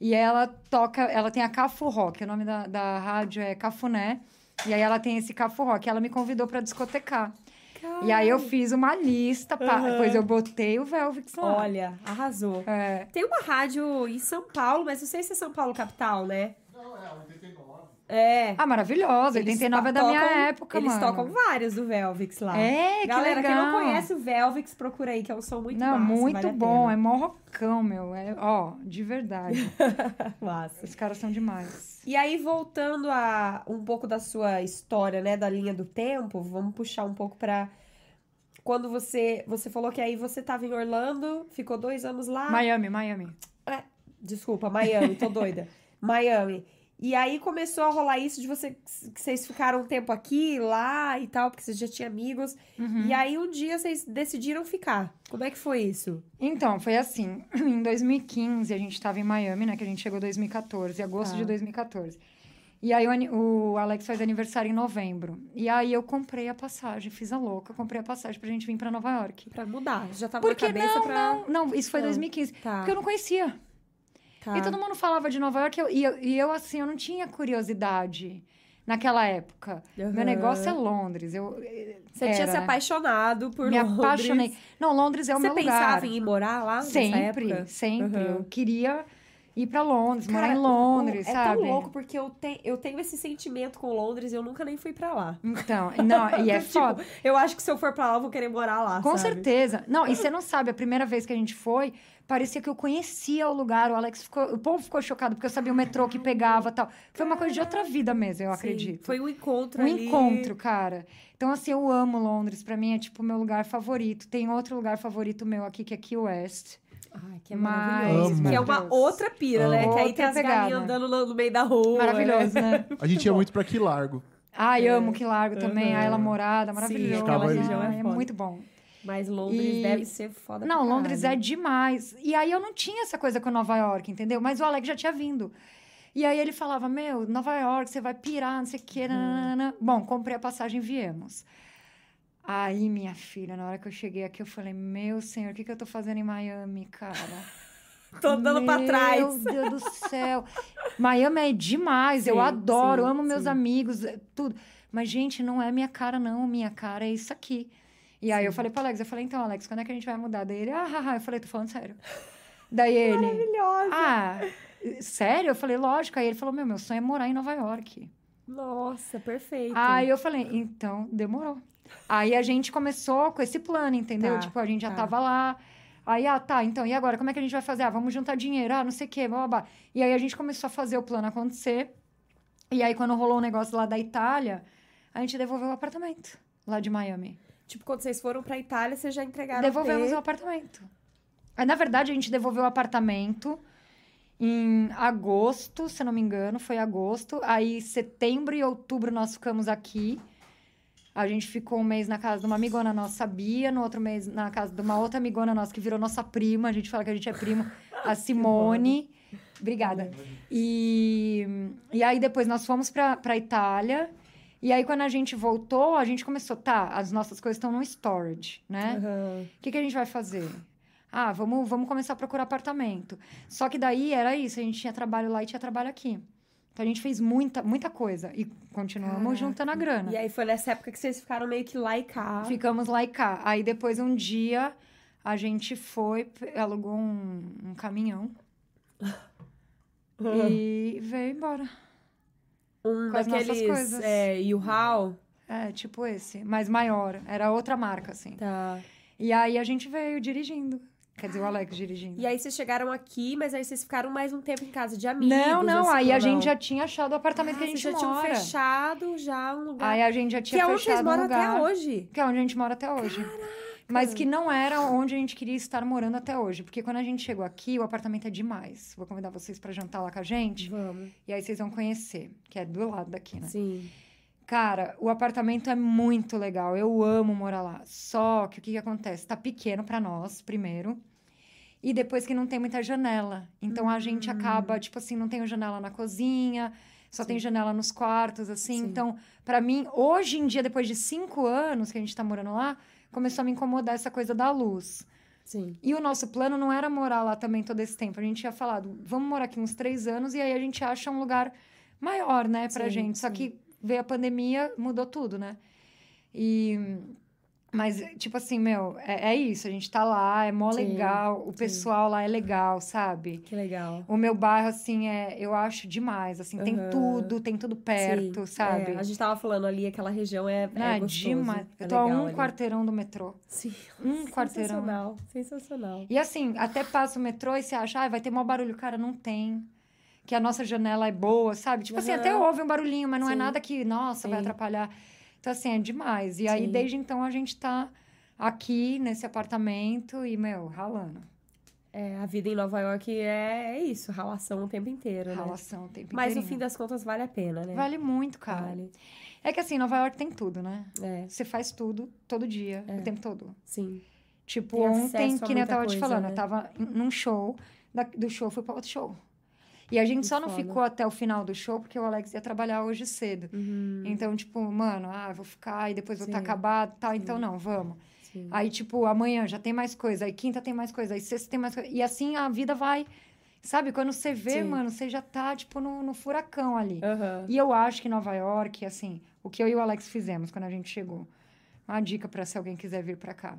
[SPEAKER 3] E ela toca, ela tem a Cafu Rock, o nome da, da rádio é Cafuné, e aí ela tem esse Cafu Rock. Ela me convidou pra discotecar. E aí eu fiz uma lista, pá,
[SPEAKER 1] Aham.
[SPEAKER 3] depois eu botei o Velvix lá.
[SPEAKER 1] Olha, arrasou.
[SPEAKER 3] É.
[SPEAKER 1] Tem uma rádio em São Paulo, mas não sei se é São Paulo capital, né?
[SPEAKER 2] É 89.
[SPEAKER 1] É.
[SPEAKER 3] Ah, maravilhosa.
[SPEAKER 1] Eles
[SPEAKER 3] 89 é da
[SPEAKER 1] tocam-
[SPEAKER 3] minha época,
[SPEAKER 1] Eles
[SPEAKER 3] mano.
[SPEAKER 1] tocam várias do Velvix lá.
[SPEAKER 3] É, que
[SPEAKER 1] Galera,
[SPEAKER 3] legal.
[SPEAKER 1] quem não conhece o Velvix, procura aí, que é um som muito
[SPEAKER 3] Não,
[SPEAKER 1] massa,
[SPEAKER 3] muito
[SPEAKER 1] vale
[SPEAKER 3] bom. É mó rockão, meu. É, ó, de verdade.
[SPEAKER 1] Massa.
[SPEAKER 3] Os caras são demais.
[SPEAKER 1] E aí, voltando a um pouco da sua história, né, da linha do tempo, vamos puxar um pouco pra quando você você falou que aí você tava em Orlando, ficou dois anos lá.
[SPEAKER 3] Miami, Miami.
[SPEAKER 1] Desculpa, Miami, tô doida. Miami. E aí começou a rolar isso de você que vocês ficaram um tempo aqui, lá e tal, porque vocês já tinham amigos.
[SPEAKER 3] Uhum.
[SPEAKER 1] E aí um dia vocês decidiram ficar. Como é que foi isso?
[SPEAKER 3] Então, foi assim. Em 2015, a gente tava em Miami, né? Que a gente chegou em 2014, agosto
[SPEAKER 1] Tá.
[SPEAKER 3] de 2014. E aí o, o Alex faz aniversário em novembro. E aí eu comprei a passagem, fiz a louca, comprei a passagem pra gente vir pra Nova York.
[SPEAKER 1] Pra mudar. Já tava
[SPEAKER 3] Porque
[SPEAKER 1] na cabeça
[SPEAKER 3] não,
[SPEAKER 1] pra.
[SPEAKER 3] não, não, isso foi
[SPEAKER 1] Não.
[SPEAKER 3] 2015.
[SPEAKER 1] Tá.
[SPEAKER 3] Porque eu não conhecia.
[SPEAKER 1] Tá.
[SPEAKER 3] E todo mundo falava de Nova York e eu, e eu, assim, eu não tinha curiosidade naquela época.
[SPEAKER 1] Aham.
[SPEAKER 3] Meu negócio é Londres. Eu,
[SPEAKER 1] Você
[SPEAKER 3] era,
[SPEAKER 1] tinha se apaixonado por
[SPEAKER 3] Me
[SPEAKER 1] Londres.
[SPEAKER 3] apaixonei. Não, Londres é o
[SPEAKER 1] Você
[SPEAKER 3] meu
[SPEAKER 1] pensava
[SPEAKER 3] lugar.
[SPEAKER 1] em ir morar lá
[SPEAKER 3] Sempre, sempre.
[SPEAKER 1] Aham.
[SPEAKER 3] Eu queria ir pra Londres, morar
[SPEAKER 1] Cara,
[SPEAKER 3] em
[SPEAKER 1] o-
[SPEAKER 3] Londres,
[SPEAKER 1] é
[SPEAKER 3] sabe?
[SPEAKER 1] tão louco porque eu, te, eu tenho esse sentimento com Londres e eu nunca nem fui pra lá.
[SPEAKER 3] Então, não, e é
[SPEAKER 1] Tipo,
[SPEAKER 3] foda.
[SPEAKER 1] Eu acho que se eu for pra lá, eu vou querer morar lá,
[SPEAKER 3] Com
[SPEAKER 1] sabe?
[SPEAKER 3] certeza. Não, e você não sabe, a primeira vez que a gente foi, parecia que eu conhecia o lugar. O Alex ficou. O povo ficou chocado, porque eu sabia o metrô que pegava e tal. Foi uma coisa de outra vida mesmo, eu
[SPEAKER 1] Sim,
[SPEAKER 3] acredito.
[SPEAKER 1] Foi um encontro
[SPEAKER 3] um
[SPEAKER 1] ali.
[SPEAKER 3] encontro, cara. Então, assim, eu amo Londres. Pra mim é tipo o meu lugar favorito. Tem outro lugar favorito meu aqui, que é Key West.
[SPEAKER 1] Ai, que é maravilhoso. Que é uma outra pira, né?
[SPEAKER 2] Amo.
[SPEAKER 1] Que aí tem as galinhas
[SPEAKER 3] pegada.
[SPEAKER 1] andando no, meio da rua.
[SPEAKER 3] Maravilhoso, né?
[SPEAKER 2] A gente ia muito pra Aqui Largo.
[SPEAKER 3] Ai,
[SPEAKER 1] É.
[SPEAKER 3] amo que largo também.
[SPEAKER 1] Aham.
[SPEAKER 3] A Ela Morada,
[SPEAKER 1] Sim,
[SPEAKER 3] maravilhoso.
[SPEAKER 2] aquela
[SPEAKER 1] região é
[SPEAKER 3] é muito bom.
[SPEAKER 1] Mas Londres
[SPEAKER 3] E-
[SPEAKER 1] deve ser foda
[SPEAKER 3] Não, Londres é demais. E aí eu não tinha essa coisa com Nova York, entendeu? Mas o Alex já tinha vindo. E aí ele falava, meu, Nova York, você vai pirar, não sei o
[SPEAKER 1] Uhum.
[SPEAKER 3] que. nananana. Bom, comprei a passagem e viemos. Aí, minha filha, na hora que eu cheguei aqui, eu falei, meu senhor, o que, que eu tô fazendo em Miami, cara?
[SPEAKER 1] Tô dando pra trás.
[SPEAKER 3] Meu Deus do céu. Miami é demais, eu
[SPEAKER 1] Sim,
[SPEAKER 3] adoro,
[SPEAKER 1] sim,
[SPEAKER 3] amo meus
[SPEAKER 1] sim.
[SPEAKER 3] amigos, é tudo. Mas, gente, não é minha cara, não. Minha cara é isso aqui. E aí eu falei pro Alex, eu falei, então, Alex, quando é que a gente vai mudar? Daí ele, ah, ah, ah. eu falei, tô falando sério. Daí ele,
[SPEAKER 1] Maravilhosa.
[SPEAKER 3] ah, sério? Eu falei, lógico. Aí ele falou, meu, meu sonho é morar em Nova York.
[SPEAKER 1] Nossa, perfeito.
[SPEAKER 3] Aí eu falei, então, demorou. Aí a gente começou com esse plano, entendeu?
[SPEAKER 1] Tá,
[SPEAKER 3] tipo, a gente já
[SPEAKER 1] tá.
[SPEAKER 3] tava lá. Aí, ah, tá, então, e agora? Como é que a gente vai fazer? Ah, vamos juntar dinheiro, ah, não sei o quê, blá, blá, blá. E aí a gente começou a fazer o plano acontecer. E aí, quando rolou o negócio lá da Itália, a gente devolveu o apartamento lá de Miami.
[SPEAKER 1] Tipo, quando vocês foram pra Itália, vocês já entregaram
[SPEAKER 3] Devolvemos
[SPEAKER 1] o
[SPEAKER 3] o apartamento. Aí, na verdade, a gente devolveu o apartamento em agosto, se não me engano, foi agosto. Aí, setembro e outubro, nós ficamos aqui. A gente ficou um mês na casa de uma amigona nossa, Bia, no outro mês na casa de uma outra amigona nossa que virou nossa prima. A gente fala que a gente é primo, a Simone. Obrigada. E, e aí depois nós fomos pra Itália. E aí, quando a gente voltou, a gente começou, tá, as nossas coisas estão no storage, né? O que, que a gente vai fazer? Ah, vamos, vamos começar a procurar apartamento. Só que daí era isso, a gente tinha trabalho lá e tinha trabalho aqui. Então a gente fez muita, muita coisa e continuamos
[SPEAKER 1] Caraca.
[SPEAKER 3] juntando a grana.
[SPEAKER 1] E aí foi nessa época que vocês ficaram meio que lá e cá.
[SPEAKER 3] Ficamos lá e cá. Aí depois um dia a gente foi, alugou um, um caminhão e veio embora.
[SPEAKER 1] Um
[SPEAKER 3] com as nossas
[SPEAKER 1] daqueles
[SPEAKER 3] coisas.
[SPEAKER 1] é, U-Haul.
[SPEAKER 3] É, tipo esse, mas maior. Era outra marca, assim.
[SPEAKER 1] Tá.
[SPEAKER 3] E aí a gente veio dirigindo. Quer dizer, o Alex dirigindo.
[SPEAKER 1] E aí vocês chegaram aqui, mas aí vocês ficaram mais um tempo em casa de amigos.
[SPEAKER 3] Não, não,
[SPEAKER 1] assim,
[SPEAKER 3] aí
[SPEAKER 1] ou
[SPEAKER 3] a
[SPEAKER 1] não?
[SPEAKER 3] gente já tinha achado o apartamento que a
[SPEAKER 1] Ah,
[SPEAKER 3] gente
[SPEAKER 1] vocês já
[SPEAKER 3] mora.
[SPEAKER 1] tinham fechado já um lugar.
[SPEAKER 3] Aí a gente já
[SPEAKER 1] que
[SPEAKER 3] tinha
[SPEAKER 1] é onde vocês
[SPEAKER 3] um
[SPEAKER 1] moram
[SPEAKER 3] lugar.
[SPEAKER 1] até hoje.
[SPEAKER 3] Que é onde a gente mora até hoje. Mas que não era onde a gente queria estar morando até hoje. Porque quando a gente chegou aqui, o apartamento é demais. Vou convidar vocês pra jantar lá com a gente.
[SPEAKER 1] Vamos.
[SPEAKER 3] E aí vocês vão conhecer, que é do lado daqui, né?
[SPEAKER 1] Sim.
[SPEAKER 3] Cara, o apartamento é muito legal. Eu amo morar lá. Só que o que, que acontece? Tá pequeno pra nós, primeiro. E depois que não tem muita janela. Então a gente acaba, tipo assim, não tem janela na cozinha, só tem janela nos quartos, assim.
[SPEAKER 1] Sim.
[SPEAKER 3] Então, pra mim, hoje em dia, depois de cinco anos que a gente tá morando lá, começou a me incomodar essa coisa da luz.
[SPEAKER 1] Sim.
[SPEAKER 3] E o nosso plano não era morar lá também todo esse tempo. A gente tinha falado, vamos morar aqui uns três anos e aí a gente acha um lugar maior, né, pra
[SPEAKER 1] Sim,
[SPEAKER 3] gente. Só
[SPEAKER 1] sim.
[SPEAKER 3] que veio a pandemia, mudou tudo, né? E Mas, tipo assim, meu, é, é isso. A gente tá lá, é mó
[SPEAKER 1] Sim,
[SPEAKER 3] legal. O
[SPEAKER 1] sim.
[SPEAKER 3] pessoal lá é legal, sabe?
[SPEAKER 1] Que legal.
[SPEAKER 3] O meu bairro, assim, é, eu acho demais. Assim, tem
[SPEAKER 1] Aham.
[SPEAKER 3] tudo, tem tudo perto,
[SPEAKER 1] Sim,
[SPEAKER 3] sabe?
[SPEAKER 1] é, a gente tava falando ali, aquela região é,
[SPEAKER 3] Não,
[SPEAKER 1] é
[SPEAKER 3] é
[SPEAKER 1] gostoso.
[SPEAKER 3] demais.
[SPEAKER 1] é
[SPEAKER 3] Eu tô a um
[SPEAKER 1] ali.
[SPEAKER 3] quarteirão do metrô.
[SPEAKER 1] Sim.
[SPEAKER 3] Um quarteirão.
[SPEAKER 1] Sensacional, sensacional.
[SPEAKER 3] E assim, até passa o metrô e você acha, ah, vai ter maior barulho. Cara, não tem. Que a nossa janela é boa, sabe? Tipo assim,
[SPEAKER 1] Aham.
[SPEAKER 3] até ouve um barulhinho, mas não é
[SPEAKER 1] Sim.
[SPEAKER 3] nada que, nossa, vai
[SPEAKER 1] Sim.
[SPEAKER 3] atrapalhar. Então, assim, é demais. E aí,
[SPEAKER 1] Sim.
[SPEAKER 3] desde então, a gente tá aqui nesse apartamento e, meu, ralando.
[SPEAKER 1] É, a vida em Nova York é, é isso, ralação o tempo inteiro, né?
[SPEAKER 3] Ralação o tempo
[SPEAKER 1] Mas no fim das contas vale a pena, né?
[SPEAKER 3] Vale muito, cara.
[SPEAKER 1] Vale.
[SPEAKER 3] É que assim, Nova York tem tudo, né?
[SPEAKER 1] É,
[SPEAKER 3] Você faz tudo, todo dia,
[SPEAKER 1] É.
[SPEAKER 3] o tempo todo.
[SPEAKER 1] sim.
[SPEAKER 3] Tipo,
[SPEAKER 1] Tem
[SPEAKER 3] ontem, que nem eu tava te
[SPEAKER 1] coisa,
[SPEAKER 3] falando,
[SPEAKER 1] né?
[SPEAKER 3] eu tava num show, da- do show fui pra outro show. E a gente
[SPEAKER 1] Muito
[SPEAKER 3] só não
[SPEAKER 1] foda.
[SPEAKER 3] ficou até o final do show porque o Alex ia trabalhar hoje cedo.
[SPEAKER 1] Uhum,
[SPEAKER 3] Então, tipo, mano, ah, vou ficar e depois vou estar
[SPEAKER 1] Sim.
[SPEAKER 3] acabado, tal, então não, vamos.
[SPEAKER 1] sim.
[SPEAKER 3] Aí, tipo, amanhã já tem mais coisa, aí quinta tem mais coisa, aí sexta tem mais coisa. E assim a vida vai. Sabe, quando você vê,
[SPEAKER 1] Sim.
[SPEAKER 3] mano, você já tá, tipo, no, no furacão ali.
[SPEAKER 1] Aham.
[SPEAKER 3] E eu acho que Nova York, assim, o que eu e o Alex fizemos quando a gente chegou. Uma dica pra se alguém quiser vir pra cá.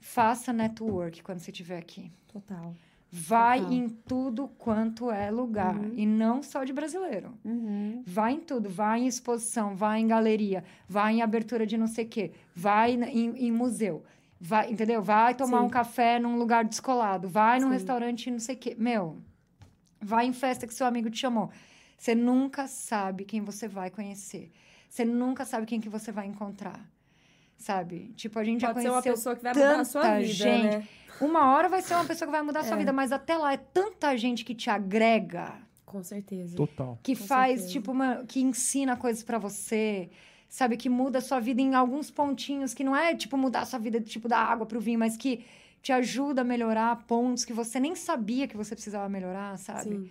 [SPEAKER 3] Faça network quando você estiver aqui.
[SPEAKER 1] Total.
[SPEAKER 3] Vai
[SPEAKER 1] Total.
[SPEAKER 3] em tudo quanto é lugar.
[SPEAKER 1] Uhum.
[SPEAKER 3] E não só de brasileiro.
[SPEAKER 1] Uhum.
[SPEAKER 3] Vai em tudo. Vai em exposição, vai em galeria, vai em abertura de não sei o quê, vai em, em museu. Vai, entendeu? Vai tomar
[SPEAKER 1] Sim.
[SPEAKER 3] um café num lugar descolado. Vai num
[SPEAKER 1] Sim.
[SPEAKER 3] restaurante não sei o quê. Meu, vai em festa que seu amigo te chamou. Você nunca sabe quem você vai conhecer. Você nunca sabe quem que você vai encontrar. Sabe? Tipo, a gente já
[SPEAKER 1] Pode ser uma
[SPEAKER 3] conheceu
[SPEAKER 1] pessoa que vai mudar a sua
[SPEAKER 3] tanta
[SPEAKER 1] vida,
[SPEAKER 3] gente.
[SPEAKER 1] né?
[SPEAKER 3] uma hora vai ser uma pessoa que vai mudar a sua
[SPEAKER 1] É.
[SPEAKER 3] vida, mas até lá é tanta gente que te agrega,
[SPEAKER 1] Com certeza.
[SPEAKER 2] Total.
[SPEAKER 3] que
[SPEAKER 1] Com
[SPEAKER 3] faz,
[SPEAKER 1] certeza.
[SPEAKER 3] tipo, uma, que ensina coisas pra você, sabe? Que muda a sua vida em alguns pontinhos, que não é, tipo, mudar a sua vida, tipo, da água pro vinho, mas que te ajuda a melhorar pontos que você nem sabia que você precisava melhorar, sabe?
[SPEAKER 1] Sim.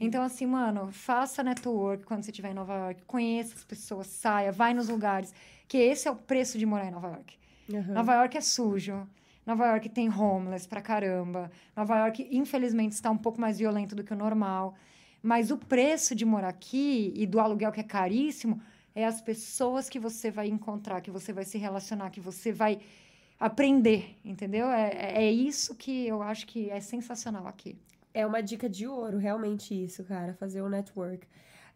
[SPEAKER 3] Então, assim, mano, faça network quando você estiver em Nova York, conheça as pessoas, saia, vai nos lugares, que esse é o preço de morar em Nova York.
[SPEAKER 1] Aham.
[SPEAKER 3] Nova York é sujo. Nova York tem homeless pra caramba. Nova York, infelizmente, está um pouco mais violento do que o normal. Mas o preço de morar aqui e do aluguel que é caríssimo é as pessoas que você vai encontrar, que você vai se relacionar, que você vai aprender, entendeu? É, é- é isso que eu acho que é sensacional aqui.
[SPEAKER 1] É uma dica de ouro, realmente isso, cara, fazer o network.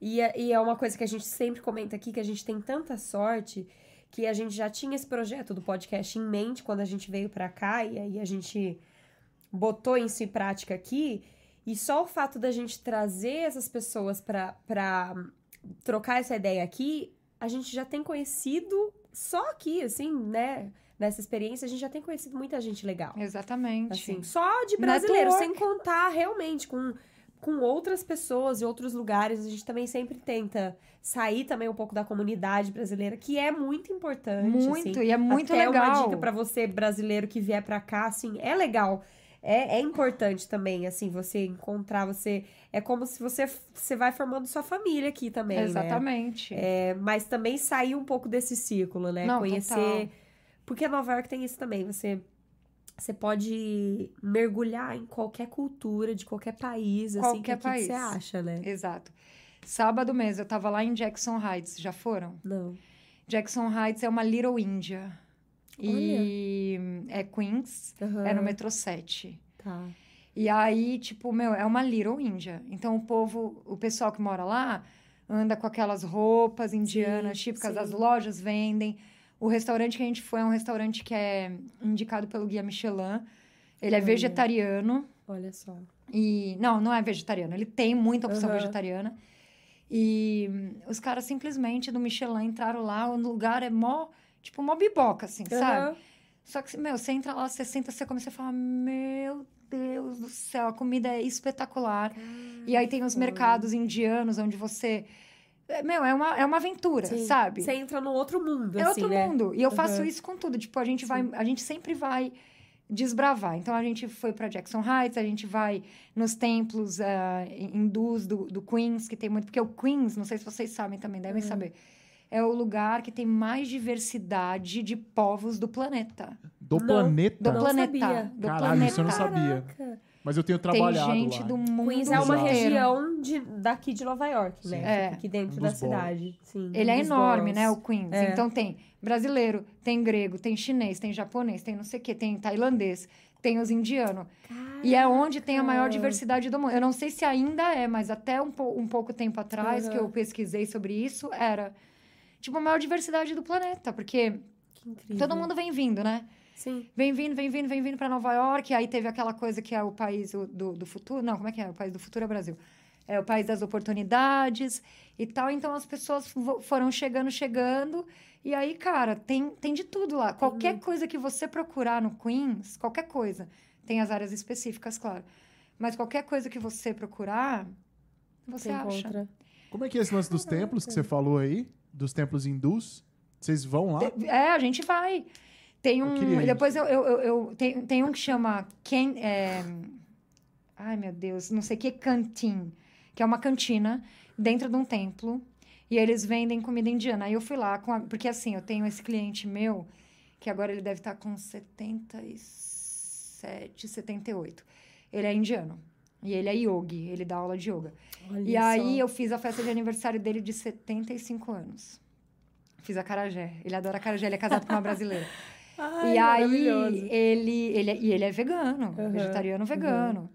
[SPEAKER 1] E é, e é uma coisa que a gente sempre comenta aqui, que a gente tem tanta sorte que a gente já tinha esse projeto do podcast em mente quando a gente veio pra cá e aí a gente botou isso em prática aqui. E só o fato da gente trazer essas pessoas pra trocar essa ideia aqui, a gente já tem conhecido só aqui, assim, né? Nessa experiência, a gente já tem conhecido muita gente legal.
[SPEAKER 3] Exatamente.
[SPEAKER 1] Assim, só de brasileiro,
[SPEAKER 3] Network.
[SPEAKER 1] sem contar realmente com, com outras pessoas e outros lugares. A gente também sempre tenta sair também um pouco da comunidade brasileira, que é muito importante.
[SPEAKER 3] muito,
[SPEAKER 1] assim.
[SPEAKER 3] e é muito
[SPEAKER 1] Até
[SPEAKER 3] legal.
[SPEAKER 1] uma dica pra você brasileiro que vier pra cá, assim, é legal. É, é importante também, assim, você encontrar, você... É como se você, você vai formando sua família aqui também, né?
[SPEAKER 3] Exatamente.
[SPEAKER 1] É, mas também sair um pouco desse círculo, né?
[SPEAKER 3] Não,
[SPEAKER 1] Conhecer.
[SPEAKER 3] total.
[SPEAKER 1] Porque Nova York tem isso também. Você, você pode mergulhar em qualquer cultura de qualquer país, assim, que
[SPEAKER 3] Qualquer
[SPEAKER 1] aqui que
[SPEAKER 3] país.
[SPEAKER 1] você acha, né?
[SPEAKER 3] Exato. Sábado mesmo, eu tava lá em Jackson Heights. Já foram?
[SPEAKER 1] Não.
[SPEAKER 3] Jackson Heights é uma Little India. E é Queens,
[SPEAKER 1] Aham.
[SPEAKER 3] é no metrô 7.
[SPEAKER 1] Tá.
[SPEAKER 3] E aí, tipo, meu, é uma Little India. Então o povo, o pessoal que mora lá, anda com aquelas roupas indianas
[SPEAKER 1] Sim,
[SPEAKER 3] típicas,
[SPEAKER 1] sim.
[SPEAKER 3] as lojas vendem. O restaurante que a gente foi é um restaurante que é indicado pelo guia Michelin. Ele é
[SPEAKER 1] Olha.
[SPEAKER 3] vegetariano.
[SPEAKER 1] Olha só.
[SPEAKER 3] E não, não é vegetariano. Ele tem muita opção
[SPEAKER 1] Aham.
[SPEAKER 3] vegetariana. E hum, os caras simplesmente do Michelin entraram lá, o lugar é mó, tipo, mó biboca, assim, sabe?
[SPEAKER 1] Aham.
[SPEAKER 3] Só que, meu, você entra lá, você senta, você começa a falar, meu Deus do céu, a comida é espetacular. e aí tem os mercados indianos, onde você... é, Meu, é uma, é uma aventura,
[SPEAKER 1] Sim.
[SPEAKER 3] sabe?
[SPEAKER 1] Você entra no outro mundo,
[SPEAKER 3] É
[SPEAKER 1] assim,
[SPEAKER 3] outro
[SPEAKER 1] né?
[SPEAKER 3] mundo. E eu faço isso com tudo. Tipo, a gente vai,
[SPEAKER 1] Sim.
[SPEAKER 3] a gente sempre vai desbravar. Então a gente foi para Jackson Heights, a gente vai nos templos ah, hindus do, do Queens, que tem muito, porque o Queens, não sei se vocês sabem também, devem
[SPEAKER 1] Uhum.
[SPEAKER 3] saber. É o lugar que tem mais diversidade de povos do planeta.
[SPEAKER 2] Do
[SPEAKER 1] Não,
[SPEAKER 2] planeta.
[SPEAKER 3] Do
[SPEAKER 1] Não
[SPEAKER 3] planeta.
[SPEAKER 1] sabia.
[SPEAKER 3] Do
[SPEAKER 2] Caralho,
[SPEAKER 3] planeta.
[SPEAKER 2] isso eu não sabia.
[SPEAKER 1] Caraca.
[SPEAKER 2] Mas eu tenho
[SPEAKER 3] Tem
[SPEAKER 2] trabalhado
[SPEAKER 3] gente
[SPEAKER 2] lá.
[SPEAKER 3] do mundo
[SPEAKER 1] Queens é uma
[SPEAKER 3] inteiro.
[SPEAKER 1] região de, daqui de Nova York, né?
[SPEAKER 3] É.
[SPEAKER 1] Aqui dentro da cidade. Sim,
[SPEAKER 3] Ele é enorme, né, o Queens.
[SPEAKER 1] É.
[SPEAKER 3] Então tem brasileiro, tem grego, tem chinês, tem japonês, tem não sei o quê, tem tailandês, tem os indianos. E é onde tem a maior diversidade do mundo. Eu não sei se ainda é, mas até um, pou- um pouco tempo atrás,
[SPEAKER 1] Uhum.
[SPEAKER 3] que eu pesquisei sobre isso, era tipo a maior diversidade do planeta, porque
[SPEAKER 1] Que incrível.
[SPEAKER 3] todo mundo vem vindo, né?
[SPEAKER 1] Sim.
[SPEAKER 3] Vem vindo, vem vindo, vem vindo para Nova York. Aí teve aquela coisa que é o país do, do futuro. Não, como é que é? O país do futuro é o Brasil. É o país das oportunidades e tal. Então as pessoas foram chegando, chegando. E aí, cara, tem, tem de tudo lá. Qualquer coisa que você procurar no Queens, qualquer coisa. Tem as áreas específicas, claro. Mas qualquer coisa que você procurar, você
[SPEAKER 1] Você
[SPEAKER 3] acha.
[SPEAKER 1] encontra.
[SPEAKER 2] Como é que é esse lance dos templos que você falou aí? Dos templos hindus? Vocês vão lá?
[SPEAKER 3] É, a gente vai. Tem
[SPEAKER 2] Eu
[SPEAKER 3] um.
[SPEAKER 2] ir.
[SPEAKER 3] depois eu, eu, eu, eu- tem, tem um que chama Ken, é, ai, meu Deus, não sei o que, Cantin, que é uma cantina dentro de um templo. E eles vendem comida indiana. Aí eu fui lá, com a- porque assim, eu tenho esse cliente meu, que agora ele deve estar com 77, 78. Ele é indiano. E ele é yogi, ele dá aula de yoga.
[SPEAKER 1] Olha
[SPEAKER 3] E aí
[SPEAKER 1] só.
[SPEAKER 3] eu fiz a festa de aniversário dele de 75 anos. Fiz a carajé. Ele adora carajé, ele é casado com uma brasileira.
[SPEAKER 1] Ai,
[SPEAKER 3] e aí ele, ele, é- e ele é vegano,
[SPEAKER 1] Uhum,
[SPEAKER 3] vegetariano vegano.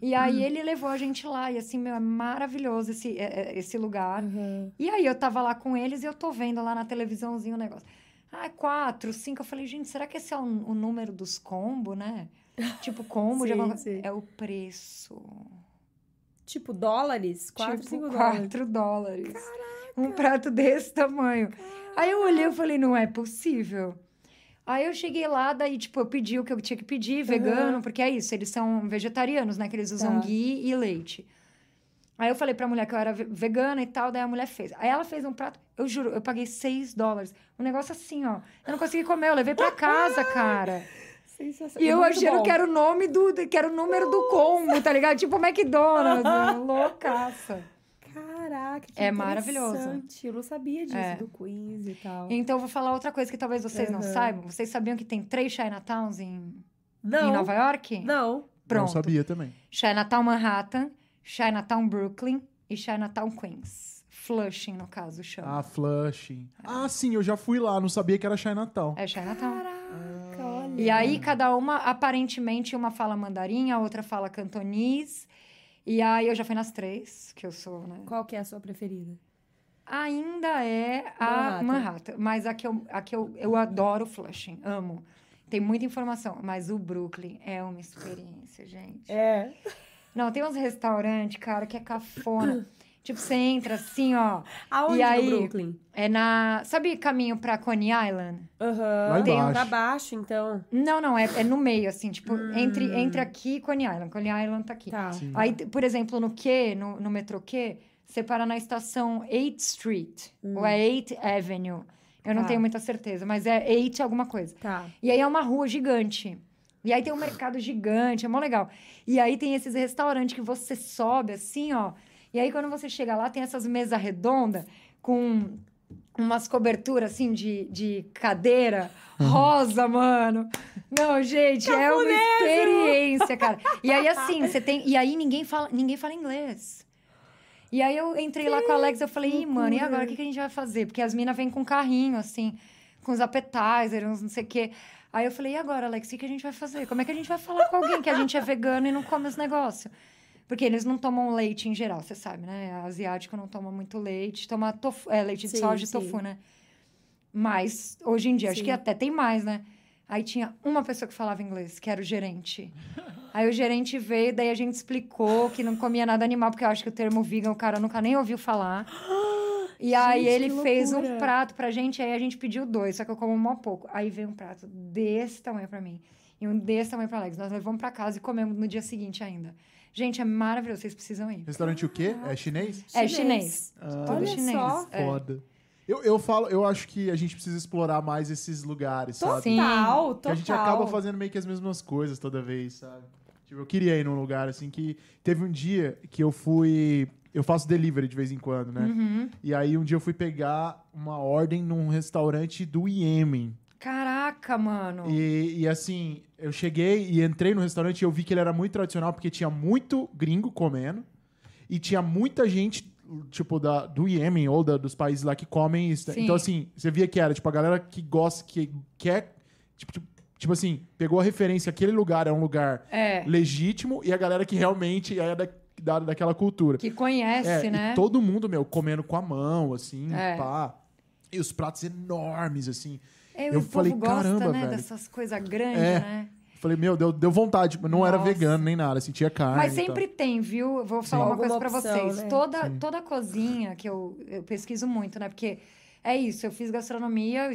[SPEAKER 3] E aí ele levou a gente lá, e assim, meu, é maravilhoso esse, é- é- esse lugar.
[SPEAKER 1] Uhum.
[SPEAKER 3] E aí eu tava lá com eles e eu tô vendo lá na televisãozinho o negócio. Ah, quatro, cinco. Eu falei, gente, será que esse é o, o número dos combos, né? Tipo, combo de
[SPEAKER 1] Sim,
[SPEAKER 3] alguma coisa.
[SPEAKER 1] sim.
[SPEAKER 3] É o preço.
[SPEAKER 1] Tipo, dólares? 4,
[SPEAKER 3] tipo,
[SPEAKER 1] 5 dólares.
[SPEAKER 3] 4 dólares. Um prato desse tamanho. Aí eu olhei e falei, não é possível. Aí eu cheguei lá, daí, tipo, eu pedi o que eu tinha que pedir, vegano, porque é isso, eles são vegetarianos, né? Que eles usam
[SPEAKER 1] Tá.
[SPEAKER 3] ghee e leite. Aí eu falei pra mulher que eu era ve- vegana e tal, daí a mulher fez. Aí ela fez um prato, eu juro, eu paguei 6 dólares. Um negócio assim, ó. Eu não consegui comer, eu levei pra casa, cara.
[SPEAKER 1] Sensacional.
[SPEAKER 3] E eu
[SPEAKER 1] Muito
[SPEAKER 3] achando
[SPEAKER 1] bom.
[SPEAKER 3] que era o nome do. que era o número do combo, tá ligado? Tipo McDonald's. né? Loucaça.
[SPEAKER 1] Caraca, que
[SPEAKER 3] É maravilhoso.
[SPEAKER 1] interessante. Eu não sabia disso,
[SPEAKER 3] É.
[SPEAKER 1] do Queens e tal.
[SPEAKER 3] Então, eu vou falar outra coisa que talvez vocês não
[SPEAKER 1] Uhum.
[SPEAKER 3] saibam. Vocês sabiam que tem três Chinatowns em,
[SPEAKER 1] Não,
[SPEAKER 3] em Nova York?
[SPEAKER 1] não.
[SPEAKER 2] Não
[SPEAKER 3] Pronto.
[SPEAKER 2] sabia também.
[SPEAKER 3] Chinatown Manhattan, Chinatown Brooklyn e Chinatown Queens. Flushing, no caso, chama.
[SPEAKER 2] Ah, Flushing. Ah, sim, eu já fui lá, não sabia que era Chinatown.
[SPEAKER 3] É Chinatown.
[SPEAKER 1] Caraca, olha.
[SPEAKER 3] E aí, cada uma, aparentemente, uma fala mandarim, a outra fala cantonês. E aí, eu já fui nas três, que eu sou, né?
[SPEAKER 1] Qual que é a sua preferida?
[SPEAKER 3] Ainda é a
[SPEAKER 1] Manhattan.
[SPEAKER 3] Manhattan. Mas a que, eu, a que eu, eu adoro Flushing, amo. Tem muita informação, mas o Brooklyn é uma experiência, gente.
[SPEAKER 1] É.
[SPEAKER 3] Não, tem uns restaurantes, cara, que é cafona. tipo, você entra assim, ó.
[SPEAKER 1] Aonde
[SPEAKER 3] E aí?
[SPEAKER 1] no Brooklyn?
[SPEAKER 3] É na. Sabe caminho pra Coney Island?
[SPEAKER 1] Aham.
[SPEAKER 2] Lá
[SPEAKER 1] Tem um pra baixo, então.
[SPEAKER 3] Não, não, é, é no meio, assim, tipo, entre, entre aqui e Coney Island. Coney Island tá aqui.
[SPEAKER 1] Tá.
[SPEAKER 2] Sim.
[SPEAKER 3] Aí, por exemplo, no Q, no, no metrô Q, você para na estação 8th Street, ou é 8th Avenue. Eu não
[SPEAKER 1] Tá.
[SPEAKER 3] tenho muita certeza, mas é 8 alguma coisa.
[SPEAKER 1] Tá.
[SPEAKER 3] E aí é uma rua gigante. E aí tem um mercado gigante, é mó legal. E aí tem esses restaurantes que você sobe assim, ó. E aí quando você chega lá, tem essas mesas redondas com umas coberturas assim de, de cadeira rosa, mano. Não, gente, é uma experiência, cara. E aí assim, você tem, e aí ninguém fala, ninguém fala inglês. E aí eu entrei lá com a Alex, eu falei, Ih, mano, e agora o que, que a gente vai fazer? Porque as minas vêm com carrinho, assim, com os appetizers, uns não sei o quê. Aí eu falei, e agora, Alex, o que, que a gente vai fazer? Como é que a gente vai falar com alguém que a gente é vegano e não come os negócios? Porque eles não tomam leite em geral, você sabe, né? Asiático não toma muito leite, toma tofu, é, leite de
[SPEAKER 1] Sim,
[SPEAKER 3] soja e tofu, né? Mas hoje em dia, acho
[SPEAKER 1] Sim.
[SPEAKER 3] que até tem mais, né? Aí tinha uma pessoa que falava inglês, que era o gerente. Aí o gerente veio, daí a gente explicou que não comia nada animal, porque eu acho que o termo vegan o cara nunca nem ouviu falar. E aí
[SPEAKER 1] Gente,
[SPEAKER 3] ele
[SPEAKER 1] que
[SPEAKER 3] fez um prato pra gente, aí a gente pediu dois, só que eu como mó pouco. Aí veio um prato desse tamanho pra mim e um desse tamanho pra Alex. Nós levamos pra casa e comemos no dia seguinte ainda. Gente, é maravilhoso, vocês precisam ir.
[SPEAKER 2] Restaurante o quê? É chinês?
[SPEAKER 3] É chinês.
[SPEAKER 2] Ah,
[SPEAKER 3] Tudo
[SPEAKER 1] Olha
[SPEAKER 3] chinês.
[SPEAKER 1] só.
[SPEAKER 3] É.
[SPEAKER 2] Foda. Eu, eu falo, eu acho que a gente precisa explorar mais esses lugares, sabe?
[SPEAKER 3] Sim.
[SPEAKER 1] Total,
[SPEAKER 2] Que
[SPEAKER 1] total.
[SPEAKER 2] a gente acaba fazendo meio que as mesmas coisas toda vez, sabe? Tipo, eu queria ir num lugar assim que. Teve um dia que eu fui. Eu faço delivery de vez em quando, né?
[SPEAKER 3] Uhum.
[SPEAKER 2] E aí um dia eu fui pegar uma ordem num restaurante do Iêmen.
[SPEAKER 3] Caraca, mano.
[SPEAKER 2] E, e, assim, eu cheguei e entrei no restaurante e eu vi que ele era muito tradicional porque tinha muito gringo comendo e tinha muita gente, tipo, da, do Iêmen ou da, dos países lá que comem isso.
[SPEAKER 3] Sim.
[SPEAKER 2] Então, assim, você via que era, tipo, a galera que gosta, que quer. Tipo, tipo, tipo assim, pegou a referência, aquele lugar é um lugar
[SPEAKER 3] É.
[SPEAKER 2] legítimo e a galera que realmente é da, da, daquela cultura.
[SPEAKER 3] Que conhece,
[SPEAKER 2] É,
[SPEAKER 3] né?
[SPEAKER 2] Todo mundo, meu, comendo com a mão, assim,
[SPEAKER 3] É.
[SPEAKER 2] pá. E os pratos enormes, assim.
[SPEAKER 3] É,
[SPEAKER 2] eu
[SPEAKER 3] o
[SPEAKER 2] falei,
[SPEAKER 3] povo gosta,
[SPEAKER 2] caramba,
[SPEAKER 3] né,
[SPEAKER 2] velho.
[SPEAKER 3] dessas coisas grandes,
[SPEAKER 2] É.
[SPEAKER 3] né?
[SPEAKER 2] Falei, meu, deu, deu vontade. mas Não era
[SPEAKER 3] Nossa.
[SPEAKER 2] vegano nem nada, assim, tinha carne.
[SPEAKER 3] Mas
[SPEAKER 2] e tal.
[SPEAKER 3] sempre tem, viu? Eu Vou falar uma
[SPEAKER 1] Alguma
[SPEAKER 3] coisa pra
[SPEAKER 1] opção,
[SPEAKER 3] vocês.
[SPEAKER 1] né?
[SPEAKER 3] Toda,
[SPEAKER 2] Sim.
[SPEAKER 3] toda cozinha que eu, eu pesquiso muito, né? Porque é isso, eu fiz gastronomia,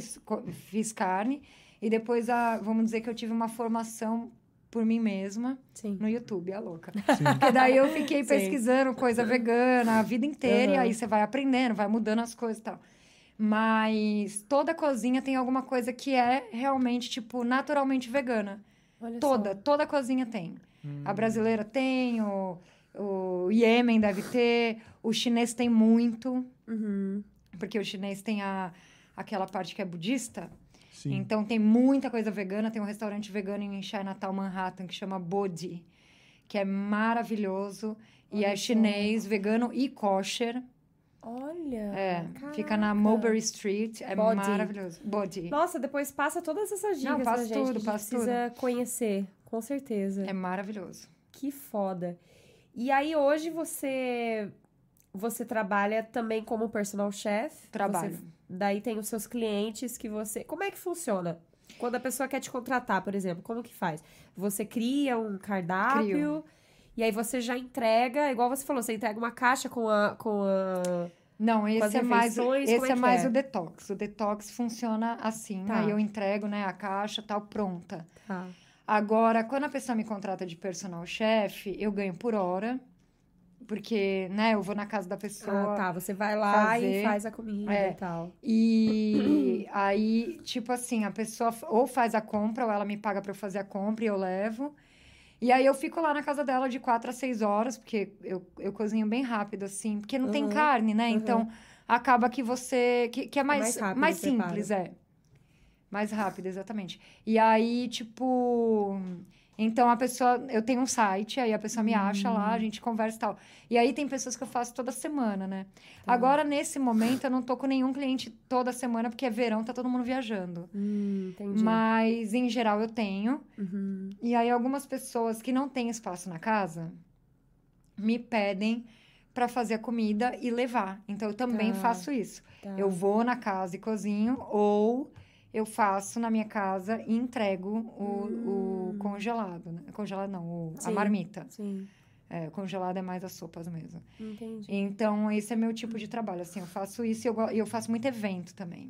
[SPEAKER 3] fiz carne, e depois, a, vamos dizer que eu tive uma formação por mim mesma
[SPEAKER 1] Sim.
[SPEAKER 3] no YouTube, a louca.
[SPEAKER 2] Sim.
[SPEAKER 3] Porque daí eu fiquei
[SPEAKER 1] Sim.
[SPEAKER 3] pesquisando coisa vegana a vida inteira, e
[SPEAKER 1] Aham.
[SPEAKER 3] aí você vai aprendendo, vai mudando as coisas e tal. Mas toda cozinha tem alguma coisa que é realmente, tipo, naturalmente vegana.
[SPEAKER 1] Olha
[SPEAKER 3] Toda,
[SPEAKER 1] só.
[SPEAKER 3] toda cozinha tem.
[SPEAKER 2] Hum.
[SPEAKER 3] A brasileira tem, o, o Iêmen deve ter, o chinês tem muito,
[SPEAKER 1] Uhum.
[SPEAKER 3] porque o chinês tem a, aquela parte que é budista.
[SPEAKER 2] Sim.
[SPEAKER 3] Então tem muita coisa vegana. Tem um restaurante vegano em Chinatown, Manhattan, que chama Bodhi, que é maravilhoso. e
[SPEAKER 1] Olha
[SPEAKER 3] é
[SPEAKER 1] só.
[SPEAKER 3] chinês, vegano e kosher.
[SPEAKER 1] Olha.
[SPEAKER 3] É, fica
[SPEAKER 1] caraca.
[SPEAKER 3] na Mulberry Street. É
[SPEAKER 1] Bodhi.
[SPEAKER 3] maravilhoso. Bodhi.
[SPEAKER 1] Nossa, depois passa todas essas dicas
[SPEAKER 3] Não,
[SPEAKER 1] pra
[SPEAKER 3] passa
[SPEAKER 1] gente.
[SPEAKER 3] tudo,
[SPEAKER 1] que a gente
[SPEAKER 3] passa
[SPEAKER 1] precisa conhecer, com certeza.
[SPEAKER 3] É maravilhoso.
[SPEAKER 1] Que foda. E aí hoje você você trabalha também como personal chef?
[SPEAKER 3] Trabalho.
[SPEAKER 1] Você- daí tem os seus clientes que você. Como é que funciona? Quando a pessoa quer te contratar, por exemplo, como que faz? Você cria um cardápio
[SPEAKER 3] Crio.
[SPEAKER 1] E aí você já entrega, igual você falou, você entrega uma caixa com a com a
[SPEAKER 3] Não, esse é mais,
[SPEAKER 1] refeições,
[SPEAKER 3] esse
[SPEAKER 1] é
[SPEAKER 3] é mais
[SPEAKER 1] é?
[SPEAKER 3] o detox. O detox funciona assim.
[SPEAKER 1] Tá.
[SPEAKER 3] Aí eu entrego, né, a caixa tal pronta.
[SPEAKER 1] Tá.
[SPEAKER 3] Agora, quando a pessoa me contrata de personal chef, eu ganho por hora. Porque, né, eu vou na casa da pessoa.
[SPEAKER 1] Ah, tá. Você vai lá e
[SPEAKER 3] fazer.
[SPEAKER 1] faz a comida
[SPEAKER 3] É.
[SPEAKER 1] e tal.
[SPEAKER 3] E aí, tipo assim, a pessoa ou faz a compra, ou ela me paga pra eu fazer a compra e eu levo. E aí eu fico lá na casa dela de quatro a seis horas, porque eu, eu cozinho bem rápido, assim, porque não tem
[SPEAKER 1] Uhum,
[SPEAKER 3] carne, né?
[SPEAKER 1] uhum.
[SPEAKER 3] Então acaba que você. que, que é mais,
[SPEAKER 1] mais rápido
[SPEAKER 3] mais
[SPEAKER 1] o preparo.
[SPEAKER 3] simples, é. Mais rápido, exatamente. E aí, tipo. Então a pessoa. Eu tenho um site, aí a pessoa me acha lá,
[SPEAKER 1] Hum.
[SPEAKER 3] a gente conversa e tal. E aí tem pessoas que eu faço toda semana, né?
[SPEAKER 1] Tá.
[SPEAKER 3] Agora, nesse momento, eu não tô com nenhum cliente toda semana, porque é verão, tá todo mundo viajando.
[SPEAKER 1] Hum, entendi.
[SPEAKER 3] Mas, em geral, eu tenho.
[SPEAKER 1] Uhum.
[SPEAKER 3] E aí, algumas pessoas que não têm espaço na casa me pedem para fazer a comida e levar. Então, eu também
[SPEAKER 1] Tá.
[SPEAKER 3] faço isso.
[SPEAKER 1] Tá.
[SPEAKER 3] Eu vou na casa e cozinho, ou eu faço na minha casa e entrego o, o congelado. Né? Congelado não, o- a
[SPEAKER 1] Hum. Sim.
[SPEAKER 3] marmita.
[SPEAKER 1] Sim,
[SPEAKER 3] É, congelado é mais as sopas mesmo.
[SPEAKER 1] entendi.
[SPEAKER 3] Então, esse é meu tipo de trabalho. Assim, eu faço isso e eu, eu faço muito evento também.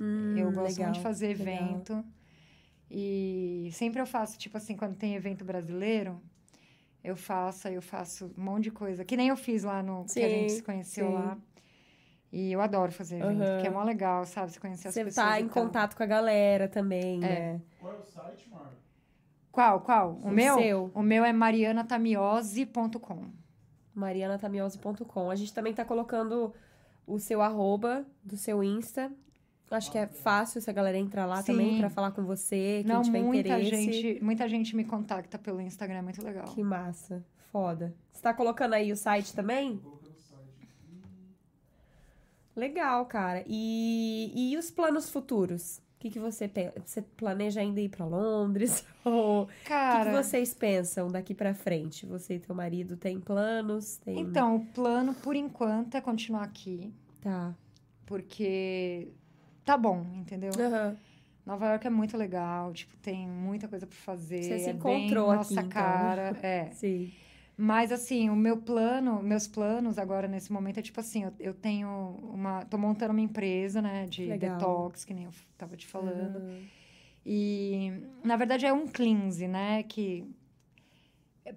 [SPEAKER 1] Hum,
[SPEAKER 3] eu gosto
[SPEAKER 1] legal,
[SPEAKER 3] muito de fazer
[SPEAKER 1] legal.
[SPEAKER 3] evento. E sempre eu faço, tipo assim, quando tem evento brasileiro, eu faço, eu faço um monte de coisa. Que nem eu fiz lá no que a gente
[SPEAKER 1] Sim,
[SPEAKER 3] se conheceu
[SPEAKER 1] sim.
[SPEAKER 3] lá. E eu adoro fazer evento,
[SPEAKER 1] Aham.
[SPEAKER 3] porque é mó legal, sabe? Você conhecer as
[SPEAKER 1] Você
[SPEAKER 3] pessoas.
[SPEAKER 1] tá
[SPEAKER 3] e
[SPEAKER 1] em
[SPEAKER 3] tal.
[SPEAKER 1] contato com a galera também,
[SPEAKER 3] É.
[SPEAKER 1] né?
[SPEAKER 2] Qual é o site, Marco?
[SPEAKER 3] Qual, qual? O,
[SPEAKER 1] O
[SPEAKER 3] meu?
[SPEAKER 1] seu.
[SPEAKER 3] O meu é marianatamiose.com.
[SPEAKER 1] marianatamiose.com. A gente também tá colocando o seu arroba do seu Insta. Acho que é fácil se a galera entrar lá
[SPEAKER 3] Sim.
[SPEAKER 1] também pra falar com você, quem
[SPEAKER 3] Não,
[SPEAKER 1] tiver
[SPEAKER 3] muita
[SPEAKER 1] interesse.
[SPEAKER 3] gente, muita gente me contacta pelo Instagram, é muito legal.
[SPEAKER 1] Que massa. Foda. Você tá colocando aí o site também? Legal, cara. E, e os planos futuros? O que, que você pensa? Você planeja ainda ir pra Londres? Ou o que,
[SPEAKER 3] Cara,
[SPEAKER 1] que vocês pensam daqui pra frente? Você e teu marido têm planos? Tem...
[SPEAKER 3] então, o plano, por enquanto, é continuar aqui.
[SPEAKER 1] Tá.
[SPEAKER 3] Porque tá bom, entendeu?
[SPEAKER 1] Aham.
[SPEAKER 3] Nova York é muito legal, tipo, tem muita coisa pra fazer.
[SPEAKER 1] Você se
[SPEAKER 3] é bem
[SPEAKER 1] encontrou aqui,
[SPEAKER 3] nossa
[SPEAKER 1] então.
[SPEAKER 3] cara, é.
[SPEAKER 1] Sim.
[SPEAKER 3] Mas assim, o meu plano, meus planos agora nesse momento é tipo assim, eu, eu tenho uma, tô montando uma empresa, né, de
[SPEAKER 1] Legal.
[SPEAKER 3] detox, que nem eu tava te falando.
[SPEAKER 1] Aham.
[SPEAKER 3] E na verdade é um cleanse, né, que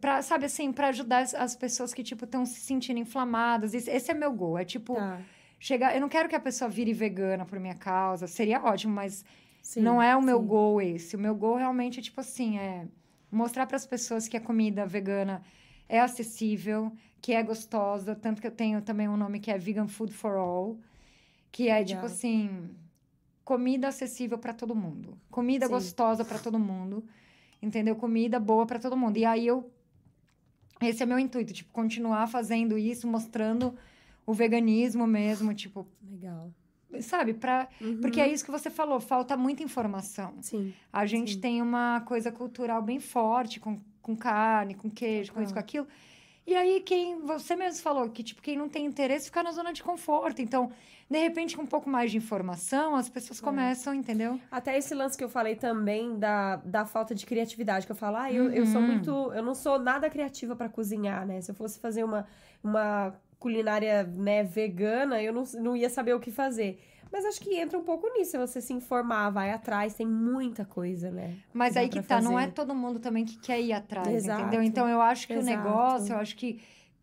[SPEAKER 3] para sabe assim, para ajudar as, as pessoas que tipo estão se sentindo inflamadas. Esse, esse é meu gol, é tipo
[SPEAKER 1] Tá.
[SPEAKER 3] chegar, eu não quero que a pessoa vire vegana por minha causa, seria ótimo, mas
[SPEAKER 1] Sim,
[SPEAKER 3] não é o meu
[SPEAKER 1] sim.
[SPEAKER 3] goal esse. O meu goal realmente é tipo assim, é mostrar para as pessoas que a comida vegana é acessível, que é gostosa, tanto que eu tenho também um nome que é Vegan Food for All, que é
[SPEAKER 1] Legal.
[SPEAKER 3] tipo assim, comida acessível para todo mundo. Comida
[SPEAKER 1] Sim.
[SPEAKER 3] gostosa para todo mundo. Entendeu? Comida boa para todo mundo. E aí eu esse é meu intuito, tipo, continuar fazendo isso, mostrando o veganismo mesmo, tipo,
[SPEAKER 1] Legal.
[SPEAKER 3] sabe, para
[SPEAKER 1] Uhum.
[SPEAKER 3] porque é isso que você falou, falta muita informação.
[SPEAKER 1] Sim.
[SPEAKER 3] A gente
[SPEAKER 1] Sim.
[SPEAKER 3] tem uma coisa cultural bem forte com, com carne, com queijo, com isso, com aquilo. E aí, quem você mesmo falou que, tipo, quem não tem interesse fica na zona de conforto. Então, de repente, com um pouco mais de informação, as pessoas
[SPEAKER 1] É.
[SPEAKER 3] começam, entendeu?
[SPEAKER 1] Até esse lance que eu falei também da, da falta de criatividade, que eu falo, ah, eu, eu sou
[SPEAKER 3] Uhum.
[SPEAKER 1] muito. Eu não sou nada criativa pra cozinhar, né? Se eu fosse fazer uma, uma culinária né, vegana, eu não, não ia saber o que fazer. Mas acho que entra um pouco nisso, você se informar, vai atrás, tem muita coisa, né?
[SPEAKER 3] Mas aí que tá, não é
[SPEAKER 1] fazer.
[SPEAKER 3] todo mundo também que quer ir atrás,
[SPEAKER 1] Exato.
[SPEAKER 3] entendeu? Então, eu acho que o
[SPEAKER 1] Exato.
[SPEAKER 3] negócio, eu acho que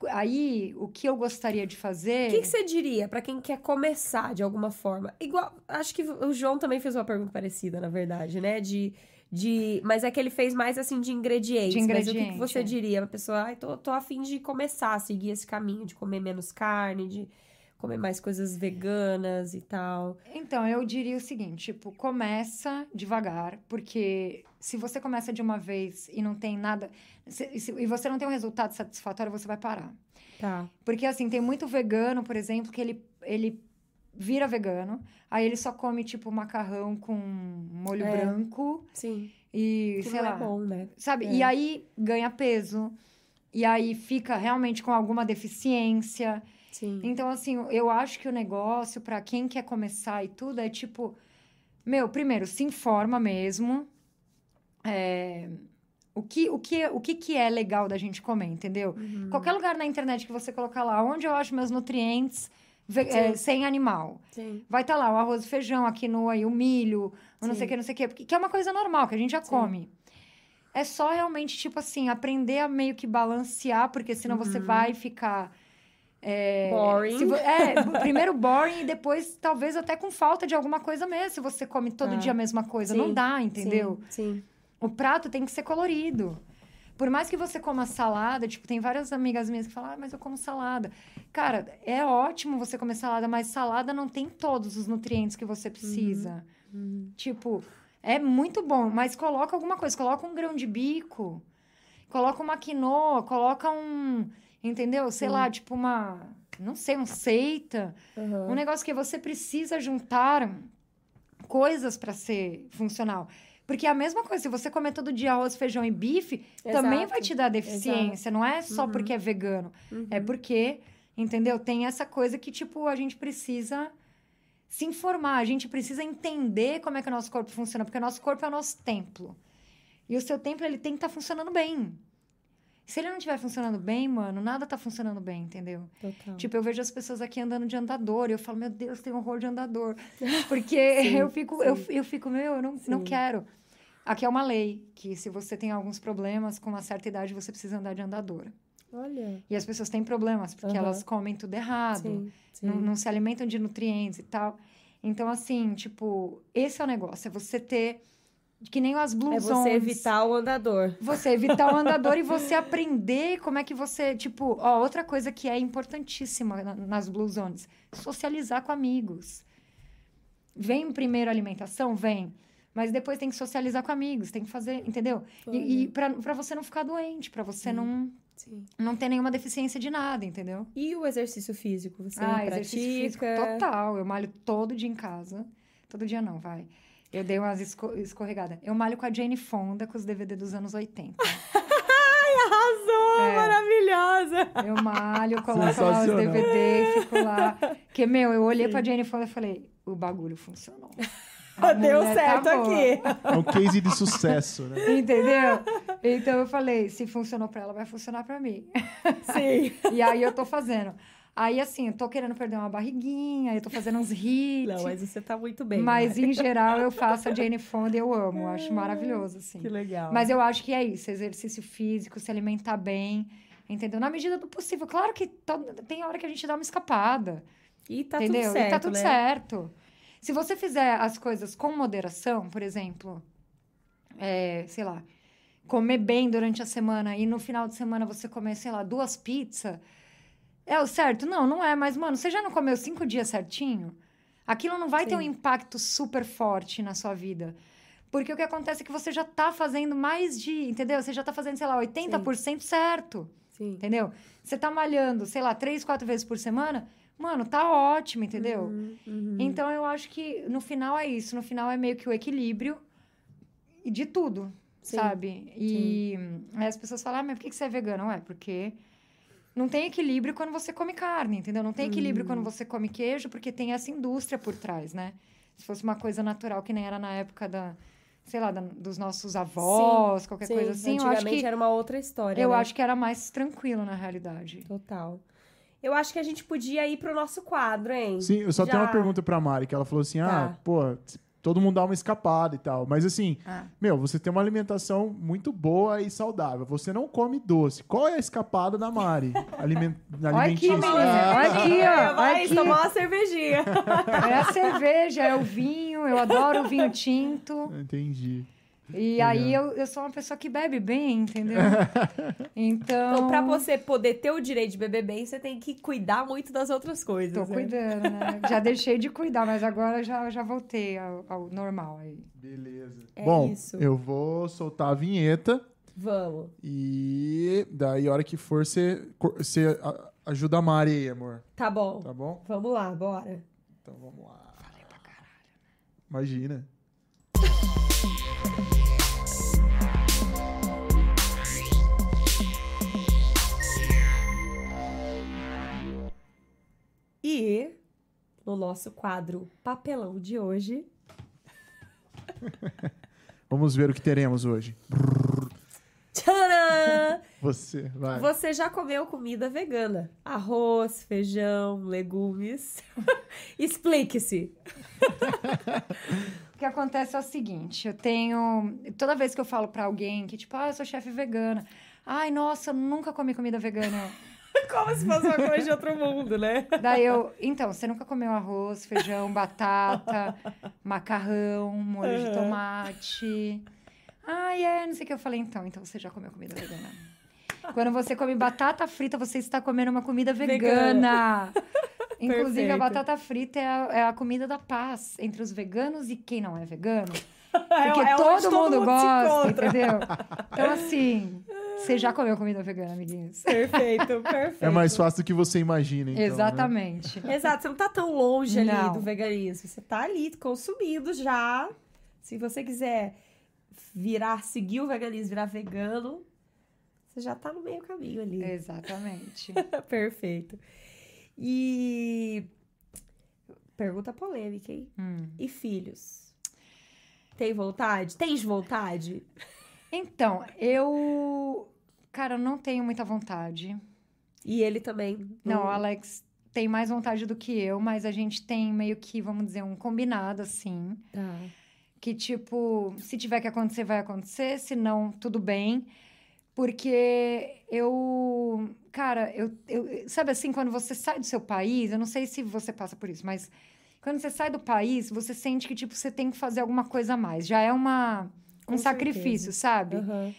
[SPEAKER 3] aí, o que eu gostaria de fazer...
[SPEAKER 1] O que, que você diria pra quem quer começar de alguma forma? Igual, acho que o João também fez uma pergunta parecida, na verdade, né? De, de, mas é que ele fez mais assim de ingredientes.
[SPEAKER 3] De
[SPEAKER 1] Mas o que, que
[SPEAKER 3] ingrediente,
[SPEAKER 1] você
[SPEAKER 3] é.
[SPEAKER 1] diria pra pessoa? Ai, tô, tô afim de começar a seguir esse caminho, de comer menos carne, de comer mais coisas veganas e tal.
[SPEAKER 3] Então, eu diria o seguinte, tipo, começa devagar, porque se você começa de uma vez e não tem nada, se- se- e você não tem um resultado satisfatório, você vai parar.
[SPEAKER 1] Tá.
[SPEAKER 3] Porque, assim, tem muito vegano, por exemplo, que ele, ele vira vegano, aí ele só come, tipo, macarrão com molho
[SPEAKER 1] É.
[SPEAKER 3] branco
[SPEAKER 1] Sim.
[SPEAKER 3] e,
[SPEAKER 1] Que
[SPEAKER 3] sei
[SPEAKER 1] não
[SPEAKER 3] lá,
[SPEAKER 1] é bom, né?
[SPEAKER 3] sabe?
[SPEAKER 1] É.
[SPEAKER 3] E aí ganha peso, e aí fica realmente com alguma deficiência.
[SPEAKER 1] Sim.
[SPEAKER 3] Então, assim, eu acho que o negócio, pra quem quer começar e tudo, é tipo. Meu, primeiro, se informa mesmo. é, o, que, o, que, o que, que é legal da gente comer, entendeu?
[SPEAKER 1] Uhum.
[SPEAKER 3] Qualquer lugar na internet que você colocar lá, onde eu acho meus nutrientes é, sem animal.
[SPEAKER 1] Sim.
[SPEAKER 3] Vai estar lá o arroz e feijão, a quinoa e o milho, o não sei o que, não sei o que, que é uma coisa normal, que a gente já
[SPEAKER 1] Sim.
[SPEAKER 3] come. É só realmente, tipo assim, aprender a meio que balancear, porque senão você
[SPEAKER 1] Uhum.
[SPEAKER 3] vai ficar. É,
[SPEAKER 1] Boring.
[SPEAKER 3] vo- é, primeiro boring e depois talvez até com falta de alguma coisa mesmo, se você come todo
[SPEAKER 1] Ah.
[SPEAKER 3] dia a mesma coisa.
[SPEAKER 1] Sim.
[SPEAKER 3] Não dá, entendeu?
[SPEAKER 1] Sim. Sim.
[SPEAKER 3] O prato tem que ser colorido. Por mais que você coma salada, tipo, tem várias amigas minhas que falam, ah, mas eu como salada. Cara, é ótimo você comer salada, mas salada não tem todos os nutrientes que você precisa.
[SPEAKER 1] Uhum.
[SPEAKER 3] Tipo, é muito bom, mas coloca alguma coisa, coloca um grão de bico, coloca uma quinoa, coloca um, entendeu? Sei lá, tipo uma, não sei, um seita,
[SPEAKER 1] Uhum.
[SPEAKER 3] um negócio que você precisa juntar coisas para ser funcional. Porque é a mesma coisa, se você comer todo dia arroz, feijão e bife, também
[SPEAKER 1] Exato.
[SPEAKER 3] vai te dar deficiência. Não é só
[SPEAKER 1] Uhum.
[SPEAKER 3] porque é vegano.
[SPEAKER 1] Uhum.
[SPEAKER 3] É porque, entendeu? Tem essa coisa que, tipo, a gente precisa se informar. A gente precisa entender como é que o nosso corpo funciona. Porque o nosso corpo é o nosso templo. E o seu templo, ele tem que estar funcionando bem. Se ele não estiver funcionando bem, mano, nada tá funcionando bem, entendeu?
[SPEAKER 1] Total.
[SPEAKER 3] Tipo, eu vejo as pessoas aqui andando de andador e eu falo, meu Deus, tem horror de andador. Porque
[SPEAKER 1] Sim,
[SPEAKER 3] eu, fico, eu,
[SPEAKER 1] sim.
[SPEAKER 3] eu fico, meu, eu não, não quero. Aqui é uma lei que se você tem alguns problemas com uma certa idade, você precisa andar de andador.
[SPEAKER 1] Olha.
[SPEAKER 3] E as pessoas têm problemas, porque
[SPEAKER 1] Aham.
[SPEAKER 3] elas comem tudo errado, não, não se alimentam de nutrientes e tal. Então, assim, tipo, esse é o negócio, é você ter. Que nem as
[SPEAKER 1] É
[SPEAKER 3] zones.
[SPEAKER 1] você evitar o andador.
[SPEAKER 3] Você evitar o andador e você aprender como é que você. Tipo, ó, outra coisa que é importantíssima na- nas Blue Zones: socializar com amigos. Vem primeiro a alimentação? Vem. Mas depois tem que socializar com amigos, tem que fazer, entendeu? E, e pra, pra você não ficar doente, pra você não,
[SPEAKER 1] Sim.
[SPEAKER 3] não ter nenhuma deficiência de nada, entendeu?
[SPEAKER 1] E o exercício físico? Você
[SPEAKER 3] ah,
[SPEAKER 1] pratica?
[SPEAKER 3] exercício físico total. Eu malho todo dia em casa. Todo dia não, vai. Eu dei umas esco escorregadas. Eu malho com a Jane Fonda, com os DVD dos anos 80.
[SPEAKER 1] Arrasou!
[SPEAKER 3] É.
[SPEAKER 1] Maravilhosa!
[SPEAKER 3] Eu malho, coloco lá os. DVD e fico lá. Porque, meu, eu olhei pra Jane Fonda e falei, o bagulho funcionou. A
[SPEAKER 1] Deu
[SPEAKER 3] mulher
[SPEAKER 1] certo
[SPEAKER 3] tá
[SPEAKER 1] aqui.
[SPEAKER 2] É um case de sucesso, né?
[SPEAKER 3] Entendeu? Então eu falei, se funcionou pra ela, vai funcionar pra mim.
[SPEAKER 1] Sim.
[SPEAKER 3] E aí eu tô fazendo. Aí, assim, eu tô querendo perder uma barriguinha, eu tô fazendo uns hits.
[SPEAKER 1] Não, mas você tá muito bem.
[SPEAKER 3] Mas,
[SPEAKER 1] Mari.
[SPEAKER 3] em geral, eu faço a Jane Fonda e eu amo. Eu acho maravilhoso, assim.
[SPEAKER 1] Que legal.
[SPEAKER 3] Mas eu acho que é isso, exercício físico, se alimentar bem, entendeu? Na medida do possível. Claro que tem hora que a gente dá uma escapada,
[SPEAKER 1] E tá
[SPEAKER 3] entendeu?
[SPEAKER 1] tudo certo,
[SPEAKER 3] e tá tudo
[SPEAKER 1] né?
[SPEAKER 3] certo. Se você fizer as coisas com moderação, por exemplo, é, sei lá, comer bem durante a semana e no final de semana você comer, sei lá, duas pizzas, é o certo? Não, não é, mas, mano, você já não comeu cinco dias certinho? Aquilo não vai ter um
[SPEAKER 1] Sim.
[SPEAKER 3] impacto super forte na sua vida. Porque o que acontece é que você já tá fazendo mais de, entendeu? Você já tá fazendo, sei lá, 80% certo.
[SPEAKER 1] Sim.
[SPEAKER 3] Entendeu? Você tá malhando, sei lá, três, quatro vezes por semana, mano, tá ótimo, entendeu?
[SPEAKER 1] Uhum, uhum.
[SPEAKER 3] Então eu acho que no final é isso. No final é meio que o equilíbrio de tudo,
[SPEAKER 1] Sim,
[SPEAKER 3] sabe? E aí as pessoas falam, ah, mas por que que você é vegano? Ué, porque não tem equilíbrio quando você come carne, entendeu? Não tem equilíbrio
[SPEAKER 1] Uhum.
[SPEAKER 3] quando você come queijo, porque tem essa indústria por trás, né? Se fosse uma coisa natural, que nem era na época da, sei lá, da- dos nossos avós, qualquer
[SPEAKER 1] Sim,
[SPEAKER 3] coisa assim, eu acho
[SPEAKER 1] antigamente
[SPEAKER 3] que,
[SPEAKER 1] era uma outra história.
[SPEAKER 3] eu
[SPEAKER 1] né?
[SPEAKER 3] acho que era mais tranquilo na realidade.
[SPEAKER 1] Total. Eu acho que a gente podia ir pro nosso quadro, hein?
[SPEAKER 2] Sim, eu só
[SPEAKER 1] Já.
[SPEAKER 2] tenho uma pergunta pra Mari, que ela falou assim: ah,
[SPEAKER 1] Tá.
[SPEAKER 2] pô, todo mundo dá uma escapada e tal. Mas assim,
[SPEAKER 3] Ah.
[SPEAKER 2] meu, você tem uma alimentação muito boa e saudável. Você não come doce. Qual é a escapada da Mari? Aliment...
[SPEAKER 3] Olha aqui, menina. Olha aqui, ó.
[SPEAKER 1] Vai
[SPEAKER 3] aqui.
[SPEAKER 1] tomar uma cervejinha.
[SPEAKER 3] É a cerveja, é o vinho, eu adoro o vinho tinto.
[SPEAKER 2] Entendi.
[SPEAKER 3] E
[SPEAKER 2] Legal.
[SPEAKER 3] aí eu, eu sou uma pessoa que bebe bem, entendeu? Então.
[SPEAKER 1] Então, pra você poder ter o direito de beber bem, você tem que cuidar muito das outras coisas.
[SPEAKER 3] Tô
[SPEAKER 1] né?
[SPEAKER 3] cuidando, né? Já deixei de cuidar, mas agora já, já voltei ao, ao normal aí.
[SPEAKER 2] Beleza.
[SPEAKER 1] É
[SPEAKER 2] Bom,
[SPEAKER 1] isso.
[SPEAKER 2] eu vou soltar a vinheta
[SPEAKER 1] Vamos.
[SPEAKER 2] e daí, a hora que for, você, você ajuda a Mari aí, amor.
[SPEAKER 1] Tá bom.
[SPEAKER 2] Tá bom?
[SPEAKER 1] Vamos lá, bora.
[SPEAKER 2] Então vamos lá. Falei pra caralho. Imagina.
[SPEAKER 1] E no nosso quadro Papelão de hoje,
[SPEAKER 2] Vamos ver o que teremos hoje.
[SPEAKER 1] tcharam!
[SPEAKER 2] Você, vai.
[SPEAKER 1] Você já comeu comida vegana? Arroz, feijão, legumes. Explique-se.
[SPEAKER 3] O que acontece é o seguinte, eu tenho... Toda vez que eu falo pra alguém que, tipo, ah, eu sou chefe vegana. Ai, nossa, eu nunca comi comida vegana.
[SPEAKER 1] Como se fosse uma coisa de outro mundo, né?
[SPEAKER 3] Daí eu... Então, você nunca comeu arroz, feijão, batata, macarrão, molho de
[SPEAKER 1] Aham.
[SPEAKER 3] tomate... Ai, é, não sei o que. Eu falei, então, então você já comeu comida vegana. Quando você come batata frita, você está comendo uma comida vegana. Inclusive,
[SPEAKER 1] Perfeito.
[SPEAKER 3] a batata frita é a, é a comida da paz entre os veganos e quem não é vegano.
[SPEAKER 1] É-
[SPEAKER 3] Porque
[SPEAKER 1] é onde
[SPEAKER 3] todo, mundo
[SPEAKER 1] se
[SPEAKER 3] gosta,
[SPEAKER 1] encontra.
[SPEAKER 3] entendeu? Então, assim, você já comeu comida vegana, amiguinhos?
[SPEAKER 1] Perfeito, perfeito.
[SPEAKER 2] É mais fácil do que você imagina, então. né?
[SPEAKER 3] Exatamente.
[SPEAKER 1] Exato, você não tá tão longe ali
[SPEAKER 3] Não.
[SPEAKER 1] do veganismo. Você tá ali consumindo já. Se você quiser virar, seguir o veganismo, virar vegano, você já tá no meio caminho ali.
[SPEAKER 3] Exatamente.
[SPEAKER 1] Perfeito. E pergunta polêmica, hein?
[SPEAKER 3] Hum.
[SPEAKER 1] E filhos? Tem vontade? Tens vontade?
[SPEAKER 3] Então, eu. Cara, eu não tenho muita vontade.
[SPEAKER 1] E ele também.
[SPEAKER 3] Não, o Alex tem mais vontade do que eu, mas a gente tem meio que, vamos dizer, um combinado, assim.
[SPEAKER 1] Tá.
[SPEAKER 3] Que, tipo, se tiver que acontecer, vai acontecer, se não, tudo bem. Porque eu. Cara, eu, eu. Sabe assim, quando você sai do seu país, eu não sei se você passa por isso, mas quando você sai do país, você sente que, tipo, você tem que fazer alguma coisa a mais. Já é uma.
[SPEAKER 1] Com
[SPEAKER 3] Um sacrifício, sabe?
[SPEAKER 1] Aham.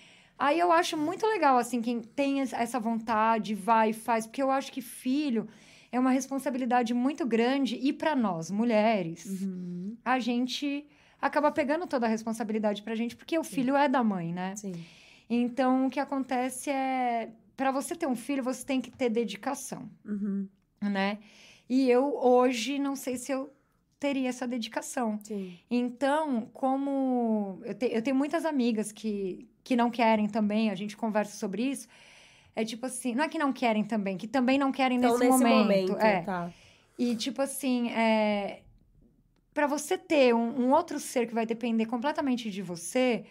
[SPEAKER 3] Aí eu acho muito legal, assim, quem tem es- essa vontade, vai e faz, porque eu acho que filho é uma responsabilidade muito grande e para nós, mulheres,
[SPEAKER 1] Uhum.
[SPEAKER 3] a gente acaba pegando toda a responsabilidade pra gente, porque o filho é da mãe, né?
[SPEAKER 1] Sim.
[SPEAKER 3] Então, o que acontece é, para você ter um filho, você tem que ter dedicação,
[SPEAKER 1] Uhum.
[SPEAKER 3] né? E eu hoje não sei se eu teria essa dedicação.
[SPEAKER 1] Sim.
[SPEAKER 3] Então, como eu, te- eu tenho muitas amigas que, que não querem também, a gente conversa sobre isso. É tipo assim, não é que não querem também, que também não querem
[SPEAKER 1] Então,
[SPEAKER 3] nesse,
[SPEAKER 1] nesse
[SPEAKER 3] momento. é.
[SPEAKER 1] tá.
[SPEAKER 3] E tipo assim, é, para você ter um, um outro ser que vai depender completamente de você,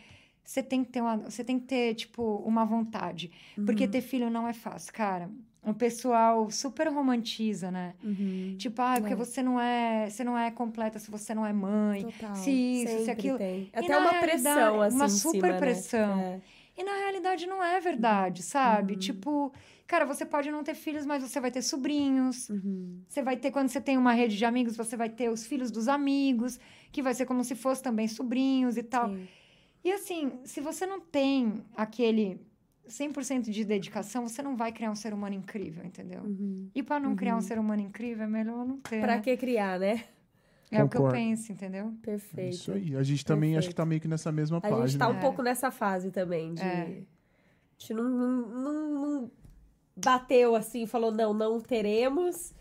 [SPEAKER 3] você tem que ter uma, você tem que ter tipo uma vontade, porque
[SPEAKER 1] Uhum.
[SPEAKER 3] ter filho não é fácil, cara. O pessoal super romantiza, né?
[SPEAKER 1] Uhum.
[SPEAKER 3] Tipo, ah, porque
[SPEAKER 1] É.
[SPEAKER 3] você não é, você não é completa se você não é mãe.
[SPEAKER 1] Total.
[SPEAKER 3] se isso, se
[SPEAKER 1] Sempre
[SPEAKER 3] aquilo.
[SPEAKER 1] tem. Até uma pressão, assim,
[SPEAKER 3] uma super
[SPEAKER 1] cima, né?
[SPEAKER 3] pressão.
[SPEAKER 1] É.
[SPEAKER 3] E na realidade não é verdade, sabe?
[SPEAKER 1] Uhum.
[SPEAKER 3] Tipo, cara, você pode não ter filhos, mas você vai ter sobrinhos.
[SPEAKER 1] Uhum.
[SPEAKER 3] Você vai ter, quando você tem uma rede de amigos, você vai ter os filhos dos amigos, que vai ser como se fosse também sobrinhos e tal.
[SPEAKER 1] Sim.
[SPEAKER 3] E assim, se você não tem aquele 100% de dedicação, você não vai criar um ser humano incrível, entendeu?
[SPEAKER 1] Uhum.
[SPEAKER 3] E para não criar um
[SPEAKER 1] Uhum.
[SPEAKER 3] ser humano incrível, é melhor não ter.
[SPEAKER 1] Pra
[SPEAKER 3] né?
[SPEAKER 1] que criar, né?
[SPEAKER 3] É o que eu
[SPEAKER 2] Concordo.
[SPEAKER 3] penso, entendeu?
[SPEAKER 2] É
[SPEAKER 1] Perfeito.
[SPEAKER 2] Isso aí. A gente também acho que
[SPEAKER 1] Perfeito.
[SPEAKER 2] tá meio que nessa mesma
[SPEAKER 1] A
[SPEAKER 2] página.
[SPEAKER 1] gente tá um
[SPEAKER 3] É.
[SPEAKER 1] pouco nessa fase também de.
[SPEAKER 3] É.
[SPEAKER 1] A gente não, não, não- bateu assim, falou, não, não teremos.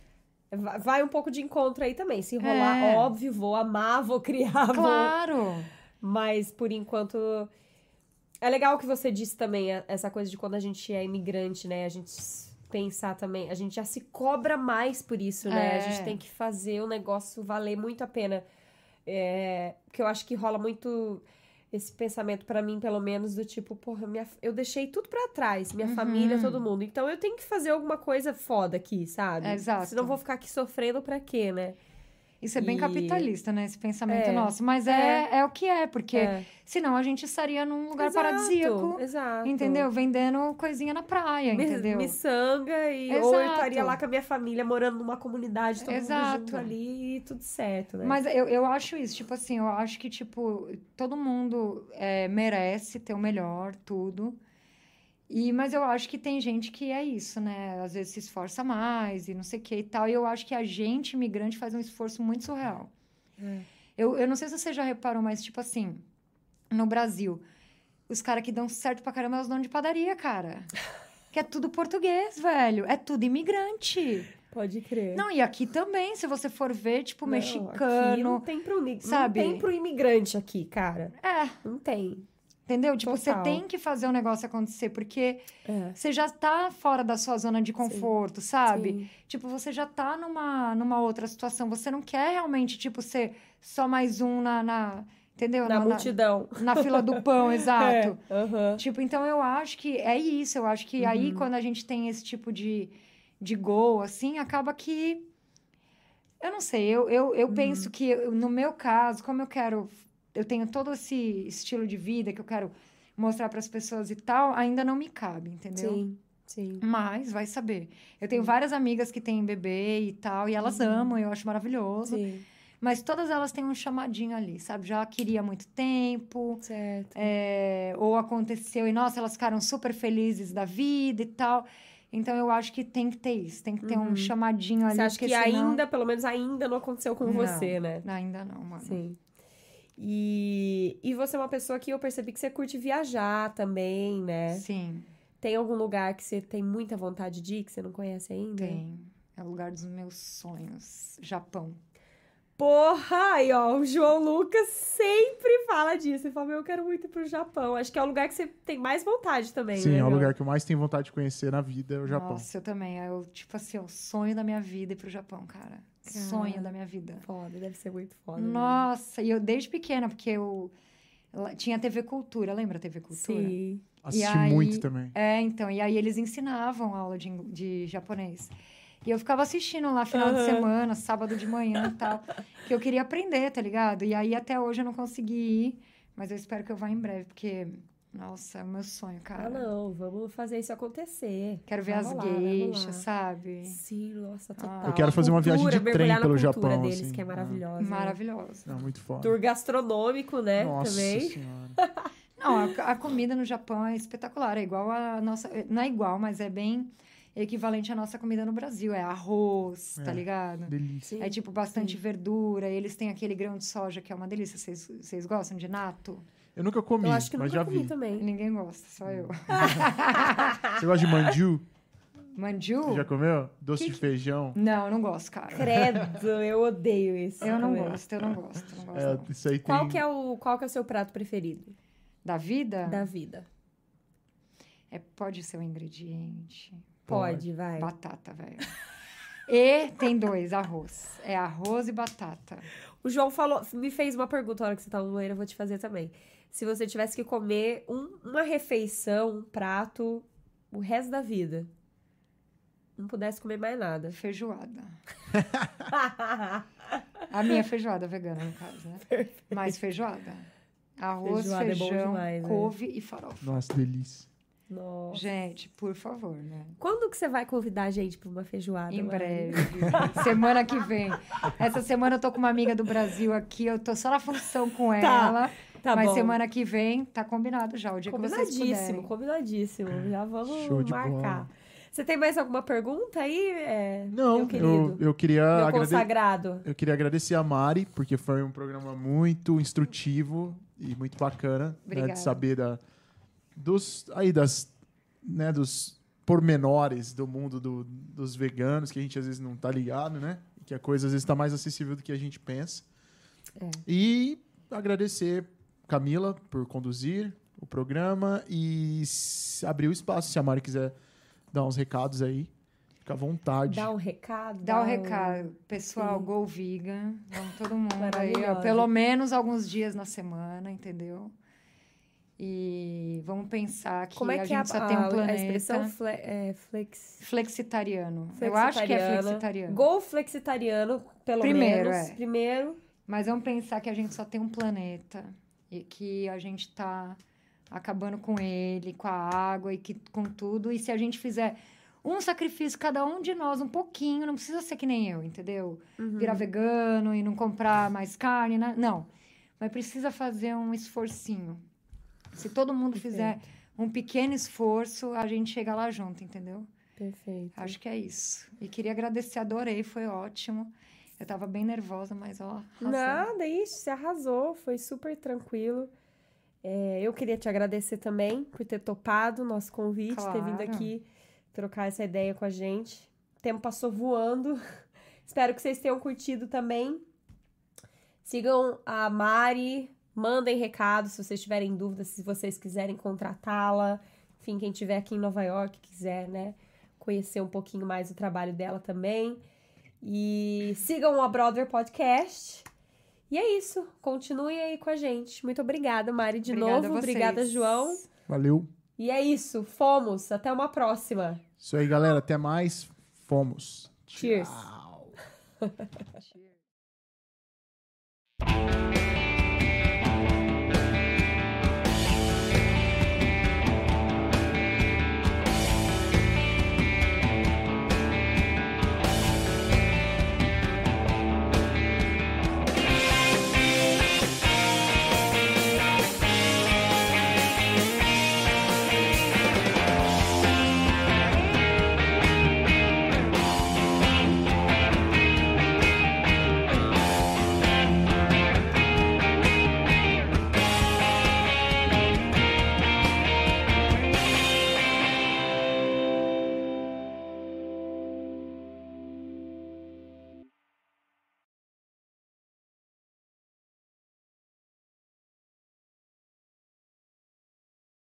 [SPEAKER 1] Va- Vai um pouco de encontro aí também. Se rolar,
[SPEAKER 3] É.
[SPEAKER 1] óbvio, vou amar, vou criar, vou.
[SPEAKER 3] Claro!
[SPEAKER 1] Mas por enquanto. É legal que você disse também, a- essa coisa de quando a gente é imigrante, né? A gente pensar também. A gente já se cobra mais por isso, né? A
[SPEAKER 3] É.
[SPEAKER 1] gente tem que fazer o negócio valer muito a pena. É, porque eu acho que rola muito esse pensamento pra mim, pelo menos, do tipo, porra, minha, eu deixei tudo pra trás, minha
[SPEAKER 3] Uhum.
[SPEAKER 1] família, todo mundo. Então eu tenho que fazer alguma coisa foda aqui, sabe?
[SPEAKER 3] É, exato.
[SPEAKER 1] Senão vou ficar aqui sofrendo pra quê, né?
[SPEAKER 3] Isso é bem
[SPEAKER 1] E-
[SPEAKER 3] capitalista, né? Esse pensamento
[SPEAKER 1] É.
[SPEAKER 3] nosso. Mas é, é. o que é, porque
[SPEAKER 1] É.
[SPEAKER 3] senão a gente estaria num lugar
[SPEAKER 1] Exato,
[SPEAKER 3] paradisíaco,
[SPEAKER 1] Exato.
[SPEAKER 3] Entendeu? Vendendo coisinha na praia,
[SPEAKER 1] Mi-
[SPEAKER 3] entendeu?
[SPEAKER 1] Miçanga e ou eu
[SPEAKER 3] Exato.
[SPEAKER 1] estaria lá com a minha família morando numa comunidade, todo mundo
[SPEAKER 3] Exato.
[SPEAKER 1] junto ali e tudo certo, né?
[SPEAKER 3] Mas eu, eu acho isso, tipo assim, eu acho que, tipo, todo mundo é, merece ter o melhor, tudo. E, mas eu acho que tem gente que é isso, né? Às vezes se esforça mais e não sei o que e tal. E eu acho que a gente, imigrante, faz um esforço muito surreal.
[SPEAKER 1] É.
[SPEAKER 3] Eu, eu não sei se você já reparou, mas, tipo assim, no Brasil, os caras que dão certo pra caramba é os donos de padaria, cara. Que é tudo português, velho. É tudo imigrante.
[SPEAKER 1] Pode crer.
[SPEAKER 3] Não, e aqui também, se você for ver, tipo,
[SPEAKER 1] Não, Aqui não
[SPEAKER 3] mexicano.
[SPEAKER 1] tem pro,
[SPEAKER 3] sabe?
[SPEAKER 1] Não tem pro imigrante aqui, cara.
[SPEAKER 3] É,
[SPEAKER 1] Não tem.
[SPEAKER 3] Entendeu? Tipo, você
[SPEAKER 1] Total.
[SPEAKER 3] tem que fazer o negócio acontecer, porque
[SPEAKER 1] É.
[SPEAKER 3] você já tá fora da sua zona de conforto, sabe?
[SPEAKER 1] Sim.
[SPEAKER 3] Tipo, você já tá numa, numa outra situação. Você não quer realmente, tipo, ser só mais um na. na- entendeu?
[SPEAKER 1] Na
[SPEAKER 3] Na-
[SPEAKER 1] multidão.
[SPEAKER 3] na fila do pão, exato.
[SPEAKER 1] É, aham.
[SPEAKER 3] Tipo, então eu acho que é isso. Eu acho que aí,
[SPEAKER 1] Uhum.
[SPEAKER 3] quando a gente tem esse tipo de, de gol, assim, acaba que. Eu não sei, eu, eu,
[SPEAKER 1] Uhum.
[SPEAKER 3] eu penso que no meu caso, como eu quero. Eu tenho todo esse estilo de vida que eu quero mostrar para as pessoas e tal, ainda não me cabe, entendeu?
[SPEAKER 1] Sim, sim.
[SPEAKER 3] Mas vai saber. Eu tenho várias amigas que têm bebê e tal, e elas
[SPEAKER 1] Uhum.
[SPEAKER 3] amam, eu acho maravilhoso.
[SPEAKER 1] Sim.
[SPEAKER 3] Mas todas elas têm um chamadinho ali, sabe? Já queria há muito tempo,
[SPEAKER 1] Certo.
[SPEAKER 3] é, ou aconteceu e, nossa, elas ficaram super felizes da vida e tal. Então, eu acho que tem que ter isso, tem que ter um
[SPEAKER 1] Uhum.
[SPEAKER 3] chamadinho ali.
[SPEAKER 1] Você acha que
[SPEAKER 3] senão-
[SPEAKER 1] ainda, pelo menos ainda não aconteceu com
[SPEAKER 3] Não.
[SPEAKER 1] você, né?
[SPEAKER 3] Ainda não, mano.
[SPEAKER 1] Sim. E, e você é uma pessoa que eu percebi que você curte viajar também, né?
[SPEAKER 3] Sim,
[SPEAKER 1] Tem algum lugar que você tem muita vontade de ir, que você não conhece ainda?
[SPEAKER 3] tem. É o lugar dos meus sonhos. Japão.
[SPEAKER 1] Porra! Aí, ó, o João Lucas sempre fala disso. Ele fala, meu, eu quero muito ir pro Japão. Acho que é o lugar que você tem mais vontade também,
[SPEAKER 2] Sim,
[SPEAKER 1] né?
[SPEAKER 2] é o lugar que eu mais tenho vontade de conhecer na vida, é o Japão.
[SPEAKER 3] Nossa, eu também. É o, tipo assim, é o sonho da minha vida ir pro Japão, cara. Sonho da minha vida.
[SPEAKER 1] Foda, deve ser muito foda. né?
[SPEAKER 3] Nossa, e eu desde pequena, porque eu tinha TV Cultura, lembra a TV Cultura?
[SPEAKER 1] Sim.
[SPEAKER 2] Assisti
[SPEAKER 3] aí-
[SPEAKER 2] muito também.
[SPEAKER 3] É, então, e aí eles ensinavam aula de, de japonês. E eu ficava assistindo lá final de
[SPEAKER 1] Aham.
[SPEAKER 3] semana, sábado de manhã e tal, que eu queria aprender, tá ligado? E aí até hoje eu não consegui ir, mas eu espero que eu vá em breve, porque, nossa, é o meu sonho, cara.
[SPEAKER 1] Ah, não, vamos fazer isso acontecer.
[SPEAKER 3] Quero ver
[SPEAKER 1] Vai
[SPEAKER 3] as geishas,
[SPEAKER 1] rolar.
[SPEAKER 3] sabe?
[SPEAKER 1] Sim, nossa, total.
[SPEAKER 3] Eu
[SPEAKER 2] quero fazer uma viagem de
[SPEAKER 1] Cultura,
[SPEAKER 2] trem pelo
[SPEAKER 1] cultura
[SPEAKER 2] Japão,
[SPEAKER 1] deles,
[SPEAKER 2] assim.
[SPEAKER 1] que é
[SPEAKER 2] Ah.
[SPEAKER 1] maravilhosa. né?
[SPEAKER 3] Maravilhoso.
[SPEAKER 2] É muito foda.
[SPEAKER 1] Tour gastronômico, né?
[SPEAKER 2] Nossa
[SPEAKER 1] Também.
[SPEAKER 2] senhora.
[SPEAKER 3] Não, a, a comida no Japão é espetacular. É igual a nossa. Não é igual, mas é bem equivalente à nossa comida no Brasil. É arroz, tá
[SPEAKER 2] É.
[SPEAKER 3] ligado?
[SPEAKER 2] Delícia.
[SPEAKER 1] Sim.
[SPEAKER 3] É tipo bastante verdura. Eles têm aquele grão de soja que é uma delícia. Vocês, vocês gostam de nato?
[SPEAKER 2] Eu nunca comi,
[SPEAKER 1] Eu acho que
[SPEAKER 2] mas
[SPEAKER 1] nunca
[SPEAKER 2] já
[SPEAKER 1] comi
[SPEAKER 2] vi.
[SPEAKER 1] também.
[SPEAKER 3] Ninguém gosta, só eu.
[SPEAKER 2] Você gosta de? Manju? Você já comeu? Doce
[SPEAKER 3] Que
[SPEAKER 2] de
[SPEAKER 3] que-
[SPEAKER 2] feijão?
[SPEAKER 3] Não, eu não gosto, cara.
[SPEAKER 1] Credo, eu odeio isso.
[SPEAKER 3] Eu não
[SPEAKER 1] também.
[SPEAKER 3] gosto, eu não gosto. Não gosto
[SPEAKER 2] É,
[SPEAKER 3] não.
[SPEAKER 2] isso aí
[SPEAKER 1] Qual
[SPEAKER 2] tem...
[SPEAKER 1] que, é o, qual que é o seu prato preferido
[SPEAKER 3] Da vida?
[SPEAKER 1] da vida?
[SPEAKER 3] É, pode ser um ingrediente.
[SPEAKER 1] Pode, vai.
[SPEAKER 3] Batata, velho. E tem dois, arroz. É arroz e batata.
[SPEAKER 1] O João falou, me fez uma pergunta na hora que você tava no banheiro, eu vou te fazer também. Se você tivesse que comer um- uma refeição, um prato, o resto da vida, não pudesse comer mais nada.
[SPEAKER 3] Feijoada. A minha feijoada vegana, no caso, né? Mas feijoada. Arroz,
[SPEAKER 1] Feijoada é bom
[SPEAKER 3] feijão,
[SPEAKER 1] demais, né?
[SPEAKER 3] couve e farofa.
[SPEAKER 2] Nossa, delícia.
[SPEAKER 1] Nossa.
[SPEAKER 3] Gente, por favor, né?
[SPEAKER 1] Quando que você vai convidar a gente pra uma feijoada?
[SPEAKER 3] Em breve. semana que vem. Essa semana eu tô com uma amiga do Brasil aqui, eu tô só na função com ela.
[SPEAKER 1] Tá
[SPEAKER 3] mas
[SPEAKER 1] bom.
[SPEAKER 3] semana que vem tá combinado já, o dia que vocês
[SPEAKER 1] Combinadíssimo,
[SPEAKER 3] puderem.
[SPEAKER 1] combinadíssimo. Já vamos
[SPEAKER 2] Show de
[SPEAKER 1] marcar.
[SPEAKER 2] bola.
[SPEAKER 1] Você tem mais alguma pergunta aí, é,
[SPEAKER 2] Não,
[SPEAKER 1] meu
[SPEAKER 2] eu,
[SPEAKER 1] querido?
[SPEAKER 2] eu queria
[SPEAKER 1] meu
[SPEAKER 2] agradecer.
[SPEAKER 1] consagrado.
[SPEAKER 2] Eu queria agradecer a Mari, porque foi um programa muito instrutivo e muito bacana né,
[SPEAKER 3] Obrigada.
[SPEAKER 2] de saber da, dos, aí das, né, dos pormenores do mundo do- dos veganos, que a gente às vezes não tá ligado, né? Que a coisa às vezes está mais acessível do que a gente pensa.
[SPEAKER 1] É.
[SPEAKER 2] E agradecer Camila por conduzir o programa e abrir o espaço, se a Mari quiser dar uns recados aí. Fica à vontade.
[SPEAKER 1] Dá um recado.
[SPEAKER 3] Dá o
[SPEAKER 1] um-
[SPEAKER 3] recado. Pessoal,
[SPEAKER 1] Sim.
[SPEAKER 3] go vegan. Vamos todo mundo aí, ó, pelo menos alguns dias na semana, entendeu? E vamos pensar que
[SPEAKER 1] Como é
[SPEAKER 3] a
[SPEAKER 1] que é a,
[SPEAKER 3] gente só tem um
[SPEAKER 1] a-
[SPEAKER 3] planeta
[SPEAKER 1] a expressão fle, é, flex,
[SPEAKER 3] flexitariano. Eu acho que é flexitariano.
[SPEAKER 1] Gol flexitariano, pelo
[SPEAKER 3] Primeiro,
[SPEAKER 1] menos.
[SPEAKER 3] é.
[SPEAKER 1] Primeiro.
[SPEAKER 3] Mas vamos pensar que a gente só tem um planeta e que a gente tá acabando com ele, com a água e que, com tudo. E se a gente fizer um sacrifício, cada um de nós, um pouquinho, não precisa ser que nem eu, entendeu?
[SPEAKER 1] Uhum.
[SPEAKER 3] Virar vegano e não comprar mais carne, né? não. Mas precisa fazer um esforcinho. Se todo mundo fizer um pequeno esforço, a gente chega lá junto, entendeu?
[SPEAKER 1] Perfeito.
[SPEAKER 3] Acho que é isso. E queria agradecer, adorei, foi ótimo. Eu tava bem nervosa, mas ó, arrasou.
[SPEAKER 1] Nada, isso, você arrasou, foi super tranquilo. É, eu queria te agradecer também por ter topado o nosso convite, ter vindo
[SPEAKER 3] Claro.
[SPEAKER 1] aqui trocar essa ideia com a gente. O tempo passou voando. Espero que vocês tenham curtido também. Sigam a Mari, mandem recados se vocês tiverem dúvidas, se vocês quiserem contratá-la. Enfim, quem estiver aqui em Nova York quiser, né, conhecer um pouquinho mais o trabalho dela também. E sigam o A Brother Podcast. E é isso. Continuem aí com a gente. Muito obrigada, Mari, de
[SPEAKER 3] Obrigada a
[SPEAKER 1] novo.
[SPEAKER 3] vocês.
[SPEAKER 1] Obrigada, João.
[SPEAKER 2] Valeu.
[SPEAKER 1] E é isso. Fomos. Até uma próxima.
[SPEAKER 2] Isso aí, galera. Até mais. Fomos.
[SPEAKER 1] Cheers.
[SPEAKER 2] Tchau.
[SPEAKER 3] Cheers.